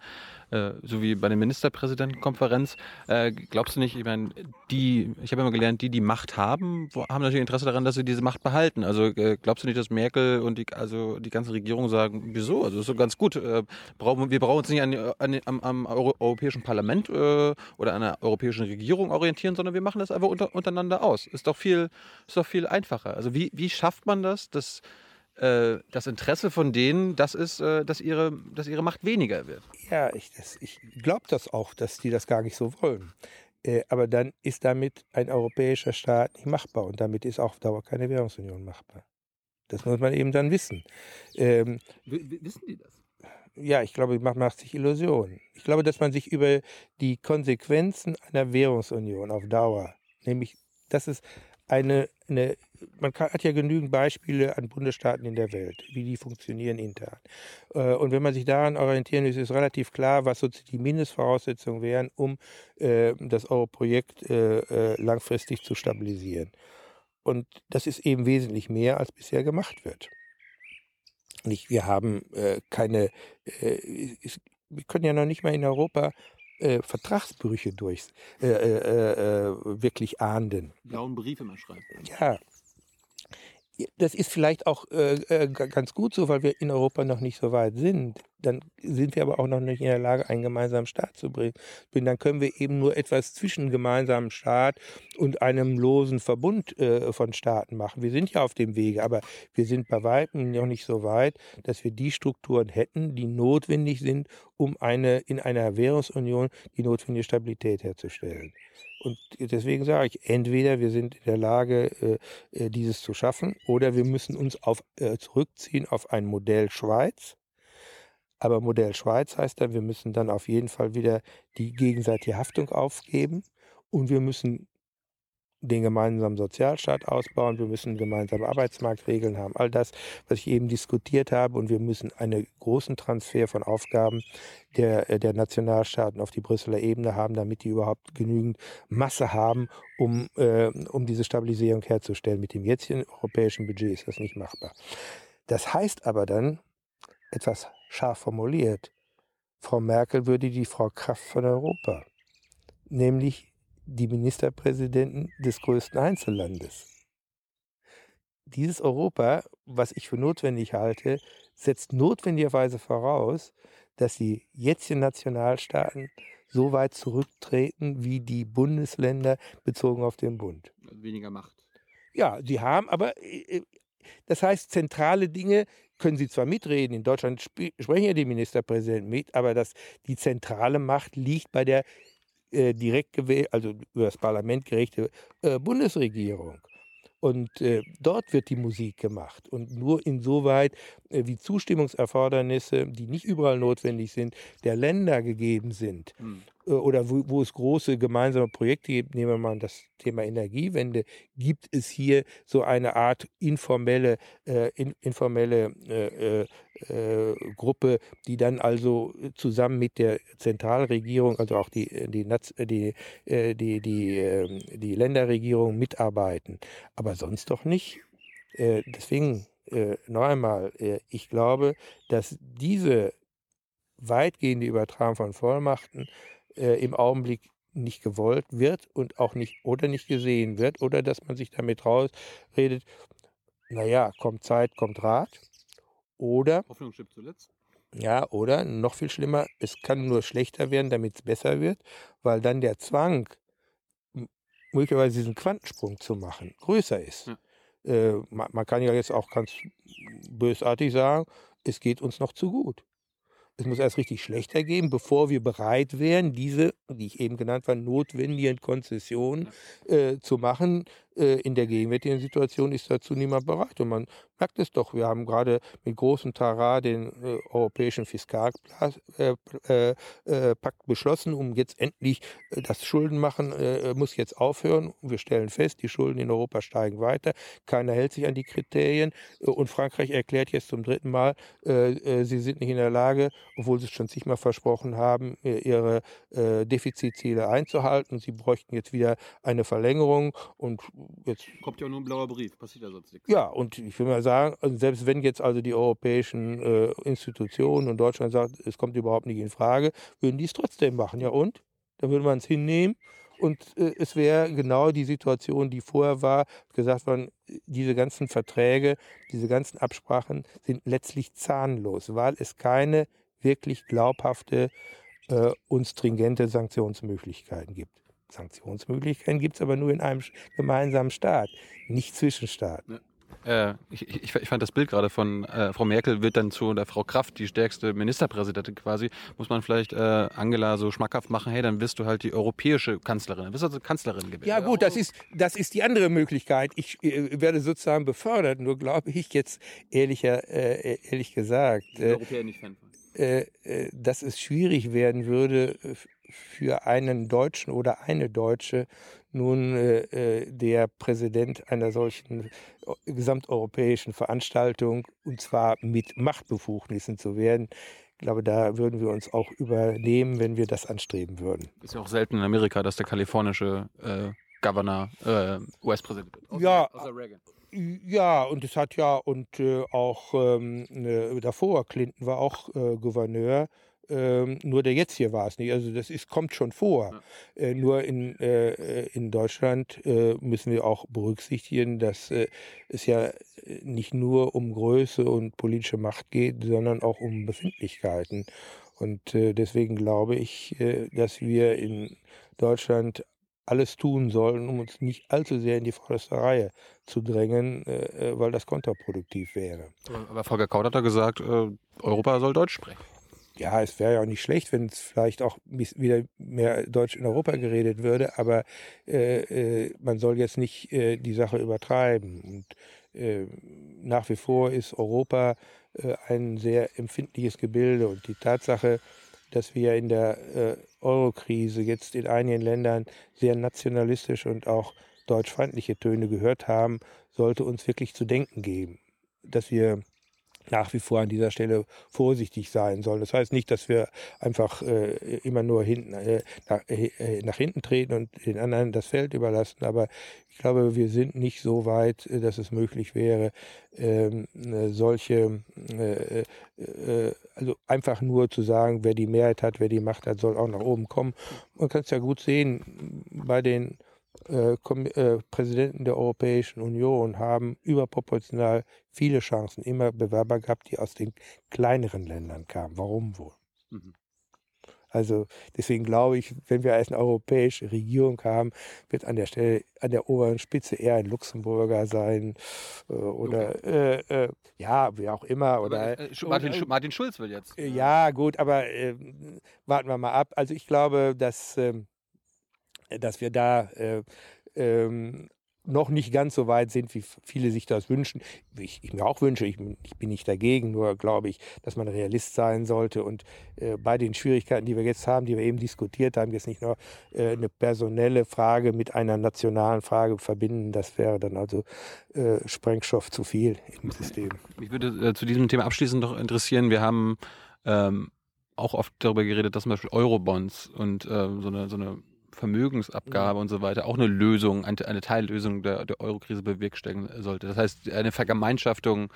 äh, so wie bei der Ministerpräsidentenkonferenz. Äh, glaubst du nicht, ich meine, die, ich habe immer gelernt, die, die Macht haben, haben natürlich Interesse daran, dass sie diese Macht behalten. Also äh, glaubst du nicht, dass Merkel und die, also die ganze Regierung sagen, wieso? Also ist so ganz gut. Äh, brauchen, wir brauchen uns nicht an, an, am, am Euro, Europäischen Parlament äh, oder an der europäischen Regierung orientieren, sondern wir machen das einfach unter, untereinander aus. Ist doch viel, ist doch viel einfacher. Also wie, wie schafft man das, dass äh, das Interesse von denen, das ist, äh, dass, ihre, dass ihre Macht weniger wird. Ja, ich, ich glaube das auch, dass die das gar nicht so wollen. Äh, aber dann ist damit ein europäischer Staat nicht machbar und damit ist auch auf Dauer keine Währungsunion machbar. Das muss man eben dann wissen. Ähm, wissen die das? Ja, ich glaube, man macht sich Illusionen. Ich glaube, dass man sich über die Konsequenzen einer Währungsunion auf Dauer, nämlich, dass es eine, eine man kann, hat ja genügend Beispiele an Bundesstaaten in der Welt, wie die funktionieren intern. Äh, und wenn man sich daran orientieren ist, ist relativ klar, was so die Mindestvoraussetzungen wären, um äh, das Euro-Projekt äh, langfristig zu stabilisieren. Und das ist eben wesentlich mehr, als bisher gemacht wird. Nicht, wir haben keine, wir können ja noch nicht mal in Europa äh, Vertragsbrüche durch äh, äh, äh, wirklich ahnden. Blauen Briefe mal schreiben. Ja. Das ist vielleicht auch äh, äh, ganz gut so, weil wir in Europa noch nicht so weit sind dann sind wir aber auch noch nicht in der Lage, einen gemeinsamen Staat zu bringen. Dann können wir eben nur etwas zwischen gemeinsamen Staat und einem losen Verbund äh, von Staaten machen. Wir sind ja auf dem Wege, aber wir sind bei weitem noch nicht so weit, dass wir die Strukturen hätten, die notwendig sind, um eine in einer Währungsunion die notwendige Stabilität herzustellen. Und deswegen sage ich, entweder wir sind in der Lage, äh, äh dieses zu schaffen, oder wir müssen uns auf, äh, zurückziehen auf ein Modell Schweiz, aber Modell Schweiz heißt dann, wir müssen dann auf jeden Fall wieder die gegenseitige Haftung aufgeben. Und wir müssen den gemeinsamen Sozialstaat ausbauen, wir müssen gemeinsame Arbeitsmarktregeln haben, all das, was ich eben diskutiert habe, und wir müssen einen großen Transfer von Aufgaben der, äh, der Nationalstaaten auf die Brüsseler Ebene haben, damit die überhaupt genügend Masse haben, um, äh, um diese Stabilisierung herzustellen. Mit dem jetzigen europäischen Budget ist das nicht machbar. Das heißt aber dann, etwas scharf formuliert, Frau Merkel würde die Frau Kraft von Europa, nämlich die Ministerpräsidenten des größten Einzellandes. Dieses Europa, was ich für notwendig halte, setzt notwendigerweise voraus, dass die jetzigen Nationalstaaten so weit zurücktreten wie die Bundesländer bezogen auf den Bund. Weniger Macht. Ja, sie haben, aber äh, äh, das heißt, zentrale Dinge können sie zwar mitreden, in Deutschland sprechen ja die Ministerpräsidenten mit, aber das, die zentrale Macht liegt bei der äh, direkt gewählt, also über das Parlament gerechte äh, Bundesregierung. Und äh, dort wird die Musik gemacht. Und nur insoweit, äh, wie Zustimmungserfordernisse, die nicht überall notwendig sind, der Länder gegeben sind. Mhm. Äh, oder wo, wo, es große gemeinsame Projekte gibt, nehmen wir mal das Thema Energiewende, gibt es hier so eine Art informelle, äh, in, informelle äh, äh, äh Gruppe, die dann also zusammen mit der Zentralregierung, also auch die, die, die, äh, die, die, ähm, die Länderregierung mitarbeiten. Aber sonst doch nicht. deswegen noch einmal, ich glaube, dass diese weitgehende Übertragung von Vollmachten äh, im Augenblick nicht gewollt wird und auch nicht oder nicht gesehen wird oder dass man sich damit rausredet, naja, kommt Zeit, kommt Rat. Oder Hoffnung stirbt zuletzt. Ja, oder noch viel schlimmer, es kann nur schlechter werden, damit es besser wird, weil dann der Zwang, möglicherweise diesen Quantensprung zu machen, größer ist. Ja. Äh, man, man, kann ja jetzt auch ganz bösartig sagen, es geht uns noch zu gut es muss erst richtig schlechter gehen, bevor wir bereit wären, diese, die ich eben genannt habe, notwendigen Konzessionen äh, zu machen. Äh, in der gegenwärtigen Situation ist dazu niemand bereit. Und man merkt es doch, wir haben gerade mit großem Tara den äh, europäischen Fiskalpakt äh, äh, äh, beschlossen, um jetzt endlich das Schuldenmachen muss jetzt aufhören. Wir stellen fest, die Schulden in Europa steigen weiter. Keiner hält sich an die Kriterien. und Frankreich erklärt jetzt zum dritten Mal, sie sind nicht in der Lage, obwohl sie es schon zigmal versprochen haben, ihre Defizitziele einzuhalten. Sie bräuchten jetzt wieder eine Verlängerung und jetzt. Kommt ja nur ein blauer Brief, passiert ja sonst nichts. Ja, und ich will mal sagen, also selbst wenn jetzt also die europäischen äh, Institutionen und Deutschland sagt, es kommt überhaupt nicht in Frage, würden die es trotzdem machen. Ja und? Dann würde man es hinnehmen. Und äh, es wäre genau die Situation, die vorher war, gesagt worden, diese ganzen Verträge, diese ganzen Absprachen sind letztlich zahnlos, weil es keine wirklich glaubhafte äh, und stringente Sanktionsmöglichkeiten gibt. Sanktionsmöglichkeiten gibt es aber nur in einem gemeinsamen Staat, nicht zwischen Staaten. Ja. Äh, ich, ich, ich, fand das Bild gerade von äh, Frau Merkel wird dann zu der Frau Kraft, die stärkste Ministerpräsidentin quasi. Muss man vielleicht äh, Angela so schmackhaft machen, hey, dann wirst du halt die europäische Kanzlerin, dann wirst du also Kanzlerin gewählt. Ja gut, das ist, das ist die andere Möglichkeit. Ich äh, werde sozusagen befördert, nur glaube ich jetzt ehrlicher, äh, ehrlich gesagt, äh, Europäer nicht Fan von. dass es schwierig werden würde für einen Deutschen oder eine Deutsche nun äh, äh, der Präsident einer solchen äh, gesamteuropäischen Veranstaltung und zwar mit Machtbefugnissen zu werden. Ich glaube, da würden wir uns auch übernehmen, wenn wir das anstreben würden. Ist ja auch selten in Amerika, dass der kalifornische äh, Governor äh, US-Präsident wird. ja, außer Reagan. Ja, und es hat ja, und äh, auch ähm, davor, Clinton war auch Gouverneur ähm, nur der jetzt hier war es nicht. Also das ist, kommt schon vor. Ja. Äh, nur in, äh, in Deutschland äh, müssen wir auch berücksichtigen, dass äh, es ja äh, nicht nur um Größe und politische Macht geht, sondern auch um Befindlichkeiten. Und äh, deswegen glaube ich, dass wir in Deutschland alles tun sollen, um uns nicht allzu sehr in die vorderste Reihe zu drängen, weil das kontraproduktiv wäre. Aber Volker Kaut hat da gesagt, Europa soll Deutsch sprechen ja, es wäre ja auch nicht schlecht, wenn es vielleicht auch wieder mehr Deutsch in Europa geredet würde, aber äh, äh, man soll jetzt nicht äh, die Sache übertreiben. Und äh, nach wie vor ist Europa äh, ein sehr empfindliches Gebilde und die Tatsache, dass wir in der äh, Eurokrise jetzt in einigen Ländern sehr nationalistische und auch deutschfeindliche Töne gehört haben, sollte uns wirklich zu denken geben, dass wir nach wie vor an dieser Stelle vorsichtig sein sollen. Das heißt nicht, dass wir einfach äh, immer nur hinten, äh, nach, äh, nach, hinten treten und den anderen das Feld überlassen, aber ich glaube, wir sind nicht so weit, äh, dass es möglich wäre, ähm, äh, solche, äh, also einfach nur zu sagen, wer die Mehrheit hat, wer die Macht hat, soll auch nach oben kommen. Man kann es ja gut sehen bei den äh, äh, Präsidenten der Europäischen Union haben überproportional viele Chancen, immer Bewerber gehabt, die aus den kleineren Ländern kamen. Warum wohl? Mhm. Also deswegen glaube ich, wenn wir eine europäische Regierung haben, wird an der Stelle, an der oberen Spitze eher ein Luxemburger sein äh, oder okay. äh, äh, ja, wie auch immer. Oder, äh, Martin, Martin, Schulz will jetzt. ja, gut, aber warten wir mal ab. Also ich glaube, dass ähm, dass wir da äh, ähm, noch nicht ganz so weit sind, wie viele sich das wünschen. Ich, ich mir auch wünsche, ich, ich, bin nicht dagegen, nur glaube ich, dass man Realist sein sollte und äh, bei den Schwierigkeiten, die wir jetzt haben, die wir eben diskutiert haben, jetzt nicht nur äh, eine personelle Frage mit einer nationalen Frage verbinden, das wäre dann also äh, Sprengstoff zu viel im System. Mich würde äh, zu diesem Thema abschließend noch interessieren, wir haben ähm, auch oft darüber geredet, dass zum Beispiel Eurobonds und äh, so eine, so eine Vermögensabgabe mhm. und so weiter auch eine Lösung, eine, eine Teillösung der, der Eurokrise bewerkstelligen sollte. Das heißt, eine Vergemeinschaftung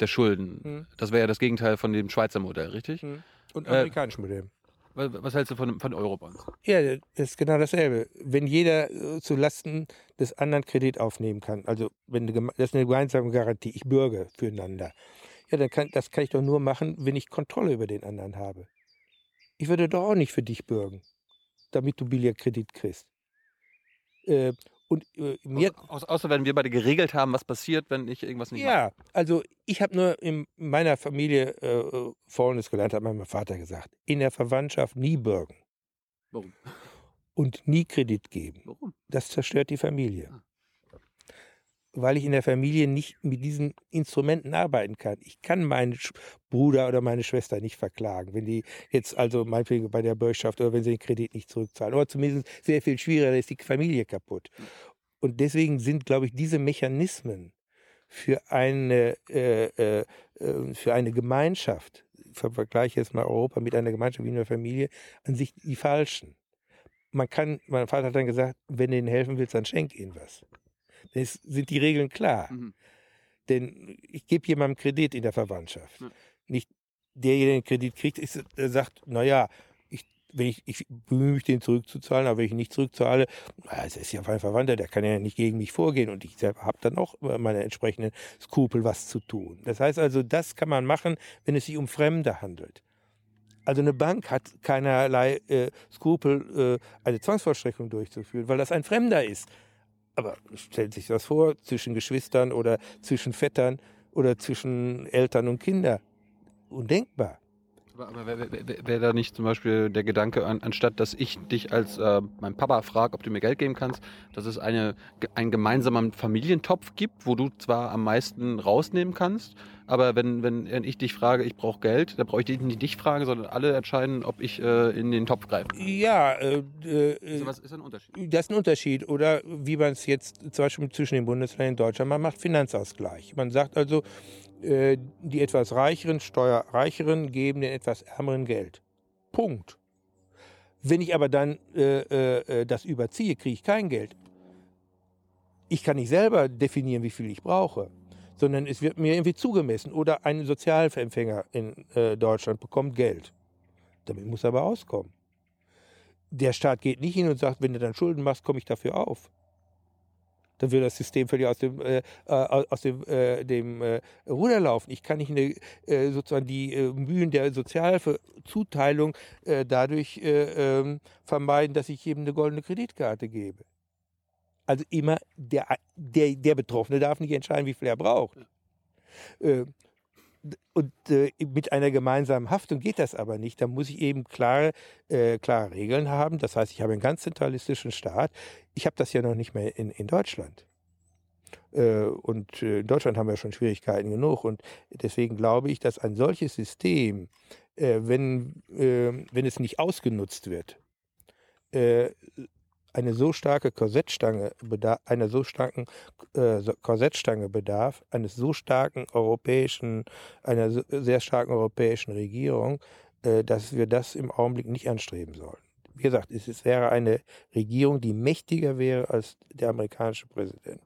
der Schulden. Mhm. Das wäre ja das Gegenteil von dem Schweizer Modell, richtig? Mhm. Und äh, amerikanischen äh, Modell. Was, was, hältst du von, von Eurobonds? Ja, das ist genau dasselbe. Wenn jeder äh, zu Lasten des anderen Kredit aufnehmen kann, also wenn das ist eine gemeinsame Garantie, ich bürge füreinander, ja, dann kann, das kann ich doch nur machen, wenn ich Kontrolle über den anderen habe. Ich würde doch auch nicht für dich bürgen damit du Billigkredit kriegst. Äh, und äh, mir. Au außer wenn wir beide geregelt haben, was passiert, wenn ich irgendwas nicht ja, mache. Ja, also ich habe nur in meiner Familie äh, Folgendes gelernt, hat mein Vater gesagt. In der Verwandtschaft nie bürgen. Warum? Und nie Kredit geben. Warum? Das zerstört die Familie. Ah weil ich in der Familie nicht mit diesen Instrumenten arbeiten kann. Ich kann meinen Bruder oder meine Schwester nicht verklagen, wenn die jetzt also meinetwegen bei der Bürgschaft oder wenn sie den Kredit nicht zurückzahlen. Oder zumindest sehr viel schwieriger, ist die Familie kaputt. Und deswegen sind, glaube ich, diese Mechanismen für eine, äh, äh, äh für eine Gemeinschaft, ich vergleiche jetzt mal Europa mit einer Gemeinschaft wie einer Familie, an sich die falschen. Man kann, mein Vater hat dann gesagt, wenn du ihnen helfen willst, dann schenk ihnen was. Es sind die Regeln klar. Mhm. Denn ich gebe jemandem Kredit in der Verwandtschaft. Mhm. Nicht derjenige, der den Kredit kriegt, ist, der sagt, naja, ich, wenn ich, ich bemühe mich, den zurückzuzahlen, aber wenn ich nicht zurückzahle, es ist ja mein Verwandter, der kann ja nicht gegen mich vorgehen und ich habe dann auch meine entsprechenden Skrupel, was zu tun. Das heißt also, das kann man machen, wenn es sich um Fremde handelt. Also eine Bank hat keinerlei äh, Skrupel, äh, eine Zwangsvollstreckung durchzuführen, weil das ein Fremder ist. Aber stellt sich das vor, zwischen Geschwistern oder zwischen Vettern oder zwischen Eltern und Kindern. Undenkbar. Aber, aber wäre wär, wär da nicht zum Beispiel der Gedanke, an, anstatt dass ich dich als äh, mein Papa frage, ob du mir Geld geben kannst, dass es eine, einen gemeinsamen Familientopf gibt, wo du zwar am meisten rausnehmen kannst, aber wenn, wenn ich dich frage, ich brauche Geld, dann brauche ich nicht dich fragen, sondern alle entscheiden, ob ich äh, in den Topf greife. Ja, äh, äh, was ist ein Unterschied. Das ist ein Unterschied. Oder wie man es jetzt zum Beispiel zwischen den Bundesländern in Deutschland, man macht Finanzausgleich. Man sagt also, die etwas reicheren, steuerreicheren geben den etwas ärmeren Geld. Punkt. Wenn ich aber dann äh, äh, das überziehe, kriege ich kein Geld. Ich kann nicht selber definieren, wie viel ich brauche sondern es wird mir irgendwie zugemessen. Oder ein Sozialempfänger in äh, Deutschland bekommt Geld. Damit muss er aber auskommen. Der Staat geht nicht hin und sagt, wenn du dann Schulden machst, komme ich dafür auf. Dann wird das System völlig aus dem, äh, äh aus dem, äh, dem äh, Ruder laufen. Ich kann nicht eine, äh, sozusagen die Mühen der Sozialzuteilung dadurch ähm, vermeiden, dass ich jedem eine goldene Kreditkarte gebe. Also immer der, der, der Betroffene darf nicht entscheiden, wie viel er braucht. Äh, und äh, mit einer gemeinsamen Haftung geht das aber nicht. Da muss ich eben klare, äh, klare Regeln haben. Das heißt, ich habe einen ganz zentralistischen Staat. Ich habe das ja noch nicht mehr in, in Deutschland. Äh, und äh, in Deutschland haben wir schon Schwierigkeiten genug. Und deswegen glaube ich, dass ein solches System, äh, wenn, wenn es nicht ausgenutzt wird, eine so starke Korsettstange bedarf, einer so starken äh, Korsettstange bedarf, eines so starken europäischen, einer so, sehr starken europäischen Regierung, äh, dass wir das im Augenblick nicht anstreben sollen. Wie gesagt, es, es wäre eine Regierung, die mächtiger wäre als der amerikanische Präsident.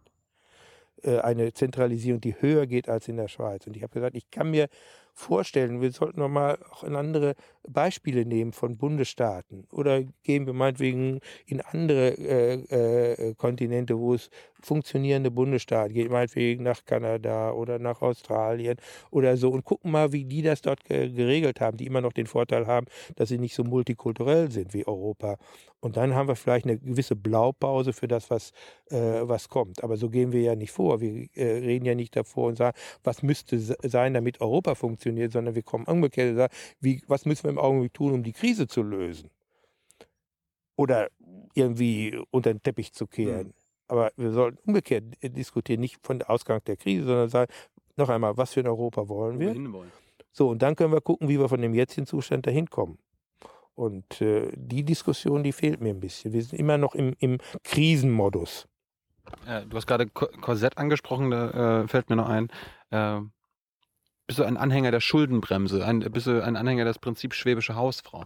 Äh, eine Zentralisierung, die höher geht als in der Schweiz. Und ich habe gesagt, ich kann mir vorstellen, wir sollten noch mal auch in andere Beispiele nehmen von Bundesstaaten oder gehen wir meinetwegen in andere äh, äh, Kontinente, wo es funktionierende Bundesstaaten geht, meinetwegen nach Kanada oder nach Australien oder so und gucken mal, wie die das dort geregelt haben, die immer noch den Vorteil haben, dass sie nicht so multikulturell sind wie Europa. Und dann haben wir vielleicht eine gewisse Blaupause für das, was, äh, was kommt. Aber so gehen wir ja nicht vor. Wir äh, reden ja nicht davor und sagen, was müsste sein, damit Europa funktioniert, sondern wir kommen umgekehrt und sagen, wie, was müssen wir im Augenblick tun, um die Krise zu lösen? Oder irgendwie unter den Teppich zu kehren. Mhm. Aber wir sollten umgekehrt diskutieren, nicht von der Ausgang der Krise, sondern sagen, noch einmal, was für ein Europa wollen wir? wir so, und dann können wir gucken, wie wir von dem jetzigen Zustand dahin kommen. Und äh, die Diskussion, die fehlt mir ein bisschen. Wir sind immer noch im, im Krisenmodus. Äh, du hast gerade Korsett angesprochen, da äh, fällt mir noch ein. Bist du ein Anhänger der Schuldenbremse? Ein, bist du ein Anhänger des Prinzips schwäbische Hausfrau?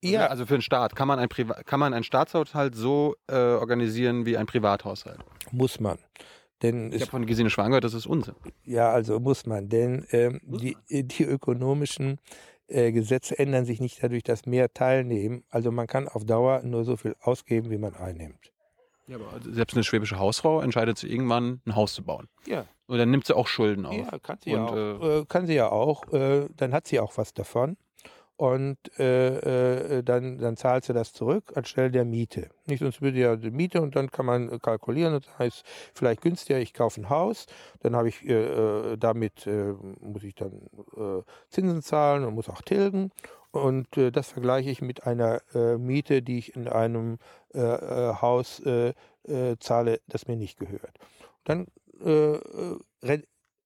Ja. Also für einen Staat. Kann man, ein Priva kann man einen Staatshaushalt so äh, organisieren wie ein Privathaushalt? Muss man. Denn ich habe von Gesine Schwan gehört, das ist Unsinn. Ja, also muss man. Denn ähm, muss die, man? die ökonomischen äh, Gesetze ändern sich nicht dadurch, dass mehr teilnehmen. Also man kann auf Dauer nur so viel ausgeben, wie man einnimmt. Ja, aber selbst eine schwäbische Hausfrau entscheidet sich irgendwann, ein Haus zu bauen. Ja. Und dann nimmt sie auch Schulden auf. Ja, kann sie, Und, ja, auch, äh, kann sie ja auch. Äh, dann hat sie auch was davon und äh, äh, dann, dann zahlt sie das zurück anstelle der Miete. Nicht, sonst würde ja die Miete und dann kann man kalkulieren und das heißt vielleicht günstiger, ich kaufe ein Haus, dann habe ich äh, äh damit äh, muss ich dann äh, Zinsen zahlen und muss auch tilgen und das vergleiche ich mit einer Miete, die ich in einem Haus zahle, das mir nicht gehört. Dann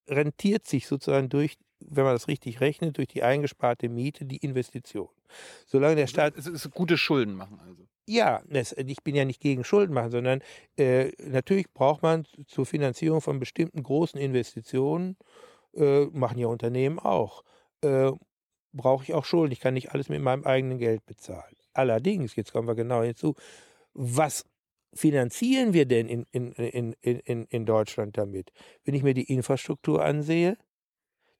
rentiert sich sozusagen durch wenn man das richtig rechnet, durch die eingesparte Miete die Investition. Solange der Staat. Es ist gute Schulden machen also. Ja, ich bin ja nicht gegen Schulden machen, sondern äh, natürlich braucht man zur Finanzierung von bestimmten großen Investitionen, äh, machen ja Unternehmen auch, äh, brauche ich auch Schulden. Ich kann nicht alles mit meinem eigenen Geld bezahlen. Allerdings, jetzt kommen wir genau hinzu, was finanzieren wir denn in, in, in, in, in Deutschland damit? Wenn ich mir die Infrastruktur ansehe,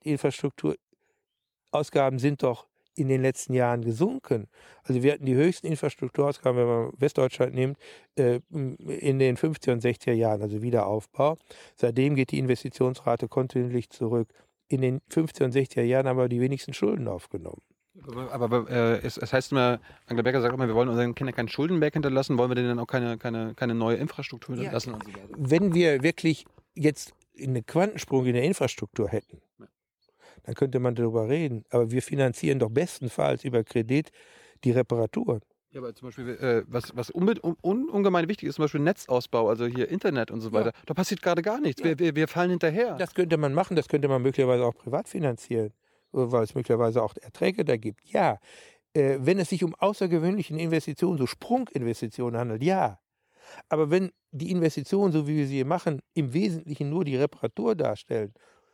die Infrastrukturausgaben sind doch in den letzten Jahren gesunken. Also wir hatten die höchsten Infrastrukturausgaben, wenn man Westdeutschland nimmt, äh, in den 50er und 60er Jahren, also Wiederaufbau. Seitdem geht die Investitionsrate kontinuierlich zurück. In den 50er und 60er Jahren haben wir die wenigsten Schulden aufgenommen. Aber, aber äh, es, es, heißt immer, Angela Becker sagt immer, wir wollen unseren Kindern keinen Schuldenberg hinterlassen, wollen wir denen dann auch keine, keine, keine neue Infrastruktur hinterlassen? Ja, so wenn wir wirklich jetzt einen Quantensprung in der Infrastruktur hätten, ja dann könnte man darüber reden. Aber wir finanzieren doch bestenfalls über Kredit die Reparaturen. Ja, aber zum Beispiel, äh, was, was un, un, ungemein wichtig ist, zum Beispiel Netzausbau, also hier Internet und so weiter, ja. da passiert gerade gar nichts. Ja. Wir, wir, wir, fallen hinterher. Das könnte man machen, das könnte man möglicherweise auch privat finanzieren, weil es möglicherweise auch Erträge da gibt. Ja, äh, wenn es sich um außergewöhnliche Investitionen, so Sprunginvestitionen handelt, ja. Aber wenn die Investitionen, so wie wir sie machen, im Wesentlichen nur die Reparatur darstellen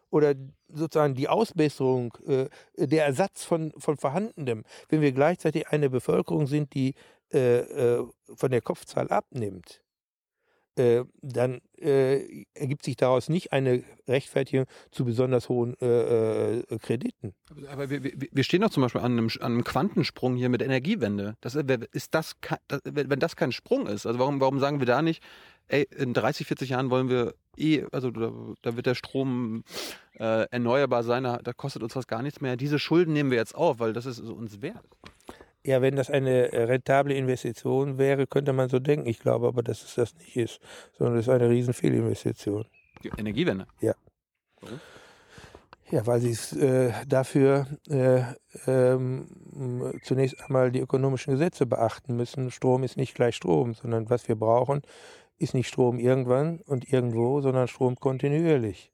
oder sozusagen die Ausbesserung, äh, der Ersatz von, von Vorhandenem, wenn wir gleichzeitig eine Bevölkerung sind, die äh, äh von der Kopfzahl abnimmt, äh, dann äh, ergibt sich daraus nicht eine Rechtfertigung zu besonders hohen äh, äh Krediten. Aber wir, wir, stehen doch zum Beispiel an einem, an einem, Quantensprung hier mit Energiewende. Das, ist das, wenn das kein Sprung ist, also warum, warum sagen wir da nicht, ey, in 30, 40 Jahren wollen wir eh, also da, da wird der Strom äh, erneuerbar sein, da, da, kostet uns das gar nichts mehr. Diese Schulden nehmen wir jetzt auf, weil das ist uns wert. Ja, wenn das eine rentable Investition wäre, könnte man so denken. Ich glaube aber, dass es das nicht ist, sondern es ist eine riesen Fehlinvestition. Die Energiewende? Ja. Warum? Ja, weil sie es äh, dafür äh, ähm, zunächst einmal die ökonomischen Gesetze beachten müssen. Strom ist nicht gleich Strom, sondern was wir brauchen, ist nicht Strom irgendwann und irgendwo, sondern Strom kontinuierlich.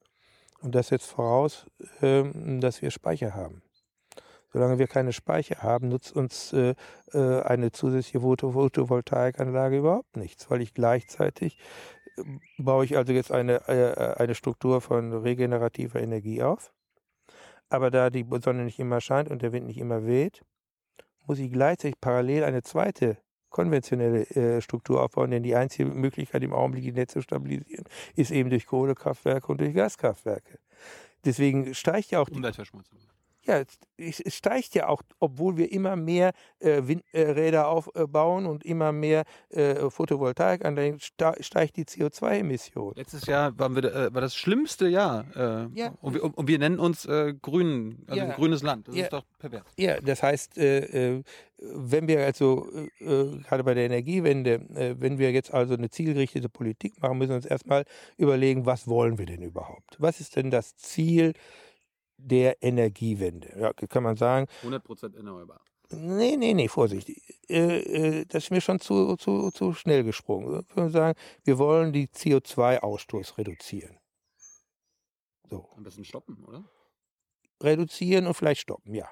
Und das setzt voraus, ähm, dass wir Speicher haben. Solange wir keine Speicher haben, nutzt uns äh, äh, eine zusätzliche Photovoltaikanlage überhaupt nichts, weil ich gleichzeitig äh, baue ich also jetzt eine, eine Struktur von regenerativer Energie auf. Aber da die Sonne nicht immer scheint und der Wind nicht immer weht, muss ich gleichzeitig parallel eine zweite konventionelle äh, Struktur aufbauen, denn die einzige Möglichkeit im Augenblick die Netze zu stabilisieren, ist eben durch Kohlekraftwerke und durch Gaskraftwerke. Deswegen steigt ja auch die Umweltverschmutzung. Ja, es, es steigt ja auch, obwohl wir immer mehr äh, Windräder aufbauen und immer mehr äh, Photovoltaikanlagen, steigt die CO2-Emission. Letztes Jahr waren wir, äh, war das schlimmste Jahr. Äh, ja. Und wir, und, wir, nennen uns äh, Grün, also ja. grünes Land. Das ja. ist doch pervers. Ja, das heißt, äh, äh, wenn wir also gerade bei der Energiewende, wenn wir jetzt also eine zielgerichtete Politik machen, müssen wir uns erstmal überlegen, was wollen wir denn überhaupt? Was ist denn das Ziel? Der Energiewende. Ja, kann man sagen. 100% erneuerbar. Nee, nee, nee, Vorsicht. Äh, äh, das ist mir schon zu, zu, zu schnell gesprungen. Wir können sagen, wir wollen die CO2-Ausstoß reduzieren. So. Am besten stoppen, oder? Reduzieren und vielleicht stoppen, ja.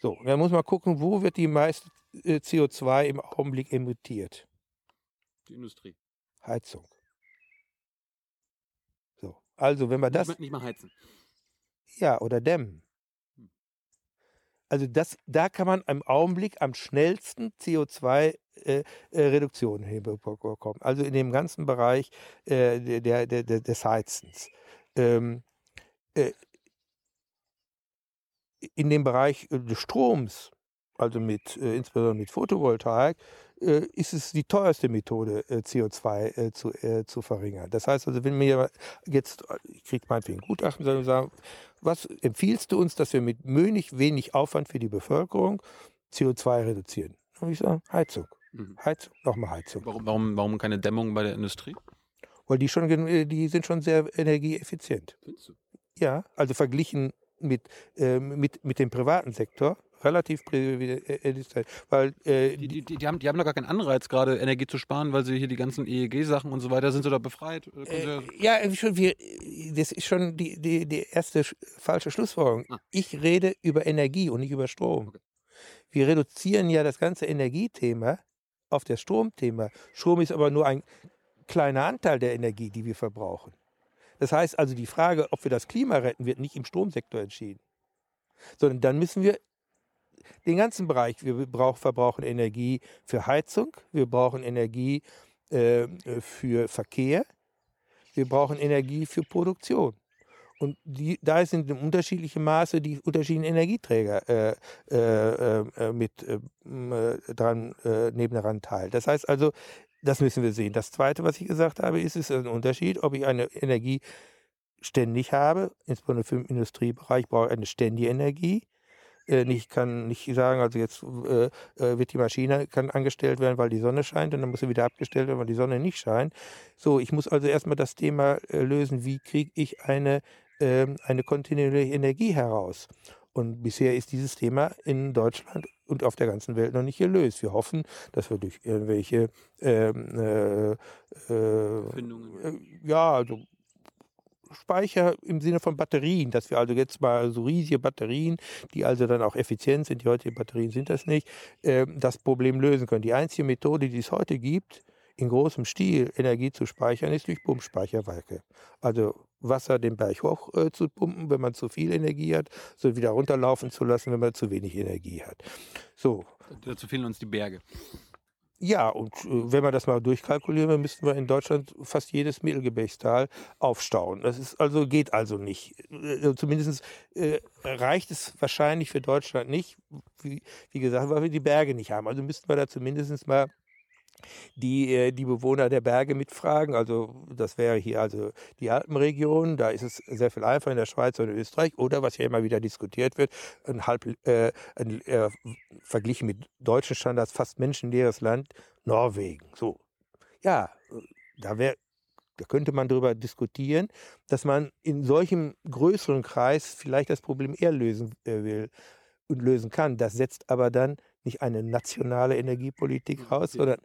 So, dann muss man gucken, wo wird die meiste äh, CO2 im Augenblick emittiert? Die Industrie. Heizung. So, also wenn wir das. Nicht mal heizen. Ja, oder dämmen. Hm. Also das, da kann man im Augenblick am schnellsten CO2-Reduktion äh, äh hinbekommen. Also in dem ganzen Bereich äh, der, der, der, des Heizens. Ähm, äh, in dem Bereich äh, des Stroms, also mit, äh, insbesondere mit Photovoltaik, äh, ist es die teuerste Methode, äh, CO2 äh, zu, zu verringern. Das heißt also, wenn mir jetzt, ich kriege meinetwegen Gutachten, sondern sagen, was empfiehlst du uns, dass wir mit wenig, wenig Aufwand für die Bevölkerung CO2 reduzieren? Und ich sage, Heizung. Mhm. Heizung, nochmal Heizung. Warum, warum, warum keine Dämmung bei der Industrie? Weil die schon, die sind schon sehr energieeffizient. Findest du? Ja, also verglichen mit, äh, mit, mit dem privaten Sektor relativ privilegiert, weil äh, die, die, die, haben, die haben doch gar keinen Anreiz, gerade Energie zu sparen, weil sie hier die ganzen EEG-Sachen und so weiter, sind sie da befreit? Äh, ja, schon, wir, das ist schon die, die, die erste falsche Schlussfolgerung. Ah. Ich rede über Energie und nicht über Strom. Okay. Wir reduzieren ja das ganze Energiethema auf das Stromthema. Strom ist aber nur ein kleiner Anteil der Energie, die wir verbrauchen. Das heißt also, die Frage, ob wir das Klima retten, wird nicht im Stromsektor entschieden sondern dann müssen wir den ganzen Bereich. Wir brauch, verbrauchen Energie für Heizung, wir brauchen Energie äh, für Verkehr, wir brauchen Energie für Produktion. Und die, da sind in unterschiedlichem Maße die unterschiedlichen Energieträger äh, äh, äh mit äh, dran äh, nebeneinander teil. Das heißt also, das müssen wir sehen. Das Zweite, was ich gesagt habe, ist, es ist ein Unterschied, ob ich eine Energie ständig habe, insbesondere für den Industriebereich brauche ich eine ständige Energie äh, nicht kann nicht sagen, also jetzt äh, äh, wird die Maschine kann angestellt werden, weil die Sonne scheint und dann muss sie wieder abgestellt werden, weil die Sonne nicht scheint. So, ich muss also erstmal das Thema äh, lösen, wie kriege ich eine, ähm, eine kontinuierliche Energie heraus. Und bisher ist dieses Thema in Deutschland und auf der ganzen Welt noch nicht gelöst. Wir hoffen, dass wir durch irgendwelche ähm, äh, äh, ja, also Speicher im Sinne von Batterien, dass wir also jetzt mal so riesige Batterien, die also dann auch effizient sind, die heutigen Batterien sind das nicht, äh, das Problem lösen können. Die einzige Methode, die es heute gibt, in großem Stil Energie zu speichern, ist durch Pumpspeicherwerke. Also Wasser den Berg hoch äh, zu pumpen, wenn man zu viel Energie hat, so wieder runterlaufen zu lassen, wenn man zu wenig Energie hat. So. Dazu fehlen uns die Berge. Ja, und äh, wenn wir das mal durchkalkulieren, müssten wir in Deutschland fast jedes Mittelgebirgstal aufstauen. Das ist also geht also nicht. Äh, zumindest äh, reicht es wahrscheinlich für Deutschland nicht, wie, wie gesagt, weil wir die Berge nicht haben. Also müssten wir da zumindest mal die äh, die Bewohner der Berge mitfragen. Also das wäre hier also die Alpenregion, da ist es sehr viel einfacher in der Schweiz oder in Österreich. Oder was ja immer wieder diskutiert wird, ein halb äh, ein, äh, verglichen mit deutschen Standards fast menschenleeres Land, Norwegen. So, ja, da wäre da könnte man darüber diskutieren, dass man in solchem größeren Kreis vielleicht das Problem eher lösen äh, will und lösen kann. Das setzt aber dann nicht eine nationale Energiepolitik raus, sondern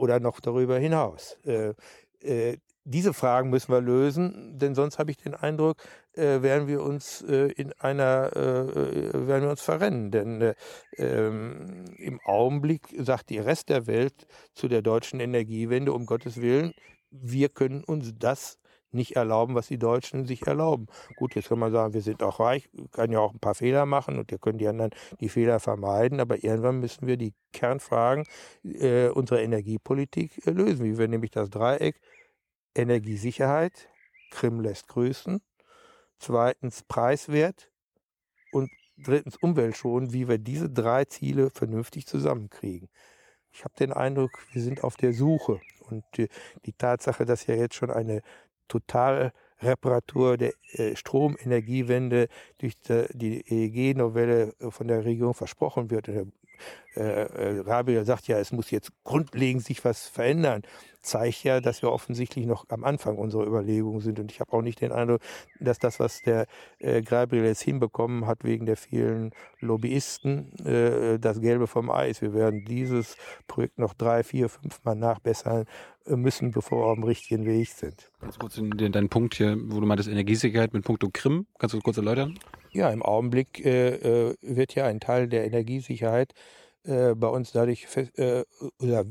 oder noch darüber hinaus? Äh, äh, diese Fragen müssen wir lösen, denn sonst habe ich den Eindruck, äh, werden wir uns äh, in einer, äh, äh werden wir uns verrennen. Denn äh, ähm, im Augenblick sagt der Rest der Welt zu der deutschen Energiewende, um Gottes Willen, wir können uns das nicht erlauben, was die Deutschen sich erlauben. Gut, jetzt kann man sagen, wir sind auch reich, können ja auch ein paar Fehler machen und wir können die anderen die Fehler vermeiden, aber irgendwann müssen wir die Kernfragen äh, unserer Energiepolitik äh, lösen, wie wir nämlich das Dreieck Energiesicherheit, Krim lässt grüßen, zweitens Preiswert und drittens Umweltschonung, wie wir diese drei Ziele vernünftig zusammenkriegen. Ich habe den Eindruck, wir sind auf der Suche und die, die Tatsache, dass ja jetzt schon eine Totalreparatur der äh, Stromenergiewende durch die EEG-Novelle von der Regierung versprochen wird. Äh, äh, Rabiel sagt ja, es muss jetzt grundlegend sich was verändern, zeigt ja, dass wir offensichtlich noch am Anfang unserer Überlegungen sind. Und ich habe auch nicht den Eindruck, dass das, was der äh, Gabriel jetzt hinbekommen hat wegen der vielen Lobbyisten, äh, das Gelbe vom Eis. Wir werden dieses Projekt noch drei, vier, fünf Mal nachbessern müssen, bevor wir auf dem richtigen Weg sind. Ganz kurz in den, deinen Punkt hier, wo du meintest Energiesicherheit mit Punkto Krim. Kannst du kurz erläutern? Ja, im Augenblick äh, äh wird ja ein Teil der Energiesicherheit äh, bei uns dadurch fest, äh, oder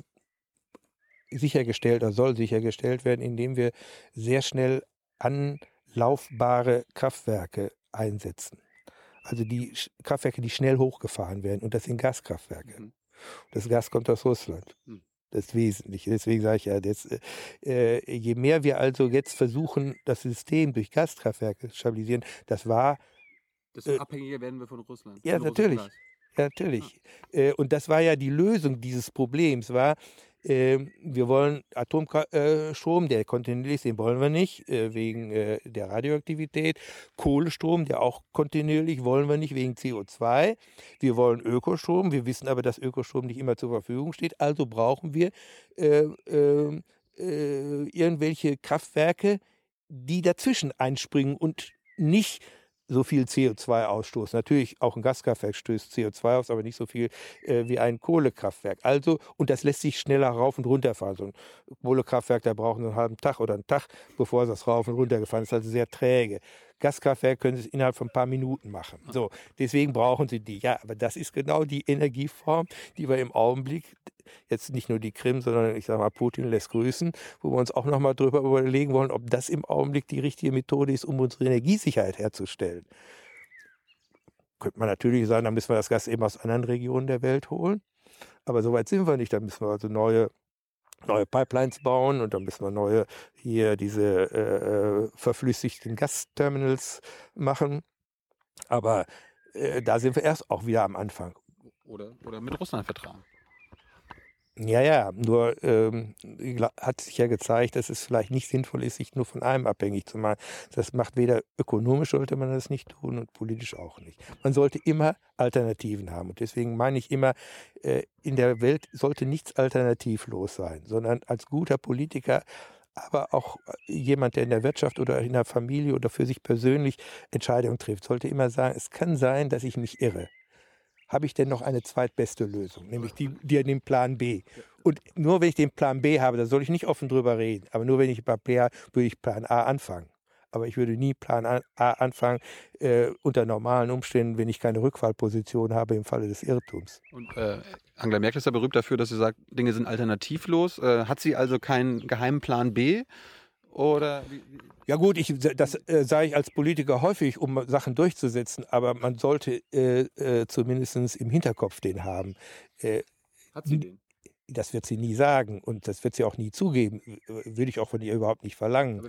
sichergestellt oder soll sichergestellt werden, indem wir sehr schnell anlaufbare Kraftwerke einsetzen. Also die Kraftwerke, die schnell hochgefahren werden und das sind Gaskraftwerke. Mhm. Das Gas kommt aus Russland. Mhm. Das ist wesentlich. Deswegen sage ich ja, das, äh, je mehr wir also jetzt versuchen, das System durch Gaskraftwerke zu stabilisieren, das war. Desto äh, abhängiger werden wir von Russland. Ja, natürlich. Ja, natürlich. Äh, und das war ja die Lösung dieses Problems, war, äh, wir wollen Atomstrom, der kontinuierlich ist, den wollen wir nicht, äh, wegen äh, der Radioaktivität. Kohlestrom, der auch kontinuierlich, wollen wir nicht, wegen CO2. Wir wollen Ökostrom, wir wissen aber, dass Ökostrom nicht immer zur Verfügung steht, also brauchen wir äh, ähm, äh, irgendwelche Kraftwerke, die dazwischen einspringen und nicht so viel CO2-Ausstoß. Natürlich auch ein Gaskraftwerk stößt CO2 aus, aber nicht so viel äh, wie ein Kohlekraftwerk. Also, und das lässt sich schneller rauf und runter fahren. So ein Kohlekraftwerk, da brauchen einen halben Tag oder einen Tag, bevor das rauf und runter gefahren ist. Also sehr träge. Gaskraftwerk können Sie es innerhalb von ein paar Minuten machen. So, deswegen brauchen Sie die. Ja, aber das ist genau die Energieform, die wir im Augenblick, jetzt nicht nur die Krim, sondern ich sage mal, Putin lässt grüßen, wo wir uns auch nochmal drüber überlegen wollen, ob das im Augenblick die richtige Methode ist, um unsere Energiesicherheit herzustellen. Könnte man natürlich sagen, dann müssen wir das Gas eben aus anderen Regionen der Welt holen. Aber so weit sind wir nicht. Da müssen wir also neue neue Pipelines bauen und dann müssen wir neue hier diese äh, äh, verflüssigten Gasterminals machen. Aber äh, da sind wir erst auch wieder am Anfang. Oder, oder mit Russland vertragen. Ja, ja, nur ähm, hat sich ja gezeigt, dass es vielleicht nicht sinnvoll ist, sich nur von einem abhängig zu machen. Das macht weder ökonomisch sollte man das nicht tun und politisch auch nicht. Man sollte immer Alternativen haben. Und deswegen meine ich immer, äh, in der Welt sollte nichts alternativlos sein, sondern als guter Politiker aber auch jemand, der in der Wirtschaft oder in der Familie oder für sich persönlich Entscheidungen trifft, sollte immer sagen, es kann sein, dass ich mich irre habe ich denn noch eine zweitbeste Lösung, nämlich die, die, den Plan B. Und nur wenn ich den Plan B habe, da soll ich nicht offen drüber reden, aber nur wenn ich Plan B habe, würde ich Plan A anfangen. Aber ich würde nie Plan A anfangen äh, unter normalen Umständen, wenn ich keine Rückfallposition habe im Falle des Irrtums. Und äh, Angela Merkel ist ja berühmt dafür, dass sie sagt, Dinge sind alternativlos. Äh, hat sie also keinen geheimen Plan B? Oder wie, ja gut, ich, das äh, sage ich als Politiker häufig, um Sachen durchzusetzen, aber man sollte äh, äh, zumindest im Hinterkopf den haben. Äh, Hat sie den? Das wird sie nie sagen und das wird sie auch nie zugeben. Würde ich auch von ihr überhaupt nicht verlangen.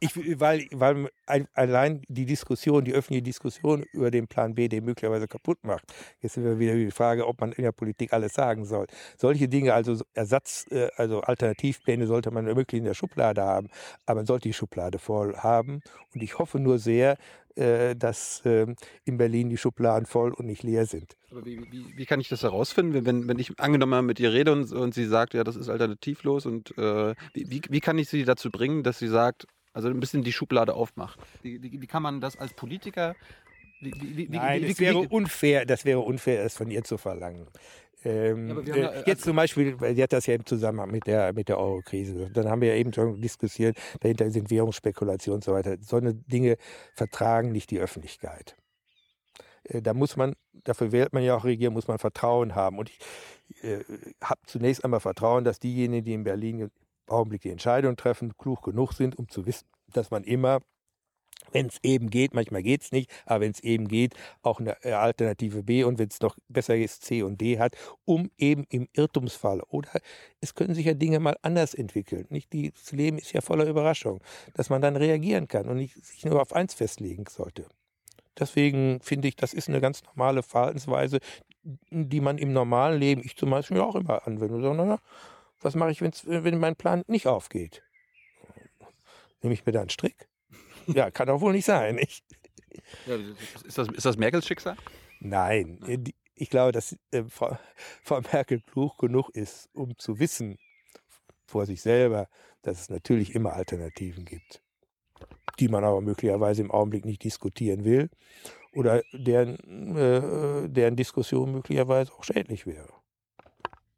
Ich, weil, weil allein die Diskussion, die öffentliche Diskussion über den Plan B, den möglicherweise kaputt macht. Jetzt sind wir wieder die Frage, ob man in der Politik alles sagen soll. Solche Dinge, also Ersatz, äh, also Alternativpläne sollte man möglichst in der Schublade haben, aber man sollte die Schublade voll haben. Und ich hoffe nur sehr, äh, dass äh, in Berlin die Schubladen voll und nicht leer sind. Aber wie, wie, wie kann ich das herausfinden, wenn, wenn ich angenommen mal mit ihr rede und, und sie sagt, ja, das ist alternativlos und äh, wie, wie kann ich sie dazu bringen, dass sie sagt, also ein bisschen die Schublade aufmacht? Wie, wie, wie kann man das als Politiker wie, wie, wie, Nein, das wäre unfair, das wäre unfair, es von ihr zu verlangen. Ähm, ja, äh, jetzt also zum Beispiel, sie hat das ja im Zusammenhang mit der, mit der Euro-Krise. Dann haben wir ja eben schon diskutiert, dahinter sind Währungsspekulationen und so weiter. So eine Dinge vertragen nicht die Öffentlichkeit. Äh, da muss man, dafür wählt man ja auch Regierung, muss man Vertrauen haben. Und ich äh, habe zunächst einmal Vertrauen, dass diejenigen, die in Berlin im Augenblick die Entscheidung treffen, klug genug sind, um zu wissen, dass man immer wenn es eben geht, manchmal geht es nicht, aber wenn es eben geht, auch eine äh, Alternative B und wenn es noch besser ist, C und D hat, um eben im Irrtumsfall oder es können sich ja Dinge mal anders entwickeln. Nicht? Das Leben ist ja voller Überraschung, dass man dann reagieren kann und nicht sich nur auf eins festlegen sollte. Deswegen finde ich, das ist eine ganz normale Verhaltensweise, die man im normalen Leben, ich zum Beispiel auch immer anwende. So, na, was mache ich, wenn mein Plan nicht aufgeht? Nehme ich mir da einen Strick? Ja, kann doch wohl nicht sein. Nicht? Ja, ist, das, ist das Merkels Schicksal? Nein. Nein. Ich glaube, dass äh, Frau, Frau Merkel klug genug ist, um zu wissen vor sich selber, dass es natürlich immer Alternativen gibt, die man aber möglicherweise im Augenblick nicht diskutieren will oder deren, äh, deren Diskussion möglicherweise auch schädlich wäre.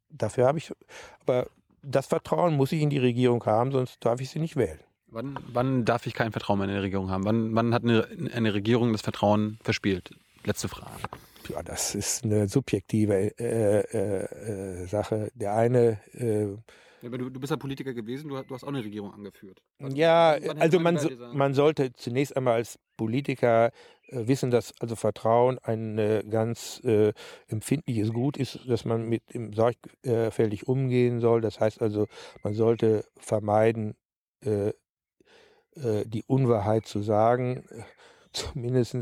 Dafür habe ich, aber das Vertrauen muss ich in die Regierung haben, sonst darf ich sie nicht wählen. Wann, wann darf ich kein Vertrauen mehr in eine Regierung haben? Wann, wann hat eine, eine Regierung das Vertrauen verspielt? Letzte Frage. Ja, das ist eine subjektive äh, äh, äh Sache. Der eine. Äh, ja, aber du, du, bist ja Politiker gewesen, du, du hast auch eine Regierung angeführt. Also, ja, also man, so, man sollte zunächst einmal als Politiker äh, wissen, dass also Vertrauen ein äh, ganz äh, empfindliches Gut ist, dass man mit ihm sorgfältig umgehen soll. Das heißt also, man sollte vermeiden, äh, äh, die Unwahrheit zu sagen, zumindest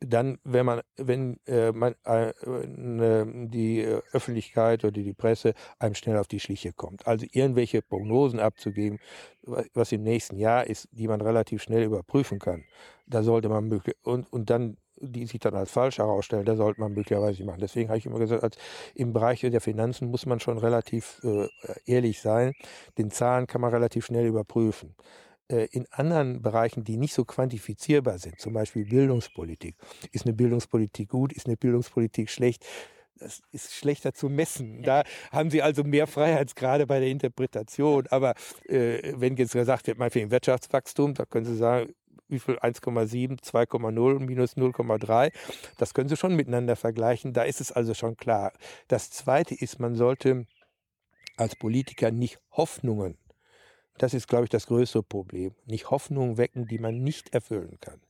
dann, wenn man, wenn äh, man äh, äh, die Öffentlichkeit oder die Presse einem schnell auf die Schliche kommt. Also irgendwelche Prognosen abzugeben, was im nächsten Jahr ist, die man relativ schnell überprüfen kann. Da sollte man und, und dann die sich dann als falsch herausstellen, da sollte man möglicherweise machen. Deswegen habe ich immer gesagt, als im Bereich der Finanzen muss man schon relativ äh, ehrlich sein. Den Zahlen kann man relativ schnell überprüfen. Äh, in anderen Bereichen, die nicht so quantifizierbar sind, zum Beispiel Bildungspolitik. Ist eine Bildungspolitik gut, ist eine Bildungspolitik schlecht? Das ist schlechter zu messen. Da haben Sie also mehr Freiheitsgrade bei der Interpretation. Aber äh, wenn jetzt gesagt wird, meinetwegen Wirtschaftswachstum, da können Sie sagen, wie viel 1,7, 2,0, minus 0,3. Das können Sie schon miteinander vergleichen. Da ist es also schon klar. Das Zweite ist, man sollte als Politiker nicht Hoffnungen das ist, glaube ich, das größte Problem. Nicht Hoffnungen wecken, die man nicht erfüllen kann.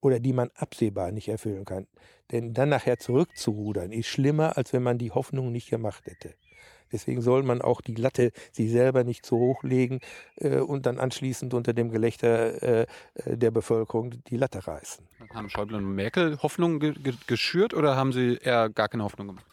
Oder die man absehbar nicht erfüllen kann. Denn dann nachher zurückzurudern ist schlimmer, als wenn man die Hoffnung nicht gemacht hätte. Deswegen soll man auch die Latte sich selber nicht zu hoch legen äh, und dann anschließend unter dem Gelächter äh, äh der Bevölkerung die Latte reißen. Haben Schäuble und Merkel Hoffnung ge geschürt oder haben sie eher gar keine Hoffnung gemacht?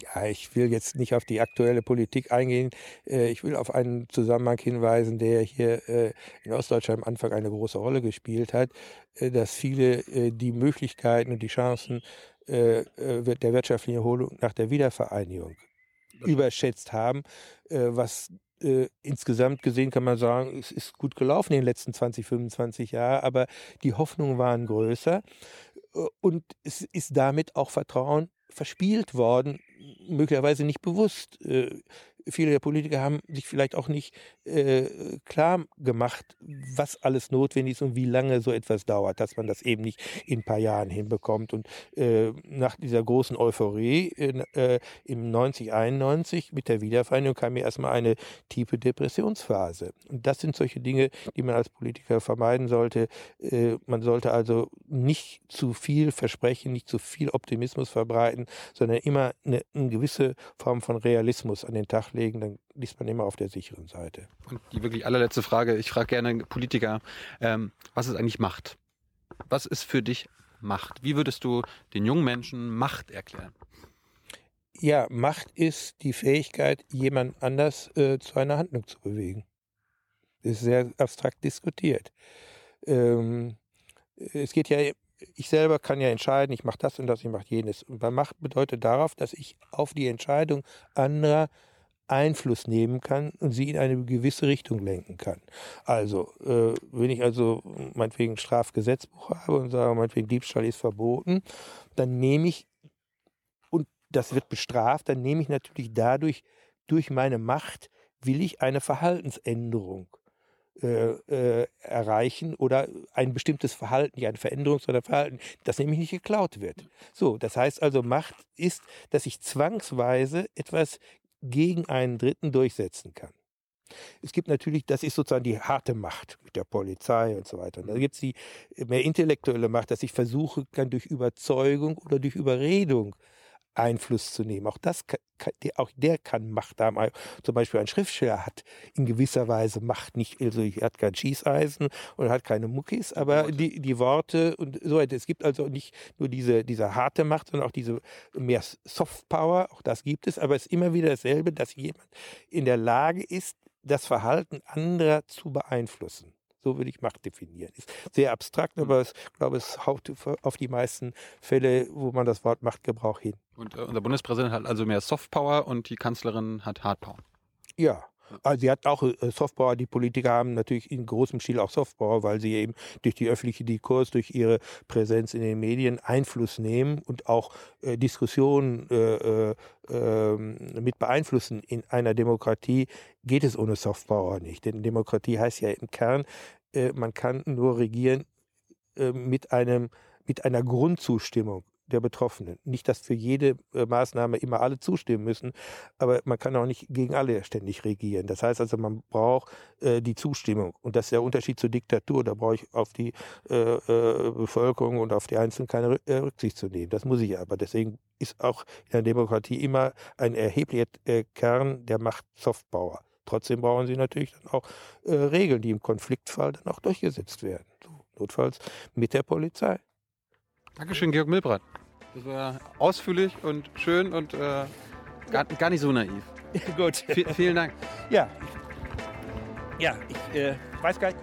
Ja, ich will jetzt nicht auf die aktuelle Politik eingehen. Äh, ich will auf einen Zusammenhang hinweisen, der hier äh, in Ostdeutschland am Anfang eine große Rolle gespielt hat, äh, dass viele die Möglichkeiten und die Chancen der wirtschaftlichen Erholung nach der Wiedervereinigung überschätzt haben, was äh, insgesamt gesehen kann man sagen, es ist gut gelaufen in den letzten 20, 25 Jahren, aber die Hoffnungen waren größer und es ist damit auch Vertrauen verspielt worden, möglicherweise nicht bewusst. Viele der Politiker haben sich vielleicht auch nicht äh, klar gemacht, was alles notwendig ist und wie lange so etwas dauert, dass man das eben nicht in ein paar Jahren hinbekommt. Und äh, nach dieser großen Euphorie äh, im 90, 91 mit der Wiedervereinigung kam mir erstmal eine tiefe Depressionsphase. Und das sind solche Dinge, die man als Politiker vermeiden sollte. Äh, man sollte also nicht zu viel versprechen, nicht zu viel Optimismus verbreiten, sondern immer eine, eine gewisse Form von Realismus an den Tag legen legen, dann liest man immer auf der sicheren Seite. Und die wirklich allerletzte Frage, ich frage gerne Politiker, ähm, was ist eigentlich Macht? Was ist für dich Macht? Wie würdest du den jungen Menschen Macht erklären? Ja, Macht ist die Fähigkeit, jemand anders äh, zu einer Handlung zu bewegen. Das ist sehr abstrakt diskutiert. Ähm, es geht ja ich selber kann ja entscheiden, ich mache das und das, ich mache jenes. Und bei Macht bedeutet darauf, dass ich auf die Entscheidung anderer Einfluss nehmen kann und sie in eine gewisse Richtung lenken kann. Also, äh, wenn ich also meinetwegen ein Strafgesetzbuch habe und sage, meinetwegen Diebstahl ist verboten, dann nehme ich und das wird bestraft, dann nehme ich natürlich dadurch, durch meine Macht, will ich eine Verhaltensänderung äh, äh, erreichen oder ein bestimmtes Verhalten, nicht eine Veränderung, sondern Verhalten, das nämlich nicht geklaut wird. So, das heißt also, Macht ist, dass ich zwangsweise etwas gegen einen Dritten durchsetzen kann. Es gibt natürlich, das ist sozusagen die harte Macht mit der Polizei und so weiter. Und dann gibt es die mehr intellektuelle Macht, dass ich versuche kann, durch Überzeugung oder durch Überredung Einfluss zu nehmen. Auch das auch der kann Macht haben. Zum Beispiel ein Schriftsteller hat in gewisser Weise Macht, nicht, also er hat kein Schießeisen und hat keine Muckis, aber die, die Worte und so weiter. Es gibt also nicht nur diese, diese harte Macht, sondern auch diese mehr Soft Power, auch das gibt es, aber es ist immer wieder dasselbe, dass jemand in der Lage ist, das Verhalten anderer zu beeinflussen. So würde ich Macht definieren. Ist sehr abstrakt, mhm. aber ich glaube, es haut auf die meisten Fälle, wo man das Wort Machtgebrauch hin. Und äh, unser Bundespräsident hat also mehr Softpower und die Kanzlerin hat Hardpower. Ja, also sie hat auch äh, Softpower, die Politiker haben natürlich in großem Stil auch Softpower, weil sie eben durch die öffentliche Diskurs, durch ihre Präsenz in den Medien Einfluss nehmen und auch äh, Diskussionen äh, äh, ähm, mit beeinflussen. In einer Demokratie geht es ohne Softpower nicht. Denn Demokratie heißt ja im Kern, äh, man kann nur regieren äh, mit einem mit einer Grundzustimmung der Betroffenen. Nicht, dass für jede äh, Maßnahme immer alle zustimmen müssen, aber man kann auch nicht gegen alle ständig regieren. Das heißt also, man braucht äh, die Zustimmung. Und das ist der Unterschied zur Diktatur. Da brauche ich auf die äh, äh, Bevölkerung und auf die Einzelnen keine äh, Rücksicht zu nehmen. Das muss ich aber. Deswegen ist auch in der Demokratie immer ein erheblicher Kern der Macht Softpower. Trotzdem brauchen sie natürlich dann auch Regeln, die im Konfliktfall dann auch durchgesetzt werden. Notfalls mit der Polizei. Dankeschön, Georg Milbrat. Das war ausführlich und schön und äh, gar, gar, nicht so naiv. Gut. V vielen Dank. Ja. Ja, ich äh, weiß gar nicht.